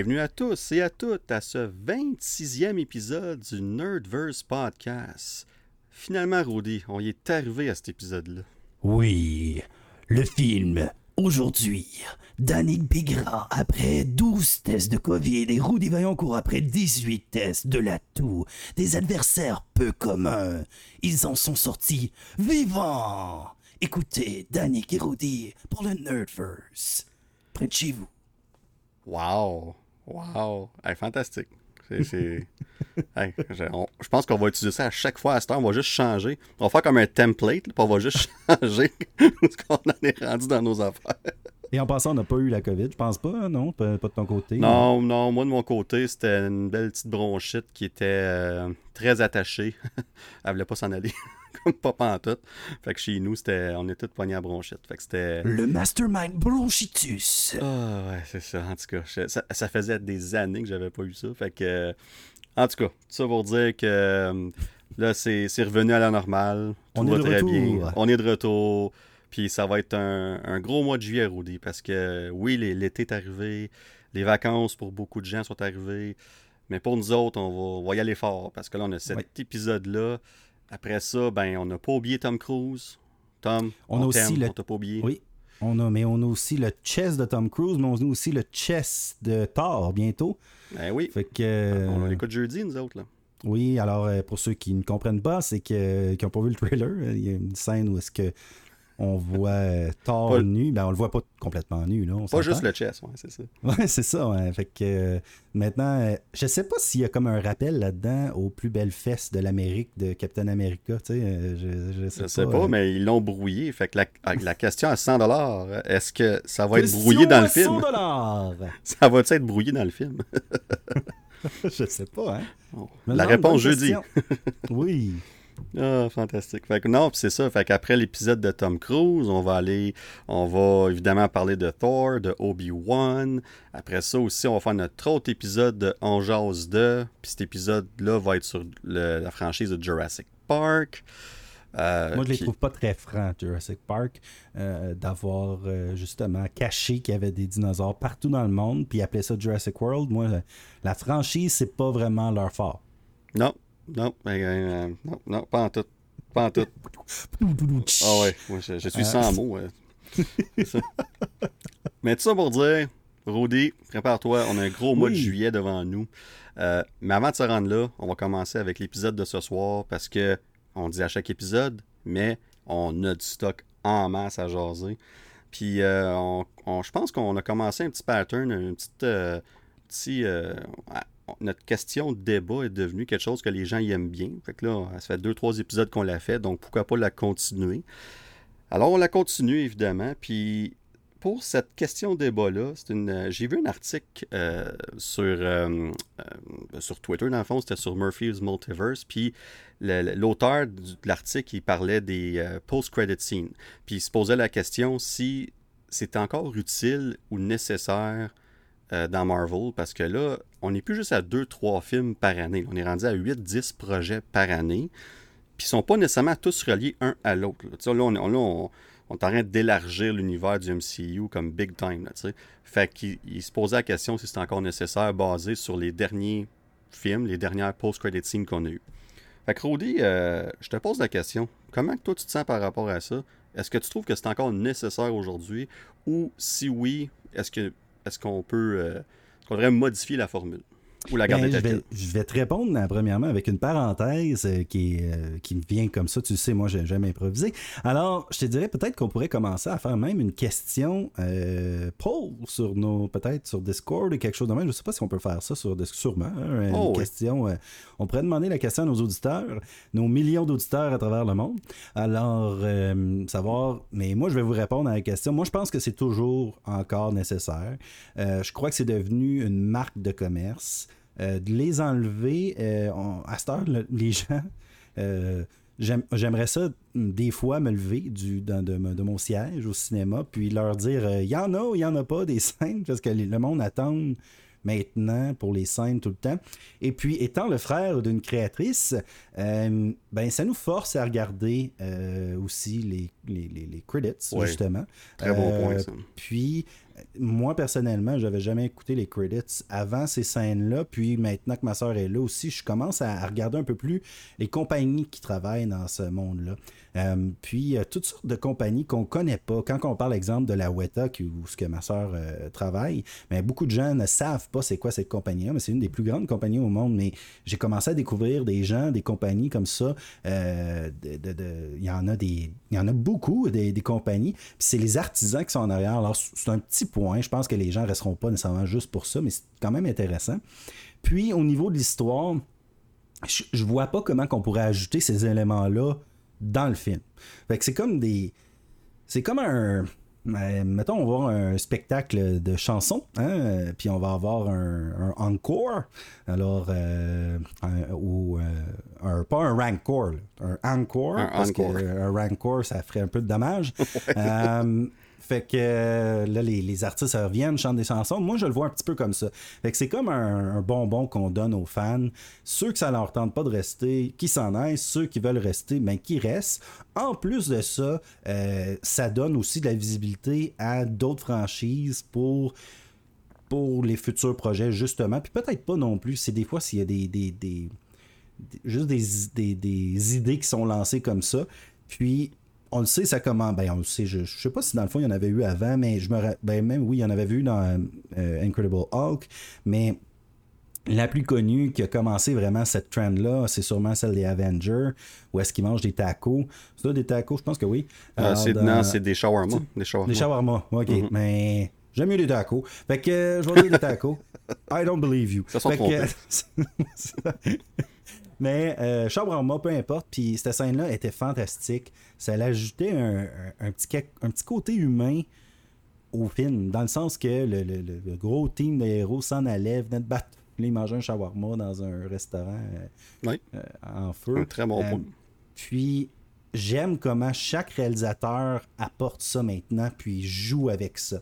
Bienvenue à tous et à toutes à ce 26e épisode du Nerdverse Podcast. Finalement, Rudy, on y est arrivé à cet épisode-là. Oui, le film. Aujourd'hui, Danny Bigra après 12 tests de Covid et Rudy Vaillancourt après 18 tests de la toux. Des adversaires peu communs. Ils en sont sortis vivants. Écoutez Danny et Rudy pour le Nerdverse. Près de chez vous. Wow! Wow! Fantastique! Je pense qu'on va utiliser ça à chaque fois à cette heure. On va juste changer. On va faire comme un template, là, puis on va juste changer ce qu'on en est rendu dans nos affaires. Et en passant, on n'a pas eu la COVID, je pense pas, non? Pas, pas de ton côté? Non, non, moi de mon côté, c'était une belle petite bronchite qui était euh, très attachée. Elle voulait pas s'en aller, comme pas pantoute. Fait que chez nous, c'était, on était tous poignés à bronchite. Fait que c'était. Le Mastermind Bronchitus. Ah ouais, c'est ça, en tout cas. je- ça, ça faisait des années que j'avais pas eu ça. Fait que. en tout cas, tout ça pour dire que euh, là, c'est c'est revenu à la normale. Tout On est va de très retour. bien. On est de retour. Puis ça va être un, un gros mois de juillet, Rudy, parce que oui, l'été est arrivé, les vacances pour beaucoup de gens sont arrivées, mais pour nous autres, on va, on va y aller fort, parce que là, on a cet Ouais. épisode-là. Après ça, ben, on n'a pas oublié Tom Cruise. Tom, On a aussi le- on t'a pas oublié. Oui. On a, mais on a aussi le chess de Tom Cruise, mais on a aussi le chess de Thor bientôt. Ben oui, Fait que. euh, on l'écoute jeudi, nous autres, là. Oui, alors euh, pour ceux qui ne comprennent pas, c'est que qui n'ont pas vu le trailer, euh, il y a une scène où est-ce que on voit euh, Thor Pas nu, ben on le voit pas complètement nu là, on Pas juste le chess, ouais, c'est ça. Ouais, c'est ça. ouais. Fait que euh, maintenant, euh, je sais pas s'il y a comme un rappel là-dedans aux plus belles fesses de l'Amérique de Captain America. Tu sais, euh, je, je sais Je sais pas. mais ils l'ont brouillé. Fait que la, la question à 100 est-ce que ça va être brouillé dans le film? 100 dollars. Ça va être brouillé dans le film? je sais pas. Hein. La Non, réponse jeudi. oui. Ah, fantastique. Fait que non, c'est ça. Fait qu'après l'épisode de Tom Cruise, on va aller, on va évidemment parler de Thor, de Obi-Wan. Après ça aussi, on va faire notre autre épisode de On jase 2. Puis cet épisode-là va être sur le- la franchise de Jurassic Park. Euh, Moi, je les puis- trouve pas très francs, Jurassic Park, euh, d'avoir euh, justement caché qu'il y avait des dinosaures partout dans le monde, puis appeler ça Jurassic World. Moi, la- la franchise, c'est pas vraiment leur fort. Non, non, euh, non, non, pas en tout. Pas en tout. Ah ouais, je, je suis sans mots. euh. Mais tout ça pour dire, Rudy, prépare-toi, on a un gros mois de juillet devant nous. Euh, mais avant de se rendre là, on va commencer avec l'épisode de ce soir parce que on dit à chaque épisode, mais on a du stock en masse à jaser. Puis euh, on- on- je pense qu'on a commencé un petit pattern, un petit, euh, petit euh, ah, notre question de débat est devenue quelque chose que les gens aiment bien. Fait là, ça fait deux, trois épisodes qu'on l'a fait, donc pourquoi pas la continuer? Alors, on la continue, évidemment. Puis, pour cette question débat-là, euh, j'ai vu un article euh, sur, euh, sur Twitter, dans le fond, c'était sur Murphy's Multiverse. Puis, l'auteur de l'article, il parlait des post-credit scenes. Puis, il se posait la question si c'est encore utile ou nécessaire euh, dans Marvel, parce que là, on n'est plus juste à 2-3 films par année. On est rendu à 8-10 projets par année. Puis ils sont pas nécessairement tous reliés un à l'autre. là. Là, on, on- on est en train d'élargir l'univers du MCU comme big time. Fait qu'il il se posait la question si c'est encore nécessaire basé sur les derniers films, les dernières post-credit scenes qu'on a eues. Fait que Rudy, euh, je te pose la question. Comment toi tu te sens par rapport à ça? Est-ce que tu trouves que c'est encore nécessaire aujourd'hui? Ou si oui, est-ce que est-ce qu'on peut euh, est-ce qu'on devrait modifier la formule? Ou la garder Ben, je, telle vais, je vais te répondre euh, premièrement avec une parenthèse euh, qui, euh, qui me vient comme ça. Tu sais, moi, j'ai jamais improvisé. Alors, je te dirais peut-être qu'on pourrait commencer à faire même une question euh, poll sur nos, peut-être sur Discord ou quelque chose de même. Je sais pas si on peut faire ça sur Discord, sûrement. hein, une Oh, oui. question. euh, on pourrait demander la question à nos auditeurs, nos millions d'auditeurs à travers le monde. Alors, euh, savoir. Mais moi, je vais vous répondre à la question. Moi, je pense que c'est toujours encore nécessaire. Euh, je crois que c'est devenu une marque de commerce. Euh, de les enlever, euh, on- à cette heure, le- les gens, euh, j'aime- j'aimerais ça mm, des fois me lever du, dans- de, de mon siège au cinéma, puis leur dire il y en a ou il y en a pas des scènes, parce que le monde attend maintenant pour les scènes tout le temps. Et puis, étant le frère d'une créatrice, euh, ben, ça nous force à regarder euh, aussi les, les, les, credits, justement. Très bon point, ça. Puis, moi, personnellement, j'avais jamais écouté les credits avant ces scènes-là. Puis maintenant que ma soeur est là aussi, je commence à, regarder un peu plus les compagnies qui travaillent dans ce monde-là. Euh, puis toutes sortes de compagnies qu'on connaît pas. Quand on parle, exemple, de la Weta, où ce que ma soeur euh, travaille, mais beaucoup de gens ne savent pas c'est quoi cette compagnie-là, mais c'est une des plus grandes compagnies au monde. Mais j'ai commencé à découvrir des gens, des compagnies comme ça. Euh, il y en a des, il y en a beaucoup des, des compagnies. Puis c'est les artisans qui sont en arrière. Alors c'est un petit point. Je pense que les gens resteront pas nécessairement juste pour ça, mais c'est quand même intéressant. Puis au niveau de l'histoire, je, je vois pas comment on pourrait ajouter ces éléments-là dans le film. Fait que c'est comme des. C'est comme un. Ben, mettons, on va avoir un spectacle de chansons, hein, puis on va avoir un, encore. Alors, euh, ou euh, pas un rancor, un encore, parce qu'un rancor, ça ferait un peu de dommage. euh, fait que euh, là, les, artistes reviennent, chantent des chansons. Moi, je le vois un petit peu comme ça. Fait que c'est comme un, bonbon qu'on donne aux fans. Ceux que ça leur tente pas de rester, qui s'en aillent. Ceux qui veulent rester, ben, qui restent. En plus de ça, euh, ça donne aussi de la visibilité à d'autres franchises pour pour les futurs projets, justement. Puis peut-être pas non plus. C'est des fois s'il y a des, des, juste des, des, idées qui sont lancées comme ça. Puis on le sait, ça comment. Ben, on le sait. Je, je sais pas si dans le fond il y en avait eu avant, mais je me ben même oui, il y en avait vu dans euh, Incredible Hulk, mais la plus connue qui a commencé vraiment cette trend-là, c'est sûrement celle des Avengers, où est-ce qu'ils mangent des tacos. C'est ça, des tacos, je pense que oui. Euh, non, c'est des shawarma. Des shawarma. Des shawarma, ok. Mm-hmm. Mais j'aime mieux des tacos. Fait que euh, je vais dire des tacos. I don't believe you. Ça fait que, Mais euh, peu importe. Puis cette scène-là était fantastique. Ça l'ajoutait un, un, petit, un petit côté humain au film, dans le sens que le, le, gros team de héros s'en allait, venait de battre, ils mangeaient un shawarma dans un restaurant euh, euh, en feu. Un très bon point. Puis j'aime comment chaque réalisateur apporte ça maintenant, puis joue avec ça.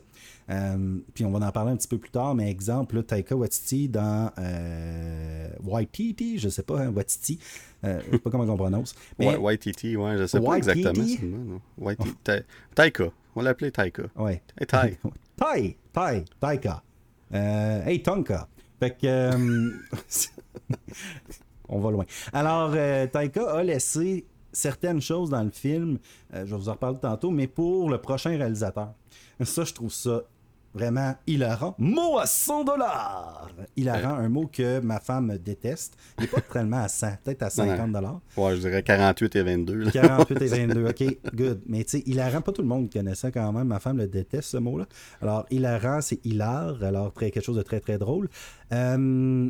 Euh, puis on va en parler un petit peu plus tard, mais exemple, Taika Waititi dans euh, Waititi, je sais pas, hein, Waititi, euh, je sais pas comment on prononce. Mais... Waititi, ouais, je sais pas exactement. Waititi, Taika, on l'appelait Taika. Ouais. Hey, Tai. Tai, Tai, Taika. Euh, hey, Tonka. Fait que... Euh, on va loin. Alors, Taika a laissé certaines choses dans le film, je vais vous en reparler tantôt, mais pour le prochain réalisateur. Ça, je trouve ça vraiment hilarant. Mot à 100 dollars! Hilarant, un mot que ma femme déteste. Il n'est pas tellement à 100, peut-être à 50 dollars. Ouais, je dirais 48 et 22. 48 et 22, ok, good. Mais tu sais, hilarant, pas tout le monde connaît ça quand même. Ma femme le déteste, ce mot-là. Alors, hilarant, c'est hilar, alors très, quelque chose de très, très drôle. Euh,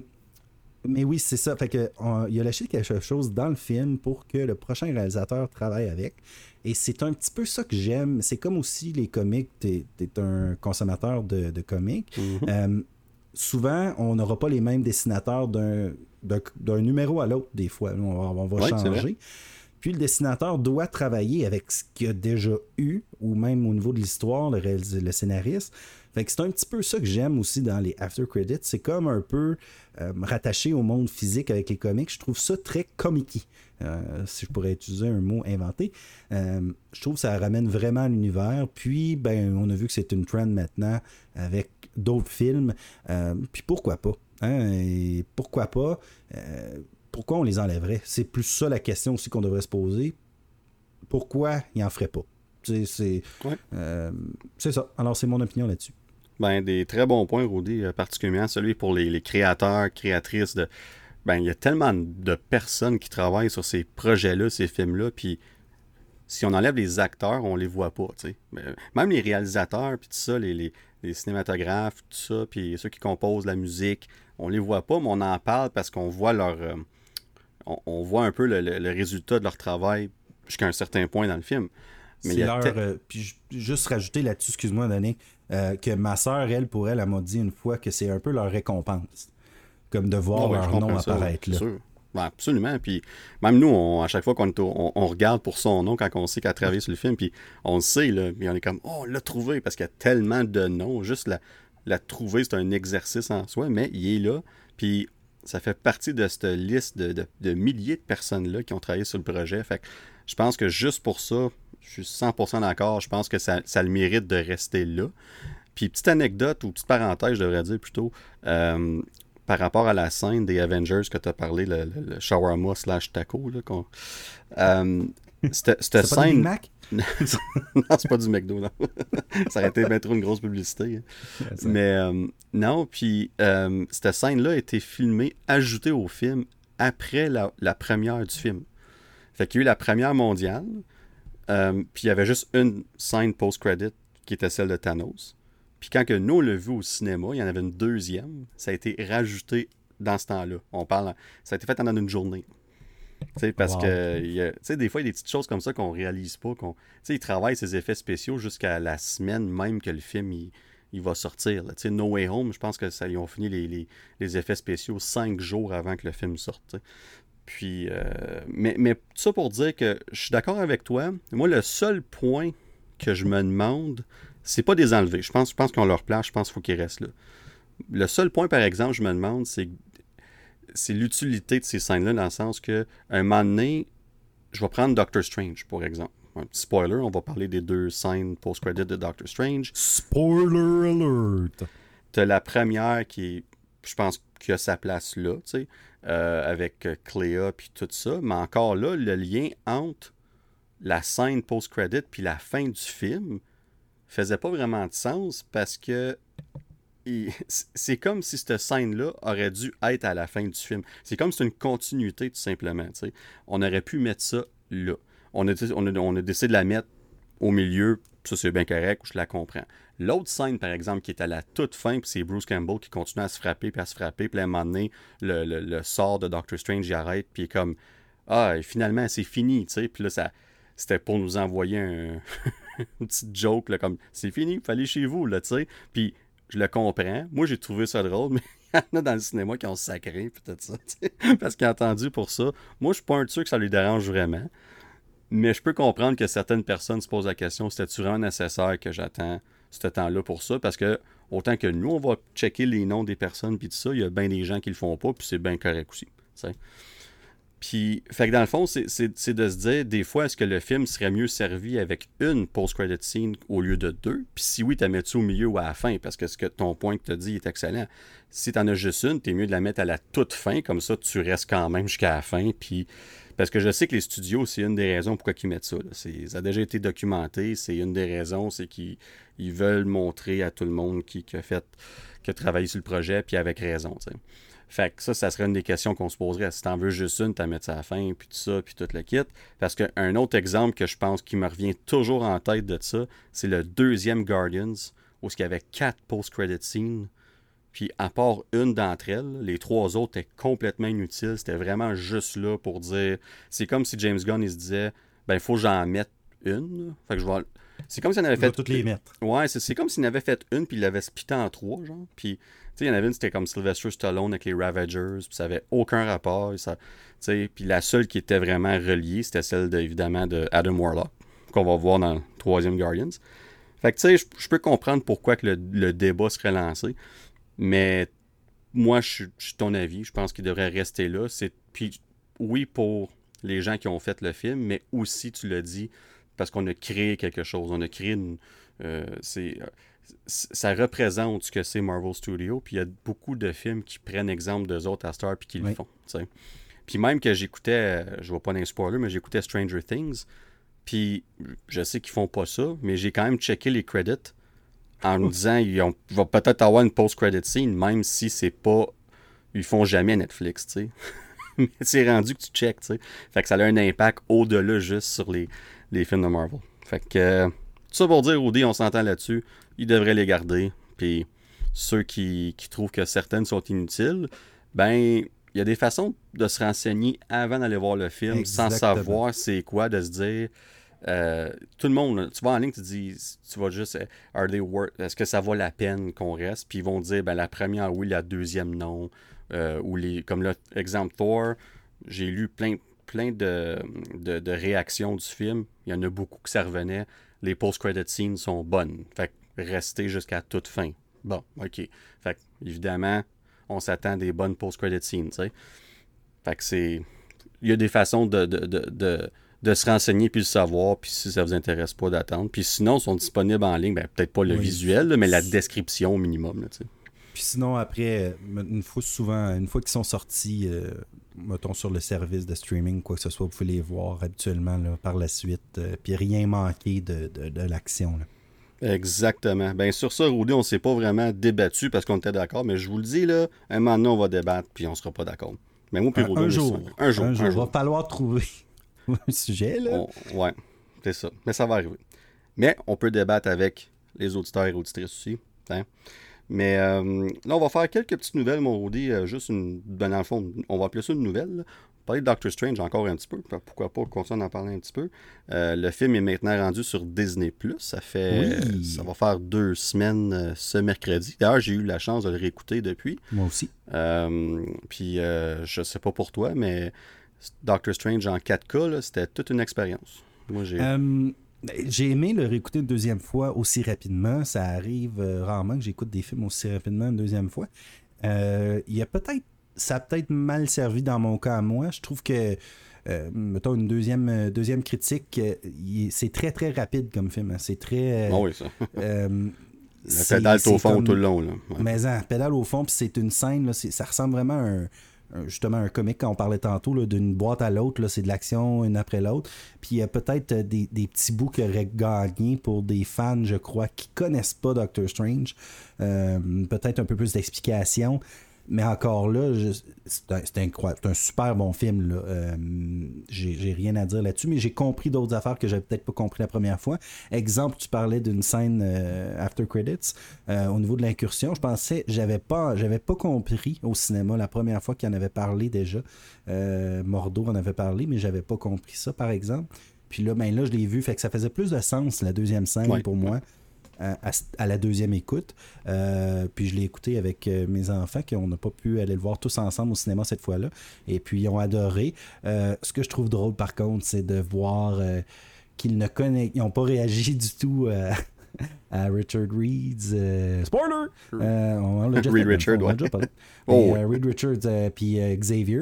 mais oui, c'est ça. Fait que, il a lâché quelque chose dans le film pour que le prochain réalisateur travaille avec. Et c'est un petit peu ça que j'aime. C'est comme aussi les comics, tu es, un consommateur de, de comics. Mm-hmm. Euh, souvent, on n'aura pas les mêmes dessinateurs d'un numéro à l'autre, des fois. On va, changer. Puis le dessinateur doit travailler avec ce qu'il a déjà eu, ou même au niveau de l'histoire, le, le, scénariste. Fait que c'est un petit peu ça que j'aime aussi dans les after credits. C'est comme un peu euh, rattaché au monde physique avec les comics. Je trouve ça très comique. Euh, si je pourrais utiliser un mot inventé. Euh, je trouve que ça ramène vraiment l'univers. Puis, ben, on a vu que c'est une trend maintenant avec d'autres films. Puis pourquoi pas? Hein? Pourquoi pas? pourquoi on les enlèverait? C'est plus ça la question aussi qu'on devrait se poser. Pourquoi ils n'en feraient pas? C'est ça. Alors, c'est mon opinion là-dessus. Ben, des très bons points, Rudy, particulièrement celui pour les, les créateurs, créatrices de, ben, il y a tellement de personnes qui travaillent sur ces projets-là, ces films-là, puis si on enlève les acteurs, on les voit pas, tu sais. Même les réalisateurs, puis tout ça, les, cinématographes, tout ça, puis ceux qui composent la musique, on les voit pas, mais on en parle parce qu'on voit leur... Euh, on, voit un peu le, résultat de leur travail jusqu'à un certain point dans le film. Mais il leur, euh, puis juste rajouter là-dessus, excuse-moi, Danick, euh, que ma soeur, elle, pour elle, elle m'a dit une fois que c'est un peu leur récompense comme de voir leur nom apparaître. Là. absolument. Puis même nous, à chaque fois qu'on on, regarde pour son nom quand on sait qu'elle a travaillé sur le film, puis on le sait, là, puis on est comme, oh, on l'a trouvé parce qu'il y a tellement de noms. Juste la, la trouver, c'est un exercice en soi, mais il est là. Puis ça fait partie de cette liste de, milliers de personnes-là qui ont travaillé sur le projet. Fait que je pense que juste pour ça, je suis 100% d'accord. Je pense que ça, ça, le mérite de rester là. Puis petite anecdote ou petite parenthèse, je devrais dire plutôt, euh, par rapport à la scène des Avengers que tu as parlé, le, le, shawarma slash taco, là, euh, cette, scène... Mac? non, c'est pas du McDo, non. ça aurait été bien trop une grosse publicité. Hein. Mais euh, non, puis euh, cette scène-là a été filmée, ajoutée au film après la, première du film. Fait qu'il y a eu la première mondiale, euh, puis il y avait juste une scène post-credit qui était celle de Thanos. Puis quand que nous, on l'a vu au cinéma, il y en avait une deuxième. Ça a été rajouté dans ce temps-là. On parle, ça a été fait pendant une journée parce que des fois, il y a des petites choses comme ça qu'on réalise pas. Qu'on, ils travaillent ces effets spéciaux jusqu'à la semaine même que le film il, va sortir. Là. No Way Home, je pense que ça, ils ont fini les, effets spéciaux cinq jours avant que le film sorte. Puis, euh, mais, mais tout ça pour dire que je suis d'accord avec toi. Moi, le seul point que je me demande, c'est pas des enlever. Je pense, je pense qu'on leur place, je pense qu'il faut qu'ils restent là. Le seul point, par exemple, je me demande, c'est c'est l'utilité de ces scènes-là dans le sens que un moment donné, je vais prendre Doctor Strange, pour exemple. Un petit spoiler, on va parler des deux scènes post-credit de Doctor Strange. Spoiler alert! T'as la première qui je pense, qui a sa place là, tu sais, euh, avec Cléa puis tout ça. Mais encore là, le lien entre la scène post-credit puis la fin du film faisait pas vraiment de sens parce que c'est comme si cette scène-là aurait dû être à la fin du film. C'est comme si c'était une continuité, tout simplement. On aurait pu mettre ça là. On a, on, a, décidé de la mettre au milieu, ça c'est bien correct, je la comprends. L'autre scène, par exemple, qui est à la toute fin, c'est Bruce Campbell qui continue à se frapper, puis à se frapper, puis à un moment donné, le, sort de Doctor Strange il arrête, puis comme Ah, finalement, c'est fini, tu sais. Puis là, ça, c'était pour nous envoyer un, une joke, là, comme c'est fini, il fallait chez vous, là, tu sais. Puis je le comprends. Moi, j'ai trouvé ça drôle, mais il y en a dans le cinéma qui ont sacré, peut-être ça, parce qu'ils ont entendu pour ça. Moi, je suis pas un sûr que ça lui dérange vraiment. Mais je peux comprendre que certaines personnes se posent la question c'était-tu vraiment nécessaire que j'attends ce temps-là pour ça Parce que autant que nous, on va checker les noms des personnes puis tout ça, il y a bien des gens qui le font pas, puis c'est bien correct aussi. Puis, fait que dans le fond, c'est de se dire, des fois, est-ce que le film serait mieux servi avec une post-credit scene au lieu de deux? Puis si oui, tu la mets-tu au milieu ou à la fin? Parce que ce ton point que tu dit est excellent. Si tu en as juste une, t'es mieux de la mettre à la toute fin, comme ça, tu restes quand même jusqu'à la fin. Puis, parce que je sais que les studios, c'est une des raisons pourquoi ils mettent ça. Ça a déjà été documenté. C'est une des raisons, c'est qu'ils veulent montrer à tout le monde qui, a fait, qui a travaillé sur le projet, puis avec raison. Fait que ça, ça serait une des questions qu'on se poserait. Si t'en veux juste une, t'as mettre ça à la fin, puis tout ça, puis tout le kit. Parce qu'un autre exemple que je pense qui me revient toujours en tête de ça, c'est le deuxième Guardians, où il y avait quatre post-credit scenes. Puis à part une d'entre elles, les trois autres étaient complètement inutiles. C'était vraiment juste là pour dire. C'est comme si James Gunn il se disait ben il faut que j'en mette une. Fait que je vais. C'est comme s'il en avait fait. toutes les mettre. Ouais, c'est comme s'il en avait fait une, puis il l'avait splitté en trois, genre. Puis il y en avait une, c'était comme Sylvester Stallone avec les Ravagers, puis ça avait aucun rapport. Ça, puis la seule qui était vraiment reliée, c'était celle, de, évidemment, de Adam Warlock, qu'on va voir dans le troisième Guardians. Fait que, tu sais, je peux comprendre pourquoi que le, débat serait lancé, mais moi, je suis ton avis. Je pense qu'il devrait rester là. Puis, oui, pour les gens qui ont fait le film, mais aussi, tu l'as dit, parce qu'on a créé quelque chose. On a créé une. Euh, c'est ça représente ce que c'est Marvel Studios. Puis il y a beaucoup de films qui prennent exemple d'eux autres à Star puis qui le font. Puis même que j'écoutais, euh, je vois pas d'un spoiler, mais j'écoutais Stranger Things. Puis je sais qu'ils font pas ça, mais j'ai quand même checké les credits en me disant ils, ont, vont peut-être avoir une post-credit scene, même si c'est pas. Ils font jamais Netflix, tu sais. mais c'est rendu que tu checkes, tu sais. Fait que ça a un impact au-delà juste sur les, les films de Marvel. Fait que. Tout ça pour dire, Rudy, on s'entend là-dessus ils devraient les garder. Puis ceux qui, trouvent que certaines sont inutiles, ben il y a des façons de se renseigner avant d'aller voir le film sans savoir c'est quoi, de se dire. Euh, tout le monde, tu vas en ligne, tu dis, tu vas juste, they est-ce que ça vaut la peine qu'on reste? Puis ils vont dire, ben la première oui, la deuxième non. Euh, ou les, comme l'exemple Thor, j'ai lu plein, plein de, de, réactions du film. Il y en a beaucoup que ça revenait. Les post-credit scenes sont bonnes. Fait rester jusqu'à toute fin. Bon, OK. Fait que, évidemment, on s'attend à des bonnes post-credit scenes, tu sais. Fait que c'est. Il y a des façons de, de, de, de se renseigner puis le savoir, puis si ça vous intéresse pas, d'attendre. Puis sinon, ils sont disponibles en ligne, ben, peut-être pas le Oui. visuel, là, mais la description au minimum, là. Puis sinon, après, euh, une fois souvent, une fois qu'ils sont sortis, euh, mettons sur le service de streaming, quoi que ce soit, vous pouvez les voir habituellement là, par la suite. euh, puis rien manquer de, de, de l'action. Exactement. Ben sur ça, Rudy, on s'est pas vraiment débattu parce qu'on était d'accord, mais je vous le dis, là, un moment donné, on va débattre, puis on sera pas d'accord. Mais moi, puis Un, Rudy, un jour. Un jour. un jour. Va falloir trouver sujet. Là. On- ouais, c'est ça. Mais ça va arriver. Mais on peut débattre avec les auditeurs et auditrices aussi. hein. Mais euh, là, on va faire quelques petites nouvelles, mon Rudy. euh, juste une. Ben, dans le fond, on va appeler ça une nouvelle. là. On va parler de Doctor Strange encore un petit peu. Pourquoi pas continuer d'en parler un petit peu. Euh, le film est maintenant rendu sur Disney. Ça fait. Oui. Ça va faire deux semaines ce mercredi. D'ailleurs, j'ai eu la chance de le réécouter depuis. Moi aussi. Puis, euh, je sais pas pour toi, mais Doctor Strange en 4K, là, c'était toute une expérience. Moi, j'ai. Euh, j'ai aimé le réécouter une deuxième fois aussi rapidement. Ça arrive euh, rarement que j'écoute des films aussi rapidement une deuxième fois. Euh, Il y a peut-être. Ça a peut-être mal servi dans mon cas à moi. Je trouve que. mettons une deuxième, deuxième critique, c'est très très rapide comme film. hein. C'est très. Ah oui, ça. La c'est- pédale au fond comme- tout le long. Là. Ouais. mais en pédale au fond, puis c'est une scène, là, ça ressemble vraiment à un- justement un comique quand on parlait tantôt, d'une boîte à l'autre, c'est de l'action une après l'autre. Puis il y a peut-être euh, des, petits bouts qui auraient pour des fans, je crois, qui connaissent pas Doctor Strange. Euh, peut-être un peu plus d'explications. Mais encore là, c'est incroyable. C'est un super bon film. là. Euh, j'ai rien à dire là-dessus, mais j'ai compris d'autres affaires que j'avais peut-être pas compris la première fois. Exemple, tu parlais d'une scène euh, after credits. Euh, au niveau de l'incursion, je pensais, j'avais pas, j'avais pas compris au cinéma la première fois qu'il en avait parlé déjà. Euh, Mordo en avait parlé, mais j'avais pas compris ça, par exemple. Puis là, ben là, je l'ai vu, fait que ça faisait plus de sens la deuxième scène Ouais. pour moi. À, la deuxième écoute. Euh, puis je l'ai écouté avec euh, mes enfants, qu'on n'a pas pu aller le voir tous ensemble au cinéma cette fois-là. Et puis ils ont adoré. Euh, ce que je trouve drôle par contre, c'est de voir euh, qu'ils ne connaissent. Ils n'ont pas réagi du tout euh, à Richard Reed's. euh, spoiler! Euh, on l'a déjà Reed fait, Richards, on ouais. déjà parlé. Oh, euh, Reed Richards euh, puis euh, Xavier.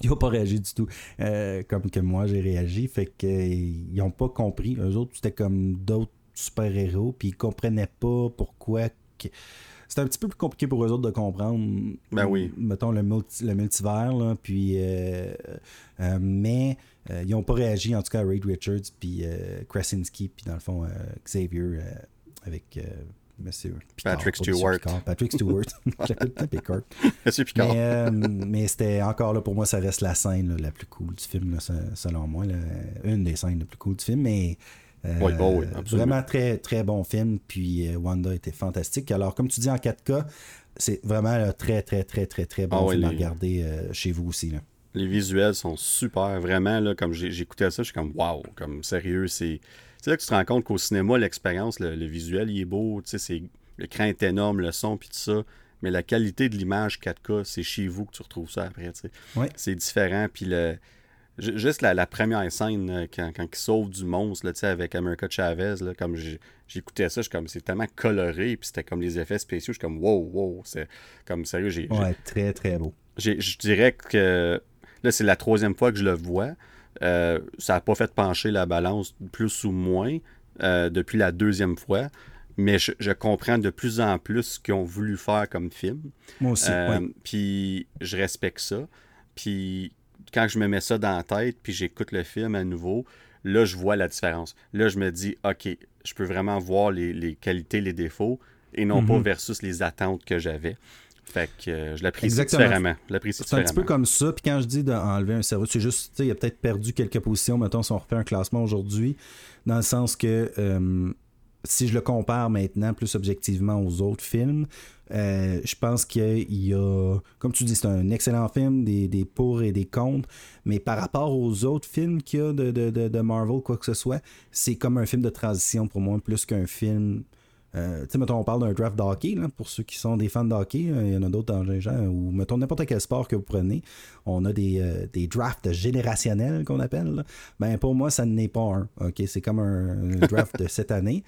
Ils n'ont pas réagi du tout euh, comme que moi j'ai réagi. Fait que euh, ils n'ont pas compris. Eux autres, c'était comme d'autres super-héros. Puis ils comprenaient pas pourquoi. que- C'était un petit peu plus compliqué pour eux autres de comprendre. Ben oui. Mettons le, multi- le multivers. Là, puis, euh, euh, mais euh, ils n'ont pas réagi, en tout cas, à Reed Richards. Puis Krasinski. Puis dans le fond, euh, Xavier avec. Monsieur Picard, Patrick Monsieur Stewart. Picard, Patrick Stewart. J'appelle Picard. Monsieur Picard. Mais, euh, mais c'était encore là, pour moi, ça reste la scène là, la plus cool du film, là, selon moi. là. une des scènes les plus cool du film. Mais Oui, bon, oui, vraiment très, très bon film. Puis euh, Wanda était fantastique. Alors, comme tu dis en 4K, c'est vraiment un très, très, très, très, très bon Ah film à regarder euh, chez vous aussi. Là. Les visuels sont super, vraiment. Là, comme j'écoutais ça, je suis comme waouh, comme sérieux. C'est c'est là que tu te rends compte qu'au cinéma, l'expérience, le, le visuel, il est beau. tu sais, c'est- L'écran est énorme, le son, puis tout ça. Mais la qualité de l'image 4K, c'est chez vous que tu retrouves ça après. tu sais. Ouais. C'est différent. Puis le, juste la, la première scène, quand, quand il sauve du monstre là, tu sais, avec America Chavez, là, comme j'écoutais ça, je suis comme c'est tellement coloré, puis c'était comme les effets spéciaux, je suis comme wow, wow. C'est comme sérieux, j'ai Ouais, très, très beau. je dirais que là, c'est la troisième fois que je le vois. Euh, ça n'a pas fait pencher la balance plus ou moins euh, depuis la deuxième fois. Mais je, je comprends de plus en plus ce qu'ils ont voulu faire comme film. Moi aussi. Euh, ouais. Puis je respecte ça. Puis quand je me mets ça dans la tête, puis j'écoute le film à nouveau, là, je vois la différence. Là, je me dis, OK, je peux vraiment voir les, les qualités, les défauts, et non pas Mhm. versus les attentes que j'avais. Fait que euh, je l'apprécie différemment. Je l'apprécie C'est un petit peu comme ça. Puis quand je dis d'enlever un cerveau, c'est juste, tu sais, il a peut-être perdu quelques positions, mettons, si on refait un classement aujourd'hui, dans le sens que euh, si je le compare maintenant plus objectivement aux autres films, euh, je pense qu'il y a, comme tu dis, c'est un excellent film, des, des pour et des contre, mais par rapport aux autres films qu'il y a de, de, de, de Marvel, quoi que ce soit, c'est comme un film de transition pour moi, plus qu'un film euh, tu sais, mettons, on parle d'un draft d'hockey, pour ceux qui sont des fans de hockey, euh, il y en a d'autres dans les gens, ou mettons n'importe quel sport que vous prenez, on a des, euh, des drafts générationnels qu'on appelle. Ben, pour moi, ça n'est pas un. ok? C'est comme un, draft de cette année.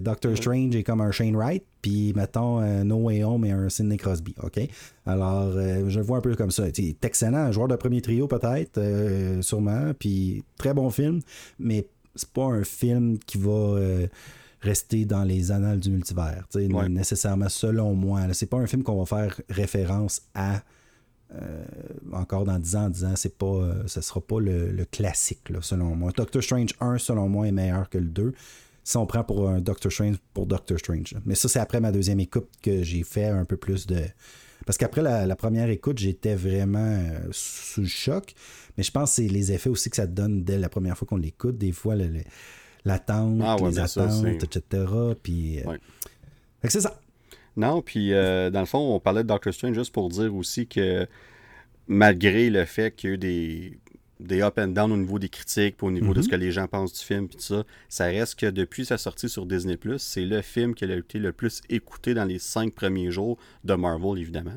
Doctor Strange est comme un Shane Wright, puis mettons No Way Home et un Sidney Crosby. ok? Alors, je le vois un peu comme ça. C'est excellent, un joueur de premier trio peut-être, sûrement, puis très bon film, mais c'est pas un film qui va rester dans les annales du multivers. Nécessairement, selon moi. C'est pas un film qu'on va faire référence à euh, encore dans 10 ans en disant c'est pas euh, ce sera pas le, classique selon moi. Doctor Strange 1 selon moi est meilleur que le 2 si on prend pour un Doctor Strange pour Doctor Strange. Mais ça c'est après ma deuxième écoute que j'ai fait un peu plus de parce qu'après la, première écoute j'étais vraiment euh, sous le choc mais je pense que c'est les effets aussi que ça donne dès la première fois qu'on l'écoute des fois le l'attente, ah, les attentes, etc. Puis, euh, c'est ça. Non, puis euh, dans le fond, on parlait de Doctor Strange juste pour dire aussi que malgré le fait qu'il y a eu des, des up and down au niveau des critiques, au niveau de ce mhm. que les gens pensent du film, puis tout ça, ça reste que depuis sa sortie sur Disney+, c'est le film qui a été le plus écouté dans les cinq premiers jours de Marvel, évidemment.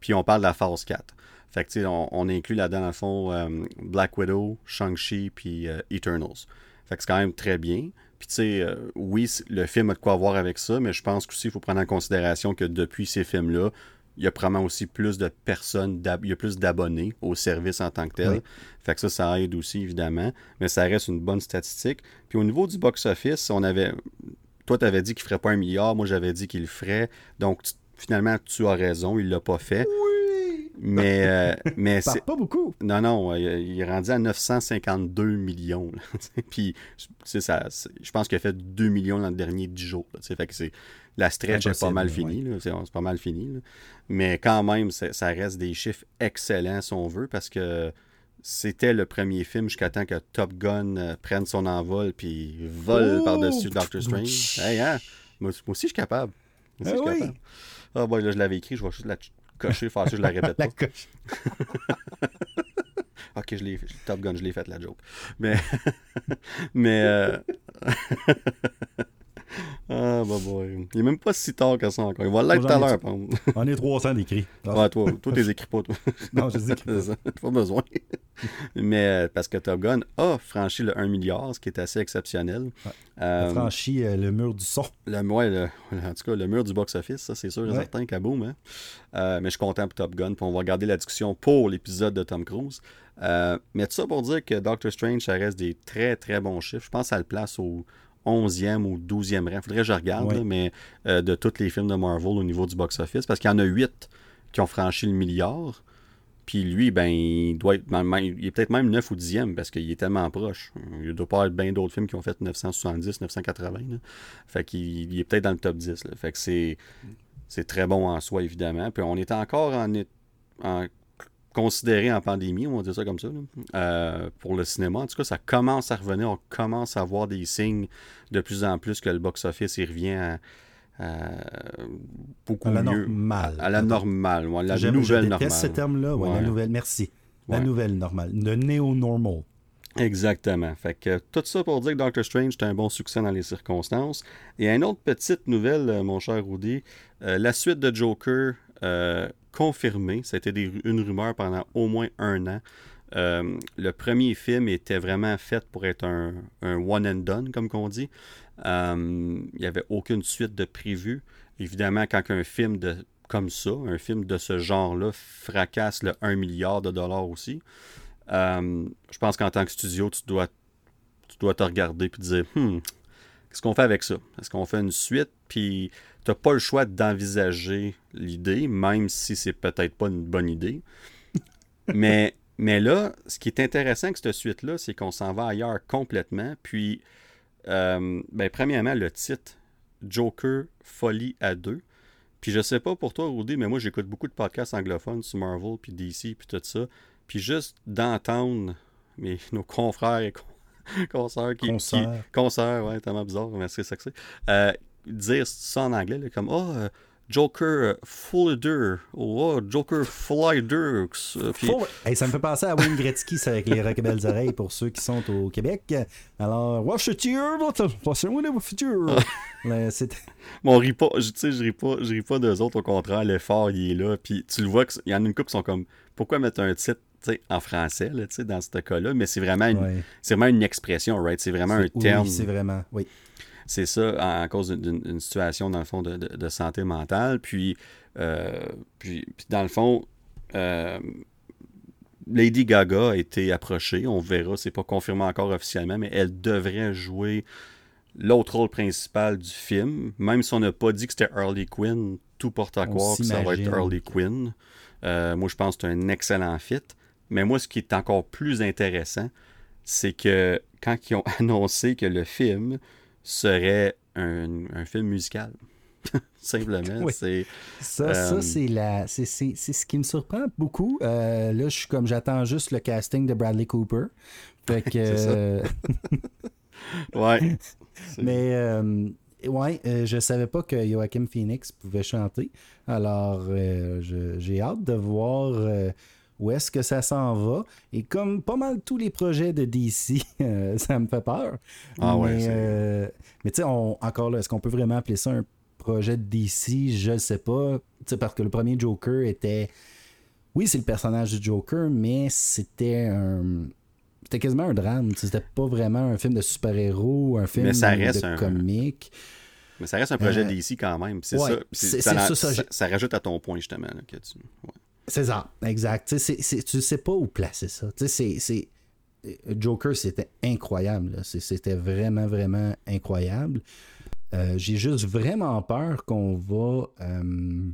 Puis on parle de la phase 4. Fait que, on, on inclut là-dedans, dans le fond, euh, Black Widow, Shang-Chi, puis Eternals. Fait que c'est quand même très bien. Puis tu sais, euh, oui, le film a de quoi voir avec ça, mais je pense qu'aussi il faut prendre en considération que depuis ces films-là, il y a probablement aussi plus de personnes, il y a plus d'abonnés au service en tant que tel. Fait que ça, ça aide aussi, évidemment. Mais ça reste une bonne statistique. Puis au niveau du box-office, on avait. Toi, tu avais dit qu'il ne ferait pas un milliard. Moi, j'avais dit qu'il le ferait. Donc, finalement, tu as raison. Il ne l'a pas fait. Mais, euh, mais c'est pas beaucoup. Non, non, il est rendu à 952 millions. Puis, c'est ça, je pense qu'il a fait 2 millions dans le dernier 10 jours. fait que c'est la stretch est pas mal finie. C'est pas mal fini. Mais quand même, ça reste des chiffres excellents si on veut, parce que c'était le premier film jusqu'à temps que Top Gun euh, prenne son envol puis vole par-dessus Doctor Strange. Hey, hein? moi, aussi, je suis capable. Moi aussi, je suis capable. Ah, bon, là, je l'avais écrit, je vais juste la coché, fâché, je la répète la pas. ok, je l'ai Top Gun, je l'ai fait la joke. Mais. mais. Euh... Ah, bah boy. Il est même pas si tard que ça encore. Il va l'être tout à l'heure, On est 300 d'écrits. Ouais, toi, toi, t'es écris pas, toi. non, je les écris pas. pas besoin. Mais euh, parce que Top Gun a franchi le 1 milliard, ce qui est assez exceptionnel. Ouais. Euh, a franchi euh, le mur du son. Le, ouais, en tout cas, le mur du box-office, ça, c'est sûr et certain, kaboom. Hein? mais je suis content pour Top Gun. Puis on va garder la discussion pour l'épisode de Tom Cruise. mais tout ça pour dire que Doctor Strange, ça reste des très, très bons chiffres. Je pense ça le place au 11e ou 12e rang. Faudrait que je regarde, mais euh, de tous les films de Marvel au niveau du box-office, parce qu'il y en a 8 qui ont franchi le milliard. Puis lui, ben, il doit être, il est peut-être même 9 ou 10e parce qu'il est tellement proche. Il doit pas avoir bien d'autres films qui ont fait 970, 980. Fait qu'il est peut-être dans le top 10. Fait que c'est, c'est très bon en soi, évidemment. Puis on est encore en, en considéré en pandémie, on va dire ça comme ça, euh, pour le cinéma. En tout cas, ça commence à revenir. On commence à voir des signes de plus en plus que le box-office il revient à, beaucoup à la mieux. Normale. À, la normale. la nouvelle normale. ce terme-là. La nouvelle, merci. La nouvelle normale. Le néo-normal. Exactement. Fait que tout ça pour dire que Doctor Strange est un bon succès dans les circonstances. Et une autre petite nouvelle, euh, mon cher Rudy. Euh, la suite de Joker confirmé. Été une rumeur pendant au moins un an. Euh, le premier film était vraiment fait pour être un, one and done, comme qu'on dit. Euh, il n'y avait aucune suite de prévu. Évidemment, quand un film de, comme ça, un film de ce genre-là, fracasse le 1 milliard de dollars aussi, euh, je pense qu'en tant que studio, tu dois, tu dois te regarder et te dire hmm, qu'est-ce qu'on fait avec ça? Est-ce qu'on fait une suite? Puis tu n'as pas le choix d'envisager l'idée, même si c'est peut-être pas une bonne idée. mais, mais là, ce qui est intéressant avec cette suite-là, c'est qu'on s'en va ailleurs complètement. Puis, euh, ben, premièrement, le titre Joker Folie à deux. Puis je sais pas pour toi, Rudy, mais moi j'écoute beaucoup de podcasts anglophones sur Marvel, puis DC, puis tout ça. Puis juste d'entendre nos confrères et consoeurs qui. Concerts. concerts, ouais, tellement bizarre, mais c'est ça que c'est. Euh, dire ça en anglais, comme Oh, Joker Flider. Oh, Joker Flider. Puis, Full- Hey, ça me fait penser à Wayne Gretzky ça, avec les Rock Belles Oreilles pour ceux qui sont au Québec. Alors, Watch the cheer, watch the future? C'est- Mais on rit pas, je- tu sais, je ris pas, je ris pas d'eux autres, au contraire, l'effort, il est là, puis tu le vois qu'il y en a une couple qui sont comme, pourquoi mettre un titre, en français, là, dans ce cas-là, mais c'est vraiment, une, Ouais. vraiment une expression, right, c'est vraiment un Oui, terme, c'est vraiment. Oui. c'est ça, en, en cause d'une situation, dans le fond, de, de- de santé mentale, puis, euh, puis, puis dans le fond, euh, Lady Gaga a été approchée, on verra, c'est pas confirmé encore officiellement, mais elle devrait jouer l'autre rôle principal du film, même si on n'a pas dit que c'était Harley Quinn, tout porte à croire que ça va être Harley Quinn. Euh, moi, je pense que c'est un excellent fit. Mais moi, ce qui est encore plus intéressant, c'est que quand ils ont annoncé que le film serait un, un film musical, simplement, Oui. c'est... Ça, Euh, ça c'est la, c'est, c'est, c'est ce qui me surprend beaucoup. Euh, là, je suis comme j'attends juste le casting de Bradley Cooper. Fait que, C'est ça. euh, Ouais. Mais euh, ouais, euh, je savais pas que Joachim Phoenix pouvait chanter. Alors, euh, je- j'ai hâte de voir euh, où est-ce que ça s'en va. Et comme pas mal tous les projets de DC, euh, ça me fait peur. Ah ouais, mais c'est- euh, mais tu sais, encore là, est-ce qu'on peut vraiment appeler ça un projet de DC Je ne sais pas. Tu sais, parce que le premier Joker était. Oui, c'est le personnage du Joker, mais c'était un. C'était quasiment un drame. C'était pas vraiment un film de super-héros, un film Mais ça reste de un- comique. Mais ça reste un projet Euh, DC quand même. C'est ouais, ça. Ça, ça, ça rajoute à ton point, justement. Là, que tu... ouais. C'est ça, exact. Tu sais, tu sais pas où placer ça. Joker, c'était incroyable. C'était vraiment, vraiment incroyable. Euh, J'ai juste vraiment peur qu'on va euh,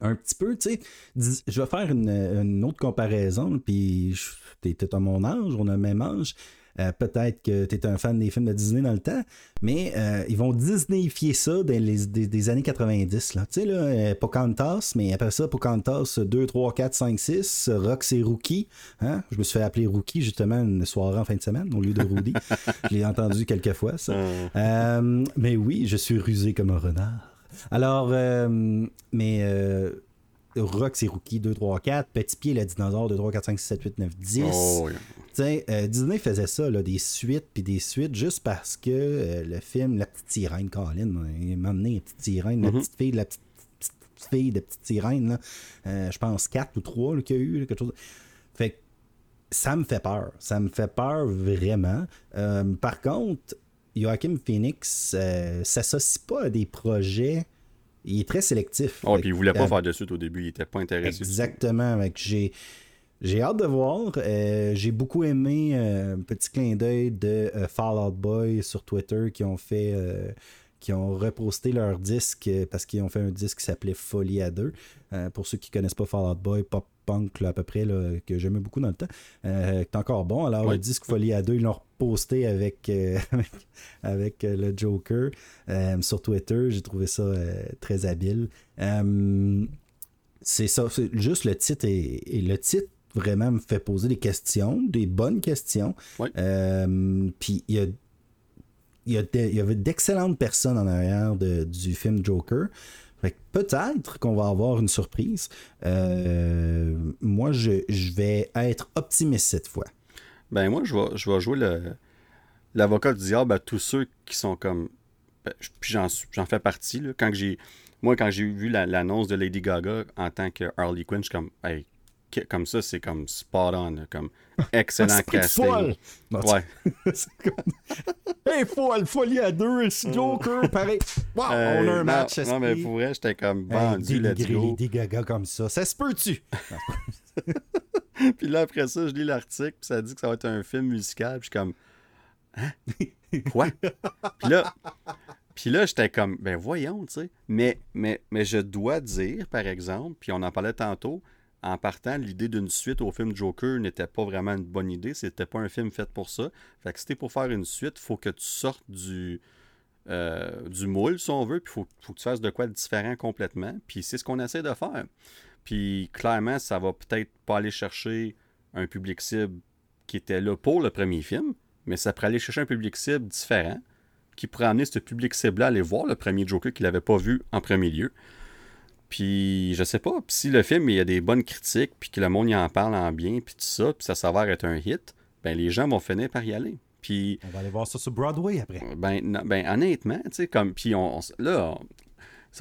un petit peu, tu sais, je vais faire une, une autre comparaison, puis t'es à mon âge, on a le même âge. Euh, Peut-être que tu es un fan des films de Disney dans le temps, mais euh, ils vont Disneyifier ça dans les, des, des années 90. Là. Tu sais, là, euh, Pocahontas, mais après ça, Pocahontas 2, 3, 4, 5, 6, Rox et Rookie. Hein? Je me suis fait appeler Rookie justement une soirée en fin de semaine au lieu de Rudy. je l'ai entendu quelques fois, ça. Euh, mais oui, je suis rusé comme un renard. Alors, mais Rox et Rookie 2, 3, 4, Petit Pied, le dinosaure 2, 3, 4, 5, 6, 7, 8, 9, 10. oh, sais, euh, Disney faisait ça, là, des suites puis des suites, juste parce que euh, le film La petite sirène, Colin, il m'a amené la petite sirène, la Mhm. petite fille de la petite, petite- petite fille de petite sirène. Euh, je pense 4 ou 3 qu'il y a eu, là, quelque chose. Fait que ça me fait peur. Ça me fait peur vraiment. Euh, par contre, Joachim Phoenix euh, s'associe pas à des projets. Il est très sélectif. Oh, puis il voulait pas euh, faire de suite au début, il était pas intéressé. Exactement. J'ai, j'ai hâte de voir. Euh, j'ai beaucoup aimé euh, un petit clin d'œil de euh, Fall Out Boy sur Twitter qui ont fait. euh, qui ont reposté leur disque euh, parce qu'ils ont fait un disque qui s'appelait Folie à deux. Euh, pour ceux qui connaissent pas Fall Out Boy, pop punk là, à peu près, là, que j'aimais beaucoup dans le temps, euh, qui est encore bon. Alors le disque Folie à deux, ils l'ont reposté avec, euh, avec, avec, euh, le Joker euh, sur Twitter. J'ai trouvé ça euh, très habile. C'est ça, c'est juste le titre et, et le titre vraiment me fait poser des questions, des bonnes questions. Puis il y a il y, a de- il y avait d'excellentes personnes en arrière de- du film Joker. Fait que peut-être qu'on va avoir une surprise. Moi, je, je vais être optimiste cette fois. Ben moi, je vais, je vais jouer le l'avocat du diable à tous ceux qui sont comme. ben, puis j'en j'en fais partie. Là. Quand j'ai, moi, quand j'ai vu la- l'annonce de Lady Gaga en tant que Harley Quinn, je suis comme. Hey, comme ça, c'est comme spot on. là, comme excellent de casting. Non, Ouais. c'est comme- hey, folle, folie à deux, c'est Joker, pareil. Wow, on a Euh, un match. non, non, mais pour vrai, j'étais comme Hey, dénigrer go. Lady Gaga comme ça. Ça se peut-tu? Puis là, après ça, je lis l'article, puis ça dit que ça va être un film musical. Puis je suis comme. Hein? Quoi? puis là, puis là j'étais comme, ben voyons, tu sais. Mais, mais, je dois dire, par exemple, puis on en parlait tantôt, en partant, l'idée d'une suite au film Joker n'était pas vraiment une bonne idée. C'était pas un film fait pour ça. Fait que si pour faire une suite, faut que tu sortes du. euh, du moule, si on veut, puis faut, faut que tu fasses de quoi de différent complètement. Puis c'est ce qu'on essaie de faire. Puis clairement, ça va peut-être pas aller chercher un public cible qui était là pour le premier film, mais ça pourrait aller chercher un public cible différent qui pourrait amener ce public cible-là à aller voir le premier Joker qu'il n'avait pas vu en premier lieu. Puis je sais pas, puis si le film il y a des bonnes critiques, puis que le monde y en parle en bien, puis tout ça, puis ça s'avère être un hit, ben les gens vont finir par y aller. Puis On va aller voir ça sur Broadway après. ben, non- ben honnêtement, tu sais, comme. Puis on, on- là,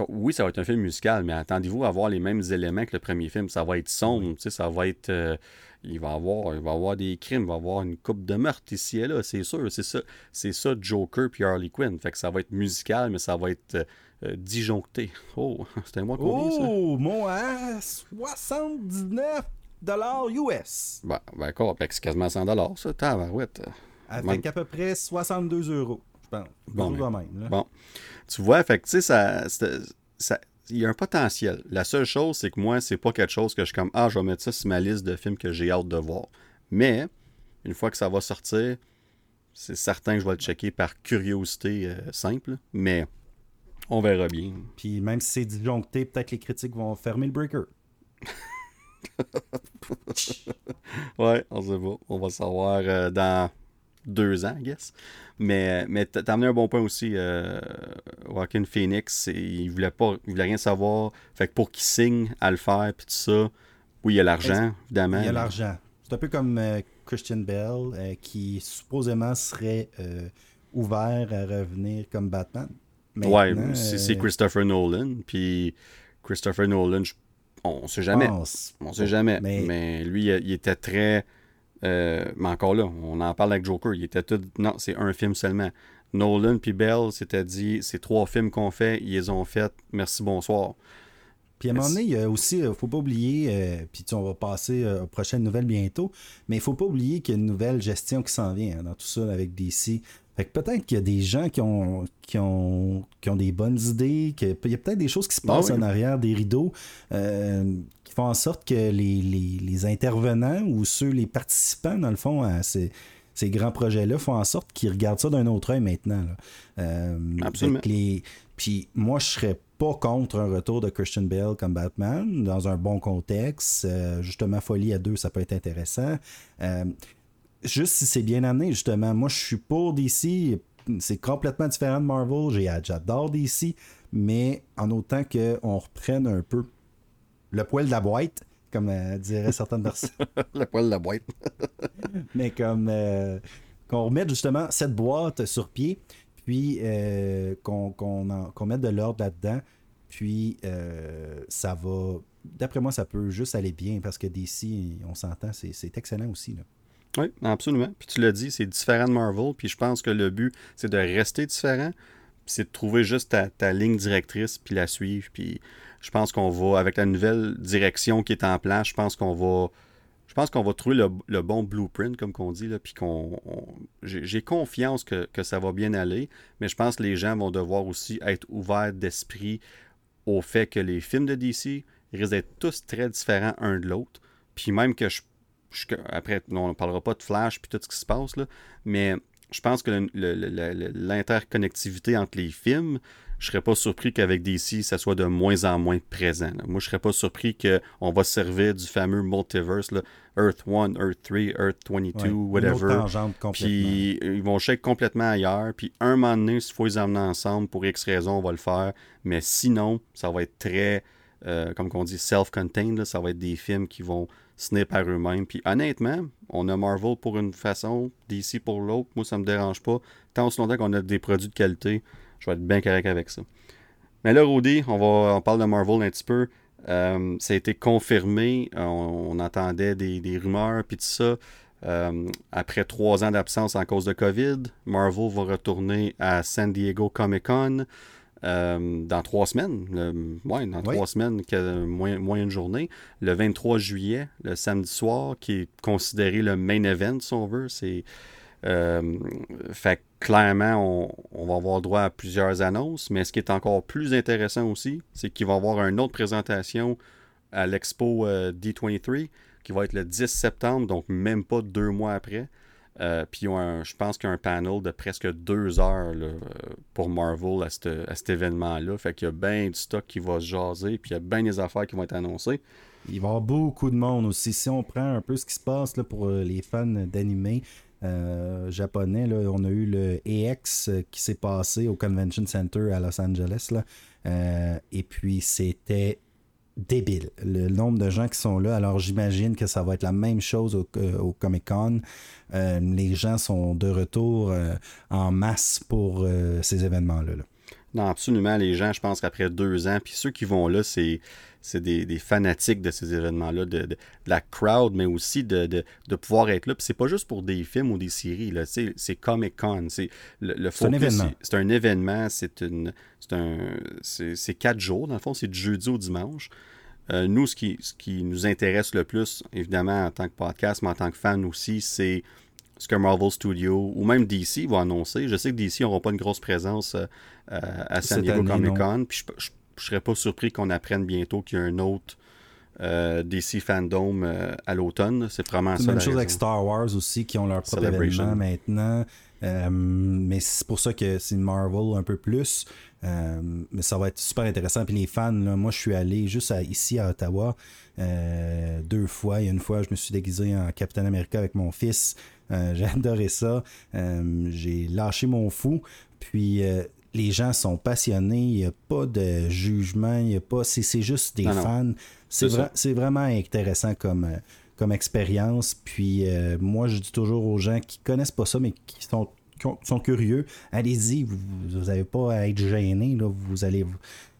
oui, ça va être un film musical, mais attendez-vous à avoir les mêmes éléments que le premier film. Ça va être sombre, tu sais, ça va être. euh, il va avoir, il va avoir des crimes, il va avoir une coupe de meurtre ici et là, c'est sûr. C'est ça, c'est ça Joker puis Harley Quinn. Fait que ça va être musical, mais ça va être euh, euh, disjoncté. Oh, c'était moi combien ça? Oh, mon à 79 US. Ben, ben d'accord, que c'est quasiment 100 ça, tabarouette. Avec Même- à peu près 62 euros, je pense. Bon, Bon, ben, même, là. Bon. Tu vois, fait que tu sais, ça, ça- il y a un potentiel. La seule chose, c'est que moi, c'est pas quelque chose que je suis comme Ah, je vais mettre ça sur ma liste de films que j'ai hâte de voir. Mais, une fois que ça va sortir, c'est certain que je vais le checker par curiosité euh, simple. Mais on verra bien. Puis même si c'est disjoncté, peut-être les critiques vont fermer le breaker. Ouais, on sait pas. On va savoir euh, dans deux ans, I guess. Mais, mais t'as amené un bon point aussi. Euh, Joaquin Phoenix, il voulait pas, il voulait rien savoir. Fait que pour qu'il signe à le faire, puis tout ça, oui, il y a l'argent, évidemment. Il y a l'argent. C'est un peu comme euh, Christian Bell, euh, qui supposément serait euh, ouvert à revenir comme Batman. Ouais, Maintenant, c'est c'est Christopher Nolan. Puis Christopher Nolan, je- on sait jamais. On sait jamais. Mais, Mais, lui, il, il était très. Euh, mais encore là, on en parle avec Joker. Il était tout. Non, c'est un film seulement. Nolan puis Bell s'étaient dit c'est trois films qu'on fait, ils les ont fait. Merci, bonsoir. Puis à un moment donné, il y a aussi, euh, faut pas oublier, euh, puis tu sais, on va passer euh, aux prochaines nouvelles bientôt, mais il faut pas oublier qu'il y a une nouvelle gestion qui s'en vient hein, dans tout ça avec DC. Fait que peut-être qu'il y a des gens qui ont, qui ont, qui ont des bonnes idées, qu'il y a peut-être des choses qui se Ah passent oui. en arrière des rideaux euh, font en sorte que les, les- les intervenants ou ceux, les participants, dans le fond, à ces, ces grands projets-là, font en sorte qu'ils regardent ça d'un autre œil maintenant. là. Euh, Absolument. les- Puis moi, je serais pas contre un retour de Christian Bale comme Batman dans un bon contexte. Euh, justement, Folie à deux, ça peut être intéressant. Euh, juste si c'est bien amené, justement. Moi, je suis pour DC. C'est complètement différent de Marvel. J'adore DC. Mais en autant qu'on reprenne un peu le poil de la boîte, comme euh, diraient certaines personnes. Le poil de la boîte. mais comme euh, qu'on remette justement cette boîte sur pied, puis euh, qu'on mette de l'ordre là-dedans, puis euh, ça va. D'après moi, ça peut juste aller bien parce que DC, on s'entend, c'est excellent aussi. Là. Oui, absolument. Puis tu l'as dit, c'est différent de Marvel. Puis je pense que le but, c'est de rester différent. Puis c'est de trouver juste ta, ta ligne directrice, puis la suivre. Puis je pense qu'on va, avec la nouvelle direction qui est en place, je pense qu'on va. Je pense qu'on va trouver le, bon blueprint, comme qu'on dit, là, puis J'ai confiance que, ça va bien aller, mais je pense que les gens vont devoir aussi être ouverts d'esprit au fait que les films de DC risquent d'être tous très différents un de l'autre. Puis même que je après, on ne parlera pas de Flash puis tout ce qui se passe, mais je pense que l'interconnectivité entre les films, je serais pas surpris qu'avec DC, ça soit de moins en moins présent. là. Moi, je serais pas surpris qu'on va se servir du fameux multiverse, là, Earth 1, Earth 3, Earth 22, Ouais, whatever. Puis ils vont shake complètement ailleurs. Puis un moment donné, s'il faut les emmener ensemble, pour X raison, on va le faire. Mais sinon, ça va être très, euh, comme on dit, self-contained. Ça va être des films qui vont se tenir par eux-mêmes. Puis honnêtement, on a Marvel pour une façon, DC pour l'autre. Moi, ça me dérange pas. Tant aussi longtemps qu'on a des produits de qualité, je vais être bien correct avec ça. Mais là, Rudy, on, va, on parle de Marvel un petit peu. Euh, ça a été confirmé. On, on entendait des, des rumeurs puis tout ça. Euh, après trois ans d'absence en cause de COVID, Marvel va retourner à San Diego Comic Con euh, dans trois semaines. Le- ouais, dans Oui. trois semaines, que- moins, moins une journée. Le 23 juillet, le samedi soir, qui est considéré le main event, si on veut. C'est, fait que clairement, on, va avoir droit à plusieurs annonces, mais ce qui est encore plus intéressant aussi, c'est qu'il va y avoir une autre présentation à l'expo euh, D23 qui va être le 10 septembre, donc même pas deux mois après. Euh, puis je pense qu'il y a un panel de presque deux heures euh, pour Marvel à, cet événement-là. Fait qu'il y a bien du stock qui va se jaser, puis il y a bien des affaires qui vont être annoncées. Il va y avoir beaucoup de monde aussi. Si on prend un peu ce qui se passe là, pour euh, les fans d'anime euh, japonais, là, on a eu le EX qui s'est passé au Convention Center à Los Angeles. Là. Euh, et puis c'était débile, le nombre de gens qui sont là. Alors j'imagine que ça va être la même chose au, euh, Comic Con. Les gens sont de retour en masse pour ces événements-là. là. Non, absolument. Les gens, je pense qu'après deux ans, puis ceux qui vont là, c'est, c'est des, des fanatiques de ces événements-là, de, de- de la crowd, mais aussi de, de, de pouvoir être là. Puis c'est pas juste pour des films ou des séries, là. C'est, c'est Comic-Con. C'est, le, le C'est un focus, événement. C'est, un événement. C'est, une, c'est, un, c'est, c'est quatre jours, dans le fond. C'est du jeudi au dimanche. Euh, nous, ce qui, ce qui nous intéresse le plus, évidemment, en tant que podcast, mais en tant que fan aussi, c'est ce que Marvel Studios ou même DC va annoncer. Je sais que DC n'auront pas une grosse présence euh, à San Diego Comic Con. Puis je, je serais pas surpris qu'on apprenne bientôt qu'il y a un autre euh, DC Fandom euh, à l'automne. C'est vraiment C'est ça. la même la chose avec. Star Wars aussi, qui ont leur propre événement maintenant. Euh, mais c'est pour ça que c'est Marvel un peu plus. Euh, mais ça va être super intéressant. Puis les fans, là, moi je suis allé juste à- ici à Ottawa euh, deux fois. Il y a une fois, je me suis déguisé en Captain America avec mon fils. Euh, J'ai adoré ça. Euh, J'ai lâché mon fou. Puis euh, les gens sont passionnés. Il n'y a pas de jugement. Il y a pas. C'est c'est juste des Non, fans. C'est vra- vraiment intéressant comme. euh, comme expérience. Puis euh, moi, je dis toujours aux gens qui connaissent pas ça, mais qui sont, qui ont- sont curieux, allez-y, vous n'avez pas à être gêné, là, vous allez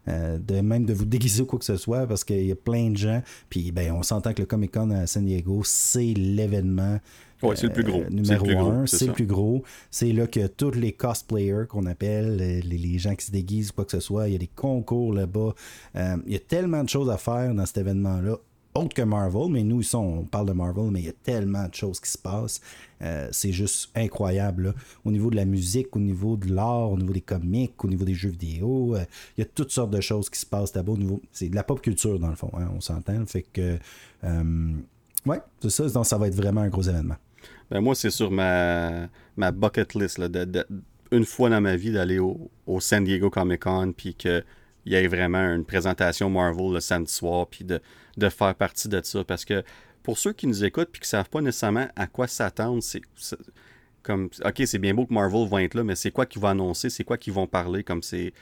euh, de même de vous déguiser ou quoi que ce soit, parce qu'il y a plein de gens. Puis ben, on s'entend que le Comic Con à San Diego, c'est l'événement. Ouais, c'est le plus gros. euh, numéro un, c'est le plus gros. C'est là que tous les cosplayers qu'on appelle, les, les gens qui se déguisent, quoi que ce soit, il y a des concours là-bas. Euh, il y a tellement de choses à faire dans cet événement-là, autre que Marvel, mais nous, on parle de Marvel, mais il y a tellement de choses qui se passent. Euh, c'est juste incroyable. là. Au niveau de la musique, au niveau de l'art, au niveau des comics, au niveau des jeux vidéo, euh, il y a toutes sortes de choses qui se passent là-bas. Au niveau... C'est de la pop culture, dans le fond, hein, on s'entend. Fait que, euh, ouais, c'est ça. Donc, ça va être vraiment un gros événement. Ben, moi, c'est sur ma, ma bucket list, là, une fois dans ma vie, d'aller au, au San Diego Comic Con, puis qu'il y ait vraiment une présentation Marvel le samedi soir, puis de, de faire partie de ça. Parce que pour ceux qui nous écoutent, puis qui ne savent pas nécessairement à quoi s'attendre, c'est comme, OK, c'est bien beau que Marvel va être là, mais c'est quoi qu'ils vont annoncer, c'est quoi qu'ils vont parler, comme c'est.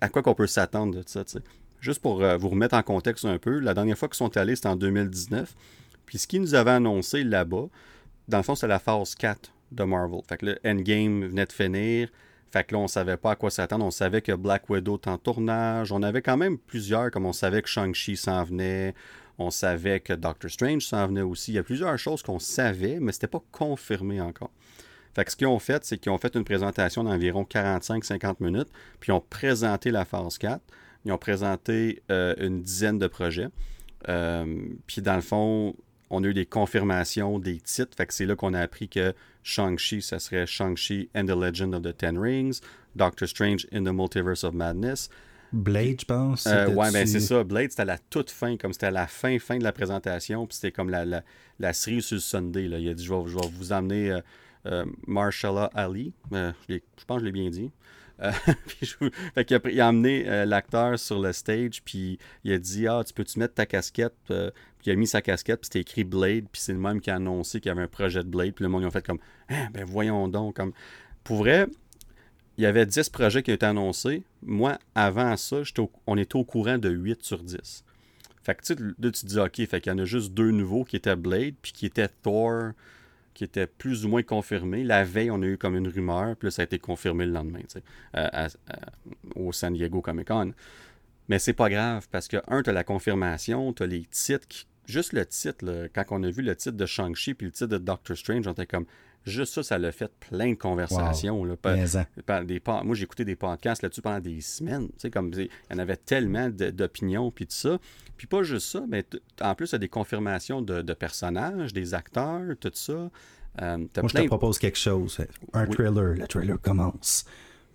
À quoi qu'on peut s'attendre de ça, tu sais. Juste pour euh, vous remettre en contexte un peu, la dernière fois qu'ils sont allés, c'était en 2019. Puis ce qu'ils nous avaient annoncé là-bas, dans le fond, c'est la phase 4 de Marvel. Fait que le Endgame venait de finir. Fait que là, on savait pas à quoi s'attendre. On savait que Black Widow était en tournage. On avait quand même plusieurs, comme on savait que Shang-Chi s'en venait. On savait que Doctor Strange s'en venait aussi. Il y a plusieurs choses qu'on savait, mais c'était pas confirmé encore. Fait que ce qu'ils ont fait, c'est qu'ils ont fait une présentation d'environ 45-50 minutes, puis ils ont présenté la phase 4. Ils ont présenté euh, une dizaine de projets. Euh, puis dans le fond, on a eu des confirmations des titres. Fait que c'est là qu'on a appris que Shang-Chi, ça serait Shang-Chi and the Legend of the Ten Rings, Doctor Strange in the Multiverse of Madness. Blade, je pense. Euh, ouais, ben c'est ça. Blade, c'était à la toute fin, comme c'était à la fin, fin de la présentation. Puis c'était comme la, la, la série sur le Sunday. Là. Il a dit je vais, je vais vous emmener euh, euh, Ali. Euh, je pense que je l'ai bien dit. Euh, fait qu'il a, il a emmené euh, l'acteur sur le stage, puis il a dit Ah, tu peux-tu mettre ta casquette? Euh, Puis il a mis sa casquette, puis c'était écrit Blade, puis c'est le même qui a annoncé qu'il y avait un projet de Blade, puis le monde ils fait comme Ah, ben voyons donc. Comme... Pour vrai, il y avait 10 projets qui ont été annoncés. Moi, avant ça, on était au courant de 8 sur 10. Fait que tu là, tu te dis, OK, fait qu'il y en a juste deux nouveaux qui étaient Blade, puis qui étaient Thor, qui étaient plus ou moins confirmés. La veille, on a eu comme une rumeur, puis ça a été confirmé le lendemain, au San Diego Comic Con. Mais c'est pas grave, parce que, un, tu la confirmation, tu les titres. Juste le titre, quand on a vu le titre de Shang-Chi puis le titre de Doctor Strange, on était comme. Juste ça, ça l'a fait plein de conversations. là. Par des pod- moi, j'ai écouté des podcasts là-dessus pendant des semaines. Tu sais, comme il y en avait tellement d'opinions puis tout ça. Puis pas juste ça, mais en plus, il y a des confirmations de, de personnages, des acteurs, tout ça. Euh, Moi, je te propose quelque chose. Un Oui. trailer. Le trailer commence.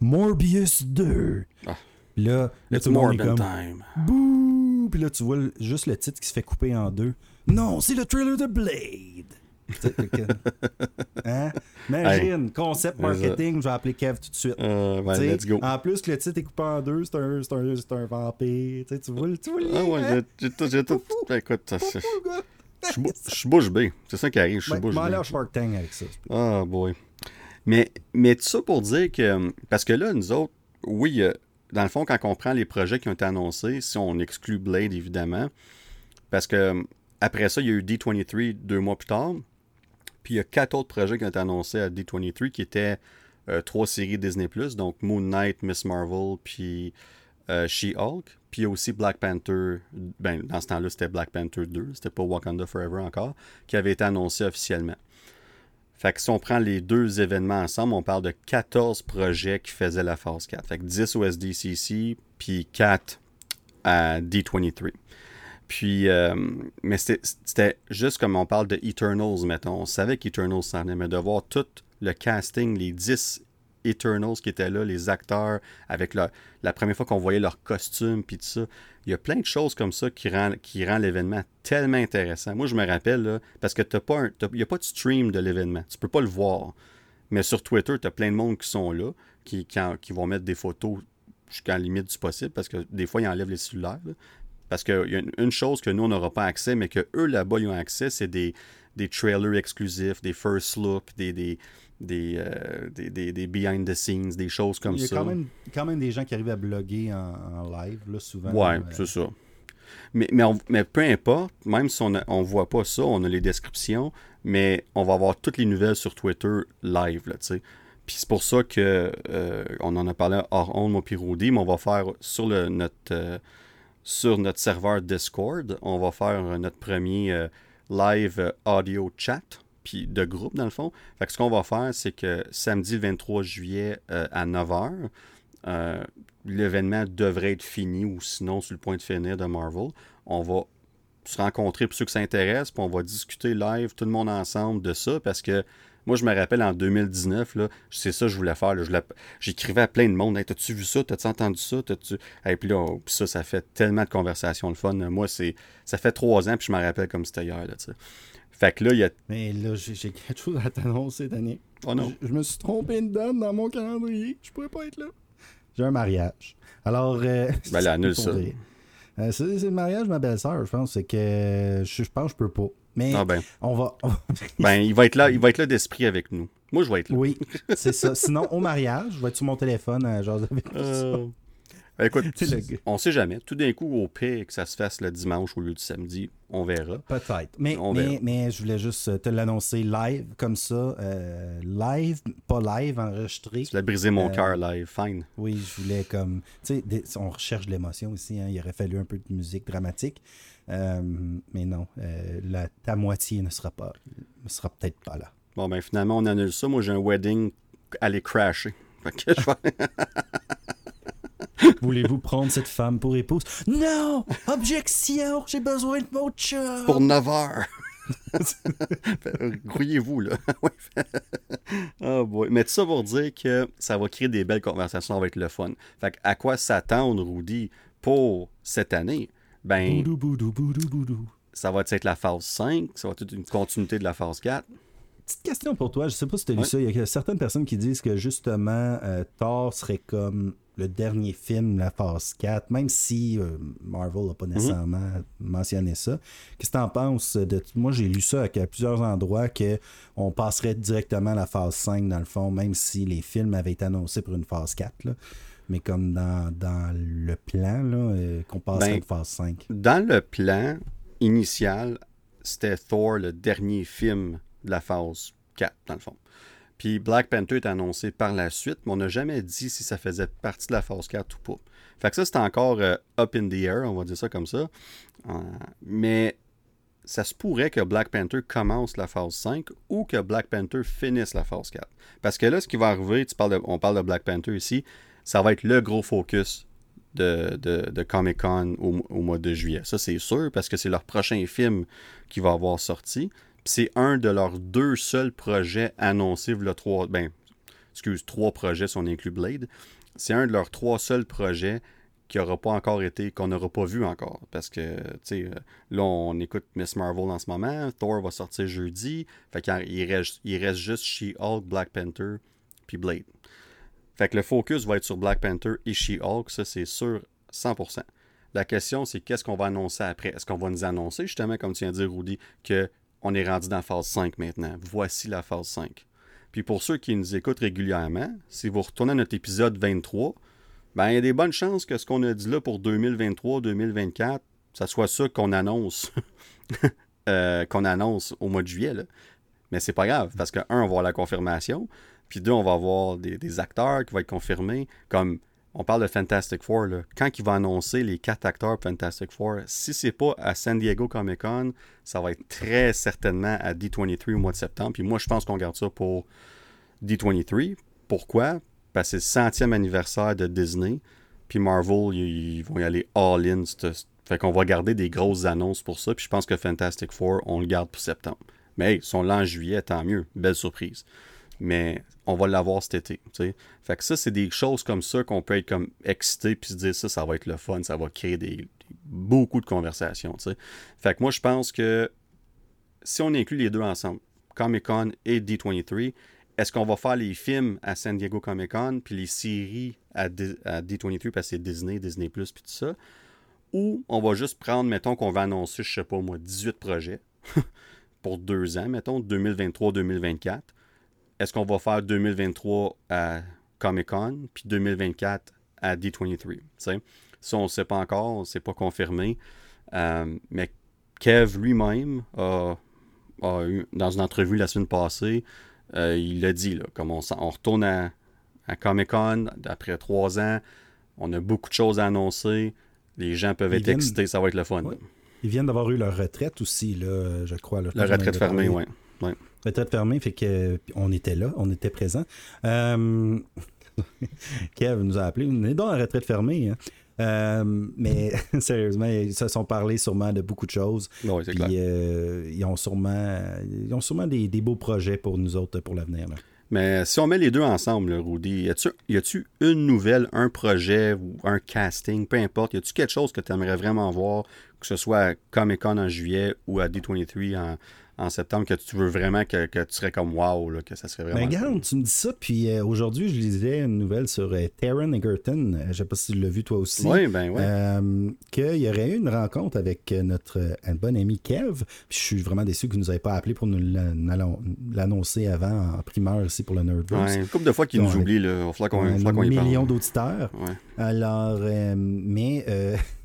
Morbius 2. Ah. Là, là tout le monde more est than comme time. Bouh! Puis là, tu vois juste le titre qui se fait couper en deux. Non, c'est le trailer de Blade. Hein? Imagine, concept marketing, je vais appeler Kev tout de suite. Euh, Tu sais, let's go. En plus, que le titre est coupé en deux, c'est un, c'est un, c'est un vampire. Tu, vois, le- tu vois Ah ouais, hein? j'ai- tout. Écoute, je suis bou- je suis bouche bée. C'est ça qui arrive, je suis Ouais, bouche bée. à Shark Tank avec ça. Ah, boy. Mais, mais tout ça pour dire que. Parce que là, nous autres, oui, a dans le fond, quand on prend les projets qui ont été annoncés, si on exclut Blade, évidemment, parce que après ça, il y a eu D23 deux mois plus tard. Puis il y a quatre autres projets qui ont été annoncés à D23 qui étaient euh, trois séries Disney, donc Moon Knight, Miss Marvel, puis euh, She-Hulk. Puis aussi Black Panther. Ben, dans ce temps-là, c'était Black Panther 2. C'était pas Wakanda Forever encore, qui avait été annoncé officiellement. Fait que si on prend les deux événements ensemble, on parle de 14 projets qui faisaient la phase 4. Fait que 10 au SDCC, puis 4 à D23. Puis, euh, mais c'était juste comme on parle de Eternals, mettons. On savait qu'Eternals s'en venait, mais de voir tout le casting, les 10 Eternals qui étaient là, les acteurs, avec la première fois qu'on voyait leur costume, puis tout ça. Il y a plein de choses comme ça qui rend, qui rend l'événement tellement intéressant. Moi, je me rappelle, là, parce que t'as pas n'y a pas de stream de l'événement. Tu peux pas le voir. Mais sur Twitter, tu as plein de monde qui sont là, qui, qui, vont mettre des photos jusqu'à la limite du possible, parce que des fois, ils enlèvent les cellulaires. Parce qu'il y a une, chose que nous, on n'aura pas accès, mais que eux, là-bas, ils ont accès, c'est des, des trailers exclusifs, des first looks, des, des, euh, des, des, des, behind the scenes, des choses comme ça. Il y a Quand, même, quand même des gens qui arrivent à bloguer en, live, là, souvent. Ouais, euh, c'est ça. Mais, mais, mais, peu importe, même si on ne voit pas ça, on a les descriptions, mais on va avoir toutes les nouvelles sur Twitter live, là, tu sais. Puis c'est pour ça que euh, on en a parlé hors mon Rudy, mais on va faire sur le, notre, sur notre serveur Discord, on va faire notre premier live audio chat puis de groupe, dans le fond. Fait que ce qu'on va faire, c'est que samedi 23 juillet euh, à 9h, euh, l'événement devrait être fini ou sinon sur le point de finir de Marvel. On va se rencontrer pour ceux qui s'intéressent, puis on va discuter live, tout le monde ensemble de ça, parce que moi, je me rappelle en 2019, là, c'est ça que je voulais faire. J'écrivais à plein de monde. Hey, T'as-tu vu ça? T'as-tu entendu ça? T'as-tu... Et puis là, ça, ça fait tellement de conversations le fun. Moi, c'est ça fait trois ans, puis je me rappelle comme c'était hier. Là, fait que là, il y a. Mais là, j'ai quelque chose à t'annoncer, Daniel. Oh non. Je, me suis trompé de date dans mon calendrier. Je pourrais pas être là. J'ai un mariage. Alors. Euh, ben là, annule ça. Euh, c'est le mariage de ma belle-sœur, je pense. C'est que je, pense que je peux pas. Mais ah ben. on va. ben, il va être là, il va être là d'esprit avec nous. Moi, je vais être là. Oui, c'est ça. Sinon, au mariage, je vais être sur mon téléphone à genre euh... Ben, écoute, on sait jamais. Tout d'un coup, au pire que ça se fasse le dimanche au lieu du samedi, on verra. Peut-être. Mais, mais, je voulais juste te l'annoncer live, comme ça. Euh, live, pas live, enregistré. Tu l'as brisé mon euh, cœur live, fine. Oui, je voulais comme. Tu sais, on recherche de l'émotion aussi. Hein. Il aurait fallu un peu de musique dramatique. Euh, mais non, la, ta moitié ne sera pas, ne sera peut-être pas là. Bon, ben finalement, on annule ça. Moi, j'ai un wedding à aller crasher. Fait que je vais... Voulez-vous prendre cette femme pour épouse? Non! Objection! J'ai besoin de mon chat! Pour 9 heures! Grouillez-vous, là. oh boy. Mais tout ça pour dire que ça va créer des belles conversations, ça va être le fun. Fait à quoi s'attendre, Rudy, pour cette année? Ben. Ça va être la phase 5, ça va être une continuité de la phase 4 petite question pour toi. Je sais pas si tu as lu ça. Il y a certaines personnes qui disent que justement, euh, Thor serait comme le dernier film, la phase 4, même si euh, Marvel n'a pas mhm. nécessairement mentionné ça. Qu'est-ce que tu en penses de. Moi, j'ai lu ça à, plusieurs endroits qu'on passerait directement à la phase 5, dans le fond, même si les films avaient été annoncés pour une phase 4. Mais comme dans, le plan, euh, qu'on passerait ben, à phase 5. Dans le plan initial, c'était Thor, le dernier film de la phase 4, dans le fond. Puis Black Panther est annoncé par la suite, mais on n'a jamais dit si ça faisait partie de la phase 4 ou pas. Fait que ça, c'est encore euh, up in the air, on va dire ça comme ça. Euh, mais ça se pourrait que Black Panther commence la phase 5 ou que Black Panther finisse la phase 4. Parce que là, ce qui va arriver, on parle de Black Panther ici, ça va être le gros focus de, de, Comic-Con au, au, mois de juillet. Ça, c'est sûr, parce que c'est leur prochain film qui va avoir sorti c'est un de leurs deux seuls projets annoncés, le trois, ben, excuse, trois projets si on inclut Blade. C'est un de leurs trois seuls projets qui n'aura pas encore été, qu'on n'aura pas vu encore. Parce que, tu sais, euh, là, on écoute Miss Marvel en ce moment. Thor va sortir jeudi. Fait qu'il reste, il reste juste She-Hulk, Black Panther, puis Blade. Fait que le focus va être sur Black Panther et She-Hulk, ça c'est sûr, 100%. La question, c'est qu'est-ce qu'on va annoncer après? Est-ce qu'on va nous annoncer, justement, comme tu viens de dire, Rudy, que on est rendu dans la phase 5 maintenant. Voici la phase 5. Puis pour ceux qui nous écoutent régulièrement, si vous retournez à notre épisode 23, ben, il y a des bonnes chances que ce qu'on a dit là pour 2023-2024, ça soit ça qu'on annonce. Euh, qu'on annonce au mois de juillet. Mais c'est pas grave, parce que, un, on va avoir la confirmation, puis deux, on va avoir des, acteurs qui vont être confirmés, comme on parle de Fantastic Four, quand il va annoncer les quatre acteurs Fantastic Four, si c'est pas à San Diego Comic Con, ça va être très certainement à D23 au mois de septembre. Puis moi, je pense qu'on garde ça pour D23. Pourquoi? Parce que c'est le centième anniversaire de Disney. Puis Marvel, ils vont y aller all-in. Fait qu'on va garder des grosses annonces pour ça. Puis je pense que Fantastic Four, on le garde pour septembre. Mais ils sont là en juillet, tant mieux. Belle surprise. Mais on va l'avoir cet été. Fait que ça, c'est des choses comme ça qu'on peut être comme excité puis se dire ça, ça va être le fun, ça va créer des, beaucoup de conversations. Fait que moi, je pense que si on inclut les deux ensemble, Comic Con et D23, est-ce qu'on va faire les films à San Diego Comic Con, puis les séries à, D 23 parce que c'est Disney, Disney Plus, puis tout ça? Ou on va juste prendre, mettons qu'on va annoncer, je sais pas moi, 18 projets pour deux ans, mettons, 2023-2024. Est-ce qu'on va faire 2023 à Comic Con, puis 2024 à D23? Ça, on ne sait pas encore, c'est pas confirmé. Euh, mais Kev lui-même a, eu, dans une entrevue la semaine passée, euh, il l'a dit, là, comme on, retourne à, Comic Con après trois ans, on a beaucoup de choses à annoncer, les gens peuvent être excités, ça va être le fun. Ils viennent d'avoir eu leur retraite aussi, là, je crois. la retraite fermée, oui. Ouais. Retraite fermée, fait que on était là, on était présent. Euh... Kev nous a appelé, on est dans la retraite fermée. Hein. Euh, mais sérieusement, ils se sont parlé sûrement de beaucoup de choses. Oui, clair. Euh, ils ont sûrement, ils ont sûrement des, beaux projets pour nous autres pour l'avenir. Mais si on met les deux ensemble, Rudy, y a-tu une nouvelle, un projet ou un casting, peu importe, y a-tu quelque chose que tu aimerais vraiment voir, que ce soit à Comic Con en juillet ou à D23 en, en septembre que tu veux vraiment que, tu serais comme wow, que ça serait vraiment. Ben, regarde, tu me dis ça, puis euh, aujourd'hui, je lisais une nouvelle sur euh, Taron Egerton. Euh, je ne sais pas si tu l'as vu toi aussi. Oui, ben oui. Qu'il y aurait eu une rencontre avec notre bon ami Kev. Puis je suis vraiment déçu que vous ne nous avez pas appelé pour nous l'annoncer avant en primeur ici pour le Nerdverse. Ouais, une couple de fois qu'il nous oublie, là. Il va falloir qu'on qu Un million d'auditeurs. Alors, mais.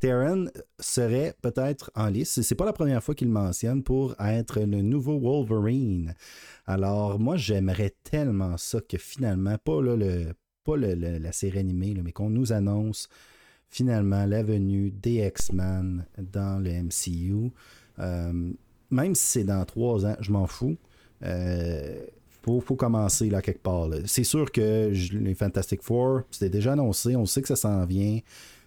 Terran serait peut-être en lice. C'est pas la première fois qu'il mentionne pour être le nouveau Wolverine. Alors, moi, j'aimerais tellement ça que finalement, pas, le, pas la série animée, mais qu'on nous annonce finalement la venue des X-Men dans le MCU. Euh, même si c'est dans trois ans, je m'en fous. Euh, faut, commencer là quelque part. C'est sûr que les Fantastic Four, c'était déjà annoncé, on sait que ça s'en vient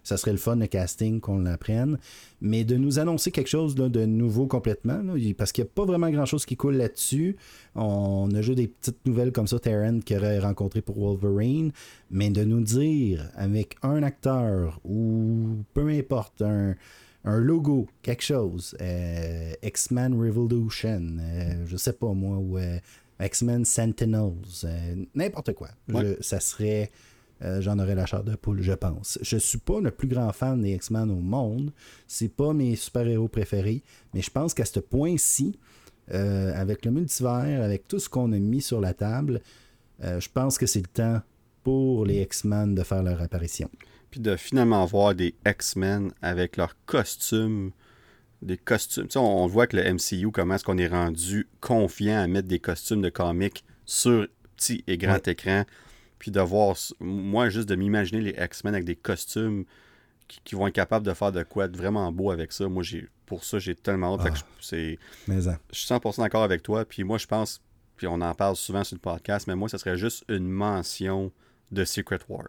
ça serait le fun le casting qu'on l'apprenne. Mais de nous annoncer quelque chose de nouveau complètement, parce qu'il n'y a pas vraiment grand-chose qui coule là-dessus. On a juste des petites nouvelles comme ça, Terran qui aurait rencontré pour Wolverine, mais de nous dire avec un acteur ou peu importe, un, logo, quelque chose, euh, X-Men Revolution, euh, je sais pas moi, ou euh, X-Men Sentinels, n'importe quoi. ça serait euh, j'en aurais la chair de poule, je pense. Je suis pas le plus grand fan des X-Men au monde. C'est pas mes super-héros préférés. Mais je pense qu'à ce point-ci, euh, avec le multivers, avec tout ce qu'on a mis sur la table, euh, je pense que c'est le temps pour les X-Men de faire leur apparition. Puis de finalement voir des X-Men avec leurs costumes des costumes. Tu sais, on, voit que le MCU, comment est-ce qu'on est rendu confiant à mettre des costumes de comics sur petit et grand écran puis de voir, moi, juste de m'imaginer les X-Men avec des costumes qui, vont être capables de faire de quoi être vraiment beau avec ça. Moi, j'ai pour ça, j'ai tellement hâte. Ah, c'est, je suis 100% d'accord avec toi. Puis moi, je pense, puis on en parle souvent sur le podcast, mais moi, ce serait juste une mention de Secret Wars.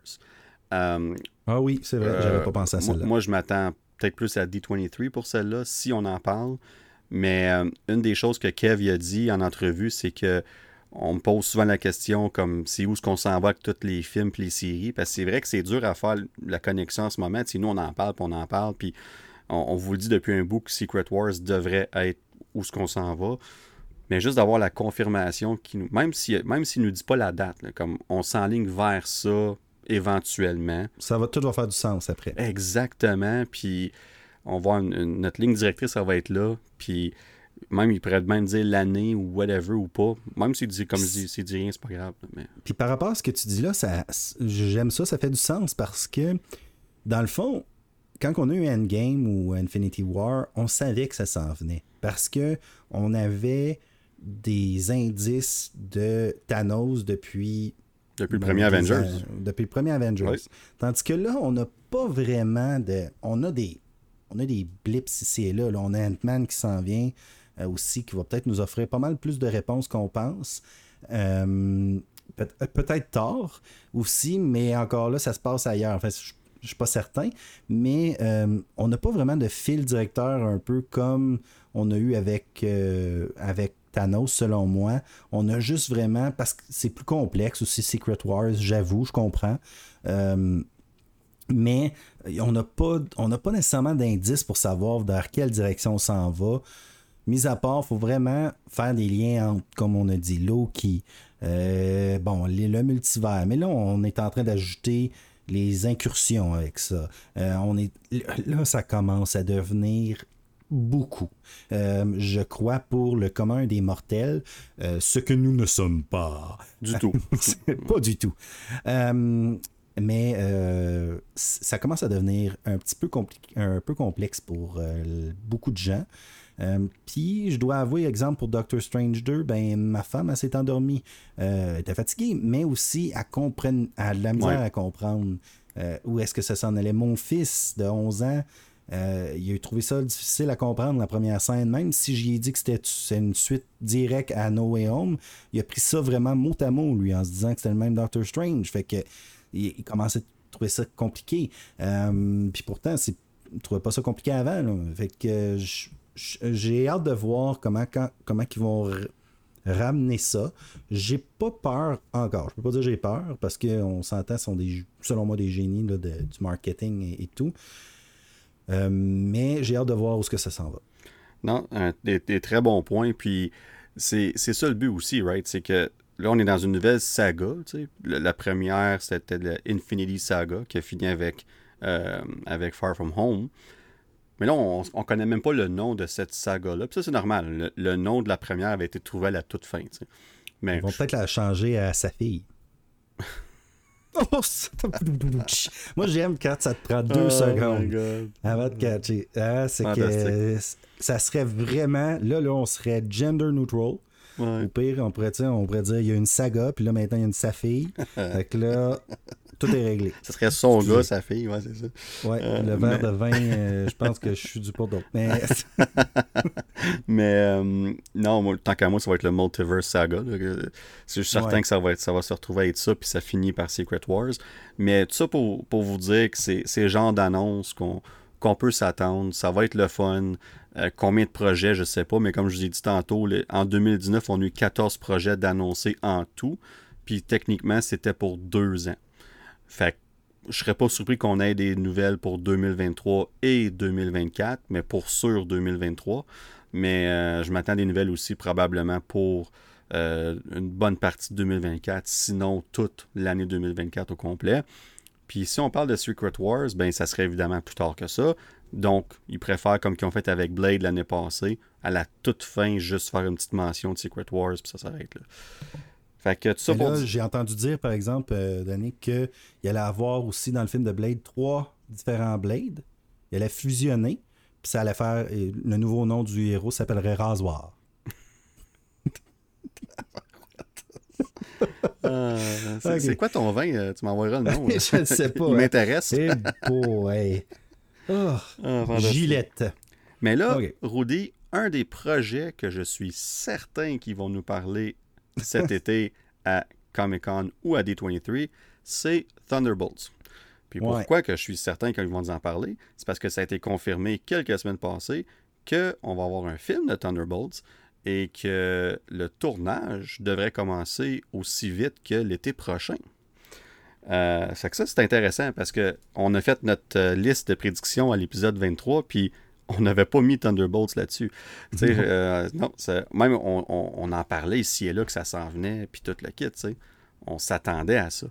Euh, ah oui, c'est vrai, j'avais euh, pas pensé à celle-là. Moi, je m'attends peut-être plus à D23 pour celle-là, si on en parle. Mais euh, une des choses que Kev a dit en entrevue, c'est que on me pose souvent la question comme c'est où est-ce qu'on s'en va avec tous les films et les séries? Parce que c'est vrai que c'est dur à faire la connexion en ce moment. Si nous, on en parle, puis on en parle, puis on, vous le dit depuis un bout que Secret Wars devrait être où est-ce qu'on s'en va. Mais juste d'avoir la confirmation, qui nous, même s'il même ne nous dit pas la date, comme on s'enligne vers ça éventuellement. Ça va tout va faire du sens après. Exactement. Puis on voit notre ligne directrice, ça va être là. Puis même, il pourrait même dire l'année ou whatever ou pas. Même s'il dit, comme je dis, s'il dit rien, c'est pas grave. Mais... Puis par rapport à ce que tu dis là, ça, j'aime ça, ça fait du sens parce que, dans le fond, quand on a eu Endgame ou Infinity War, on savait que ça s'en venait. Parce que on avait des indices de Thanos depuis. Depuis le premier Avengers. depuis le premier Avengers. Tandis que là, on n'a pas vraiment de. On a des. On a des blips ici et là. On a Ant-Man qui s'en vient aussi, qui va peut-être nous offrir pas mal plus de réponses qu'on pense. Euh, peut-être tort aussi, mais encore là, ça se passe ailleurs. En fait, je je suis pas certain, mais euh, on n'a pas vraiment de fil directeur un peu comme on a eu avec, euh, avec Thanos, selon moi. On a juste vraiment, parce que c'est plus complexe aussi, Secret Wars, j'avoue, je comprends. Euh, mais on n'a pas, pas nécessairement d'indice pour savoir vers quelle direction on s'en va. Mis à part, il faut vraiment faire des liens entre, comme on a dit, Loki, bon, le multivers. Mais là, on est en train d'ajouter les incursions avec ça. Euh, on est, là, ça commence à devenir beaucoup. Euh, je crois pour le commun des mortels, euh, ce que nous ne sommes pas. Du tout. pas du tout. Mais ça commence à devenir un petit peu, un peu complexe pour beaucoup de gens. Euh, puis, je dois avouer, exemple, pour Doctor Strange 2, ben, ma femme, elle s'est endormie. Euh, elle était fatiguée, mais aussi, elle, comprenne, elle a de la misère à comprendre euh, où est-ce que ça s'en allait. Mon fils de 11 ans, il a trouvé ça difficile à comprendre la première scène, même si j'y ai dit que c'était une suite directe à No Way Home. Il a pris ça vraiment mot à mot, lui, en se disant que c'était le même Doctor Strange. Fait que il, commençait à trouver ça compliqué. puis pourtant, c'est, il trouvait pas ça compliqué avant. J'ai hâte de voir comment, comment ils vont ramener ça. J'ai pas peur encore. Je peux pas dire j'ai peur parce qu'on s'entend, sont des, selon moi des génies du marketing et, tout. Euh, mais j'ai hâte de voir où ce que ça s'en va. Non, des, très bons points. Puis c'est ça le but aussi, right? C'est que là, on est dans une nouvelle saga. La, première, c'était l'Infinity Saga qui a fini avec, euh, avec Far From Home. Mais là, on ne connaît même pas le nom de cette saga-là. Puis ça, c'est normal. Le, nom de la première avait été trouvé à la toute fin. Mais Ils vont peut-être la changer à sa fille. Moi, j'aime quand ça te prend deux oh secondes avant de catcher. Ah, c'est que ça serait vraiment. Là, là, on serait gender neutral. Au pire, on pourrait, on pourrait dire il y a une saga, puis là, maintenant, il y a une sa fille. fait que là, tout est réglé. Ce serait son gars, sa fille, ouais, c'est ça. Ouais, euh, le verre de vin, euh, je pense que je suis du pour d'autres. Mais, mais euh, non, tant qu'à moi, ça va être le Multiverse Saga. C'est certain que ça va, être, ça va se retrouver à être ça, puis ça finit par Secret Wars. Mais tout ça pour, pour vous dire que c'est ces genres d'annonces qu'on qu'on peut s'attendre. Ça va être le fun. Combien de projets, je sais pas, mais comme je vous ai dit tantôt, en 2019, on a eu 14 projets d'annoncer en tout. Puis techniquement, c'était pour deux ans. Fait que je serais pas surpris qu'on ait des nouvelles pour 2023 et 2024, mais pour sûr 2023. Mais euh, je m'attends des nouvelles aussi probablement pour euh, une bonne partie de 2024, sinon toute l'année 2024 au complet. Puis si on parle de Secret Wars, ben ça serait évidemment plus tard que ça. Donc, ils préfèrent, comme ils ont fait avec Blade l'année passée, à la toute fin, juste faire une petite mention de Secret Wars, puis ça s'arrête là. Fait que tout ça pour... J'ai entendu dire, par exemple, euh, Danny, qu'il allait avoir aussi dans le film de Blade trois différents Blades. Il allait fusionner, puis ça allait faire. Le nouveau nom du héros s'appellerait Rasoir. Ah, c'est quoi ton vin euh, Tu m'envoieras le nom. je ne sais pas. Il m'intéresse. C'est beau, hey. Oh, ah, Gillette. Mais là, Rudy, un des projets que je suis certain qu'ils vont nous parler cet été à Comic Con ou à D23, c'est Thunderbolts. Puis pourquoi que je suis certain qu'ils vont nous en parler, c'est parce que ça a été confirmé quelques semaines passées qu'on va avoir un film de Thunderbolts et que le tournage devrait commencer aussi vite que l'été prochain. Euh, que ça, c'est intéressant parce qu'on a fait notre euh, liste de prédictions à l'épisode 23, puis on n'avait pas mis Thunderbolts là-dessus. Euh, non, même on, en parlait ici et là que ça s'en venait, puis tout le kit, on s'attendait à ça.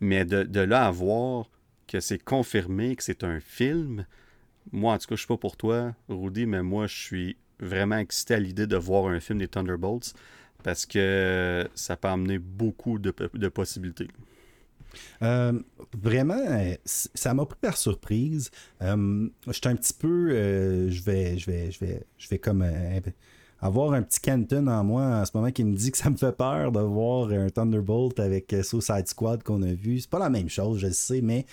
Mais de, là à voir que c'est confirmé que c'est un film, moi en tout cas, je suis pas pour toi, Rudy, mais moi je suis vraiment excité à l'idée de voir un film des Thunderbolts parce que ça peut amener beaucoup de, de possibilités. Euh, vraiment, euh, ça m'a pris par surprise. Euh, J'étais un petit peu. Euh, je vais. Je vais. Je vais. Je vais comme. avoir un petit Canton en moi en ce moment qui me dit que ça me fait peur de voir un Thunderbolt avec Suicide Squad qu'on a vu. C'est pas la même chose, je le sais, mais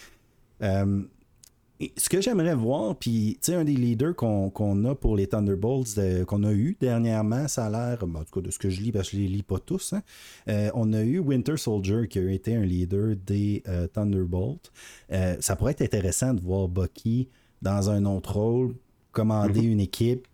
ce que j'aimerais voir, puis tu sais, un des leaders qu'on a pour les Thunderbolts, qu'on a eu dernièrement, ça a l'air, en tout cas de ce que je lis, parce que je les lis pas tous, hein, euh, on a eu Winter Soldier qui a été un leader des euh, Thunderbolts. Euh, ça pourrait être intéressant de voir Bucky dans un autre rôle, commander mm-hmm. une équipe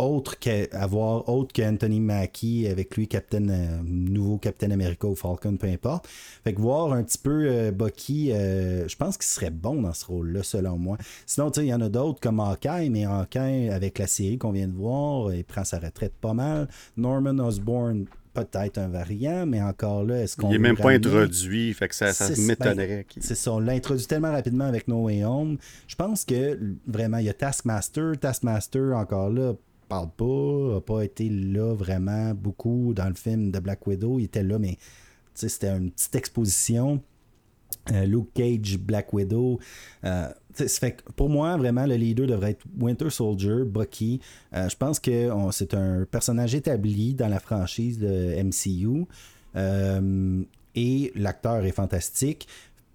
autre qu'avoir autre qu'Anthony Mackie avec lui Captain euh, nouveau Captain America ou Falcon peu importe fait que voir un petit peu euh, Bucky euh, je pense qu'il serait bon dans ce rôle là selon moi sinon il y en a d'autres comme Hawkeye mais Hawkeye avec la série qu'on vient de voir il prend sa retraite pas mal Norman Osborn peut-être un variant, mais encore là, est-ce qu'on. Il n'est même pas introduit, fait que ça, ça m'étonnerait. Ben, c'est ça, on l'a introduit tellement rapidement avec No Way Home. Je pense que vraiment, il y a Taskmaster. Taskmaster, encore là, parle pas, n'a pas été là vraiment beaucoup dans le film de Black Widow. Il était là, mais c'était une petite exposition. Euh, Luke Cage, Black Widow. Euh, pour moi, vraiment, le leader devrait être Winter Soldier, Bucky. Euh, je pense que c'est un personnage établi dans la franchise de MCU. et l'acteur est fantastique.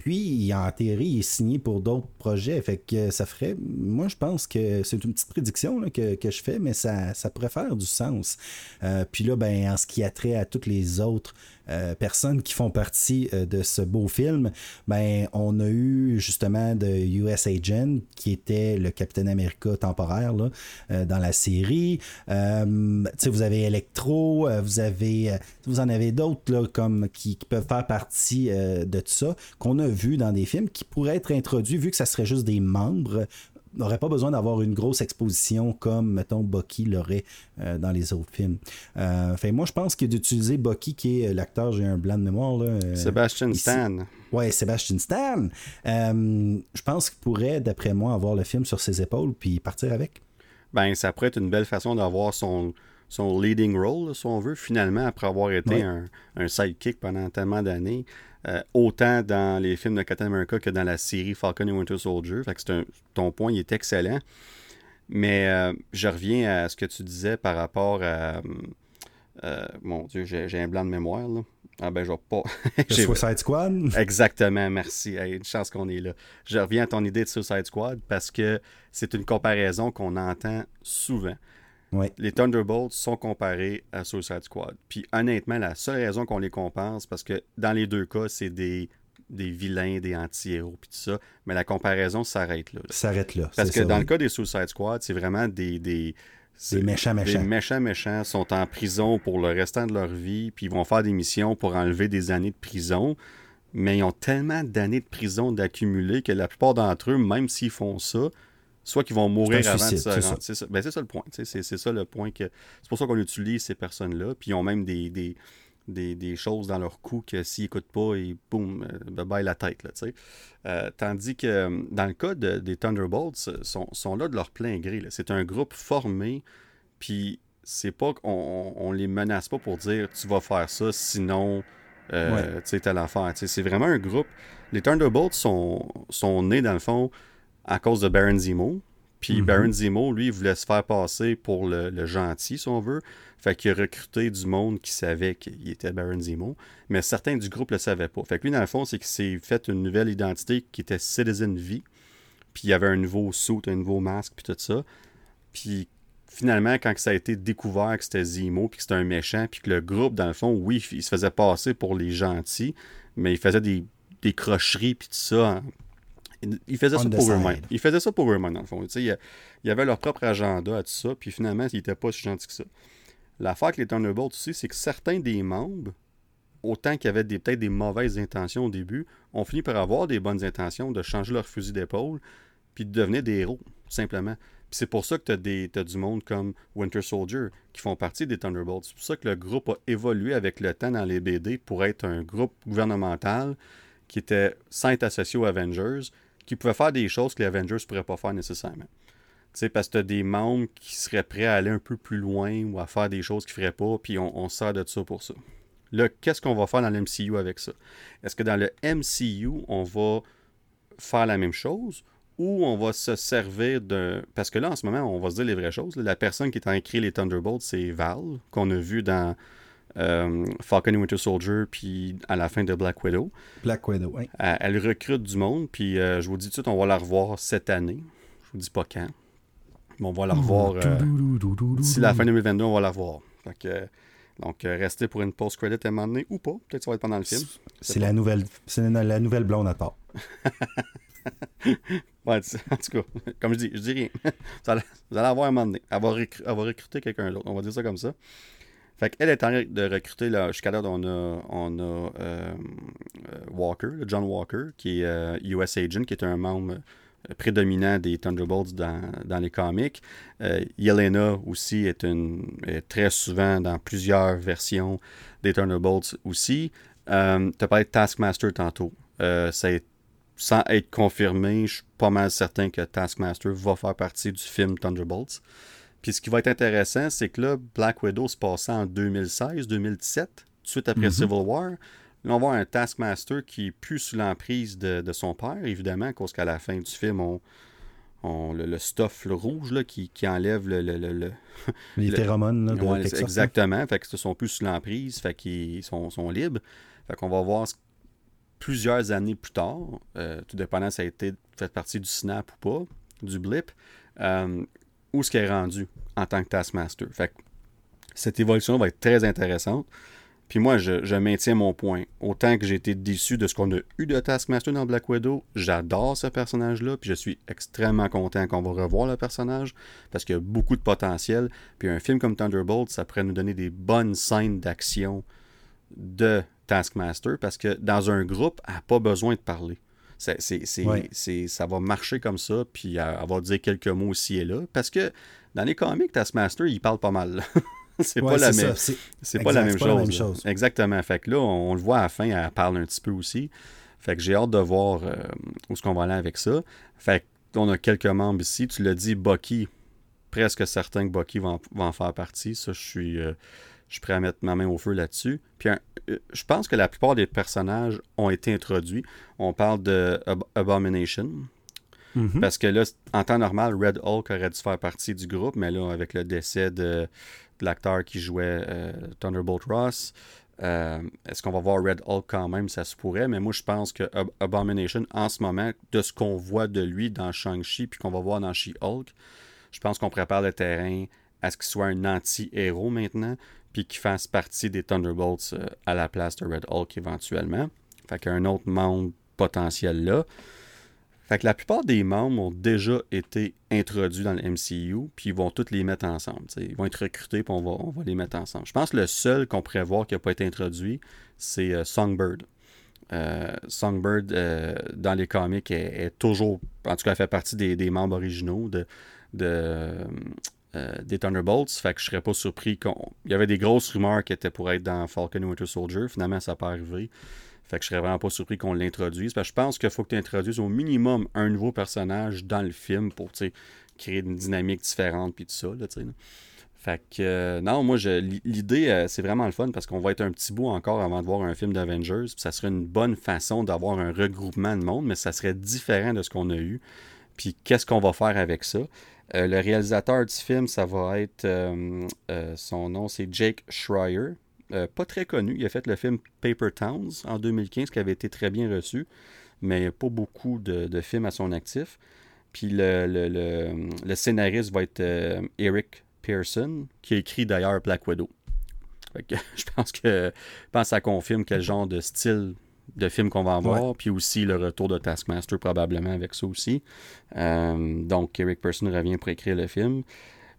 Puis, en théorie, il est signé pour d'autres projets. Fait que ça ferait. Moi, je pense que c'est une petite prédiction que, je fais, mais ça, ça pourrait faire du sens. Euh, puis là, ben, en ce qui a trait à toutes les autres euh, personnes qui font partie euh, de ce beau film, ben, on a eu justement de US Agent, qui était le Captain America temporaire euh, dans la série. vous avez Electro, vous en avez d'autres comme qui, qui, peuvent faire partie de tout ça, qu'on a vu dans des films qui pourraient être introduits, vu que ça serait juste des membres n'aurait pas besoin d'avoir une grosse exposition comme, mettons, Bucky l'aurait euh, dans les autres films. Euh, moi, je pense que d'utiliser Bucky, qui est l'acteur, j'ai un blanc de mémoire. Là, euh, Sébastien Stan. Ouais, Sébastien Stan. je pense qu'il pourrait, d'après moi, avoir le film sur ses épaules puis partir avec. Ben, ça pourrait être une belle façon d'avoir son, son leading role, si on veut, finalement, après avoir été un, un, sidekick pendant tellement d'années. Euh, autant dans les films de Captain America que dans la série Falcon et Winter Soldier. Fait que ton point il est excellent. Mais euh, je reviens à ce que tu disais par rapport à. Euh, mon Dieu, j'ai un blanc de mémoire. Là. Ah ben, je vais pas. Suicide Squad Exactement, merci. une chance qu'on est là. Je reviens à ton idée de Suicide Squad parce que c'est une comparaison qu'on entend souvent. Les Thunderbolts sont comparés à Suicide Squad. Puis honnêtement, la seule raison qu'on les compare, c'est parce que dans les deux cas, c'est des, des vilains, des anti-héros, puis tout ça. Mais la comparaison s'arrête là. S'arrête là. Parce que dans le cas des Suicide Squad, c'est vraiment des, des des méchants méchants. Des méchants méchants sont en prison pour le restant de leur vie, puis ils vont faire des missions pour enlever des années de prison. Mais ils ont tellement d'années de prison d'accumuler que la plupart d'entre eux, même s'ils font ça, soit qu'ils vont mourir avant de se rendre. C'est ça. Ben, ça. le point. C'est ça le point que. C'est pour ça qu'on utilise ces personnes-là. Puis ils ont même des, des, des, choses dans leur cou que s'ils n'écoutent pas, ils boum, euh, bye la tête. Là, euh, tandis que euh, dans le cas des Thunderbolts, sont, sont là de leur plein gré. C'est un groupe formé. Puis c'est pas qu'on on les menace pas pour dire tu vas faire ça, sinon. Euh, tu sais, t'as l'affaire. C'est vraiment un groupe. Les Thunderbolts sont, sont nés, dans le fond, à cause de Baron Zemo. Puis mhm. Baron Zemo, lui, il voulait se faire passer pour le, gentil, si on veut. Fait qu'il a recruté du monde qui savait qu'il était Baron Zemo. Mais certains du groupe le savaient pas. Fait que lui, dans le fond, c'est qu'il s'est fait une nouvelle identité qui était Citizen V. Puis il y avait un nouveau suit, un nouveau masque, puis tout ça. Puis finalement, quand ça a été découvert que c'était Zemo, puis que c'était un méchant, puis que le groupe, dans le fond, oui, il se faisait passer pour les gentils, mais il faisait des, des crocheries, puis tout ça, ils faisaient ça pour eux-mêmes. Ils faisaient ça pour eux-mêmes, dans le fond. Il y avait leur propre agenda à tout ça, puis finalement, ils n'étaient pas si gentils que ça. L'affaire avec les Thunderbolts aussi, c'est que certains des membres, autant qu'il y avait peut-être des mauvaises intentions au début, ont fini par avoir des bonnes intentions de changer leur fusil d'épaule, puis de devenir des héros, simplement. Puis c'est pour ça que tu as, du monde comme Winter Soldier qui font partie des Thunderbolts. C'est pour ça que le groupe a évolué avec le temps dans les BD pour être un groupe gouvernemental qui était sans être associé aux Avengers, qui pouvaient faire des choses que les Avengers ne pourraient pas faire nécessairement. sais, parce que tu des membres qui seraient prêts à aller un peu plus loin ou à faire des choses qu'ils ne feraient pas, puis on, on sert de ça pour ça. Là, qu'est-ce qu'on va faire dans le MCU avec ça? Est-ce que dans le MCU, on va faire la même chose ou on va se servir d'un. Parce que là, en ce moment, on va se dire les vraies choses. La personne qui est en les Thunderbolts, c'est Val, qu'on a vu dans euh, Falcon et Winter Soldier, puis à la fin de Black Widow. Black Widow, oui. Elle, elle recrute du monde, puis euh, je vous dis tout de suite, on va la revoir cette année. Je vous dis pas quand. Mais on va la revoir. euh, D'ici la fin 2022, on va la revoir. Que, euh, donc, euh, restez pour une post-credit à un moment donné ou pas. Peut-être que ça va être pendant le film. C'est la nouvelle, c'est la nouvelle blonde à part. Ouais, en tout cas, comme je dis, je dis rien. vous, allez, vous allez avoir un moment donné. Elle va, recru- elle va recruter quelqu'un d'autre. On va dire ça comme ça. Fait est en train de recruter, jusqu'à là, on a, on a euh, euh, Walker, John Walker, qui est euh, US Agent, qui est un membre euh, prédominant des Thunderbolts dans, les comics. Euh, Yelena aussi est, une, est très souvent dans plusieurs versions des Thunderbolts aussi. Euh, tu as parlé de Taskmaster tantôt. Euh, sans être confirmé, je suis pas mal certain que Taskmaster va faire partie du film Thunderbolts. Puis ce qui va être intéressant, c'est que là, Black Widow se passait en 2016-2017, tout de suite après Civil War. Là, on avoir un Taskmaster qui est plus sous l'emprise de, de son père, évidemment, cause qu'à la fin du film, on, on- le, le stuff le rouge là, qui, qui enlève le, le- le- le- Les Le- phéromones là, de Ouais, Texas, là. exactement. Fait que ils sont plus sous l'emprise, fait qu'ils sont, sont libres. Fait qu'on va voir ce- plusieurs années plus tard, euh, tout dépendant si ça a été fait partie du snap ou pas, du blip, euh, où ce qui est rendu en tant que Taskmaster. Fait que cette évolution va être très intéressante. Puis moi, je, je maintiens mon point. Autant que j'ai été déçu de ce qu'on a eu de Taskmaster dans Black Widow, j'adore ce personnage-là, puis je suis extrêmement content qu'on va revoir le personnage, parce qu'il y a beaucoup de potentiel. Puis un film comme Thunderbolt, ça pourrait nous donner des bonnes scènes d'action de Taskmaster, parce que dans un groupe, elle n'a pas besoin de parler. C'est, c'est- c'est- Ouais. c'est- ça va marcher comme ça, puis elle, elle va dire quelques mots ici et là, parce que dans les comics, Taskmaster, il parle pas mal. c'est Ouais, pas la même. c'est- pas la même c'est chose. pas la même là. chose. Exactement. Fait que là, on, on le voit à la fin, elle parle un petit peu aussi. Fait que j'ai hâte de voir euh, où est-ce qu'on va aller avec ça. Fait que on a quelques membres ici. Tu l'as dit, Bucky. Presque certain que Bucky va en, va en faire partie. Ça, je suis, euh, je suis prêt à mettre ma main au feu là-dessus. Puis un- euh, je pense que la plupart des personnages ont été introduits. On parle de Ab- Abomination. Mhm. Parce que là, en temps normal, Red Hulk aurait dû faire partie du groupe, mais là, avec le décès de, de l'acteur qui jouait euh, Thunderbolt Ross, euh, est-ce qu'on va voir Red Hulk quand même? Ça se pourrait, mais moi, je pense que Ab- Abomination, en ce moment, de ce qu'on voit de lui dans Shang-Chi, puis qu'on va voir dans She-Hulk, je pense qu'on prépare le terrain à ce qu'il soit un anti-héros maintenant, puis qu'il fasse partie des Thunderbolts euh, à la place de Red Hulk éventuellement. Fait qu'il y a un autre membre potentiel là. Fait que la plupart des membres ont déjà été introduits dans le MCU, puis ils vont tous les mettre ensemble. Ils vont être recrutés, puis on va, les mettre ensemble. Je pense que le seul qu'on pourrait voir qui n'a pas été introduit, c'est euh, Songbird. Euh, Songbird, dans les comics, est, est toujours, en tout cas, elle fait partie des, des membres originaux de, de, euh, des Thunderbolts. Fait que je serais pas surpris qu'on. Il y avait des grosses rumeurs qui étaient pour être dans Falcon Winter Soldier. Finalement, ça n'a pas arrivé. Fait que je serais vraiment pas surpris qu'on l'introduise. Parce que je pense qu'il faut que tu introduises au minimum un nouveau personnage dans le film pour créer une dynamique différente puis tout ça. Là. Fait que euh, non, moi l'idée euh, c'est vraiment le fun parce qu'on va être un petit bout encore avant de voir un film d'Avengers. Ça serait une bonne façon d'avoir un regroupement de monde, mais ça serait différent de ce qu'on a eu. Puis qu'est-ce qu'on va faire avec ça? Euh, le réalisateur du film, ça va être euh, euh, son nom, c'est Jake Schreier. Pas très connu. Il a fait le film Paper Towns en 2015 qui avait été très bien reçu, mais pas beaucoup de, films à son actif. Puis le, scénariste va être Eric Pearson, qui a écrit d'ailleurs Black Widow. Je pense que je pense que ça confirme quel genre de style de film qu'on va avoir, puis aussi le retour de Taskmaster probablement avec ça aussi. Euh, donc Eric Pearson revient pour écrire le film.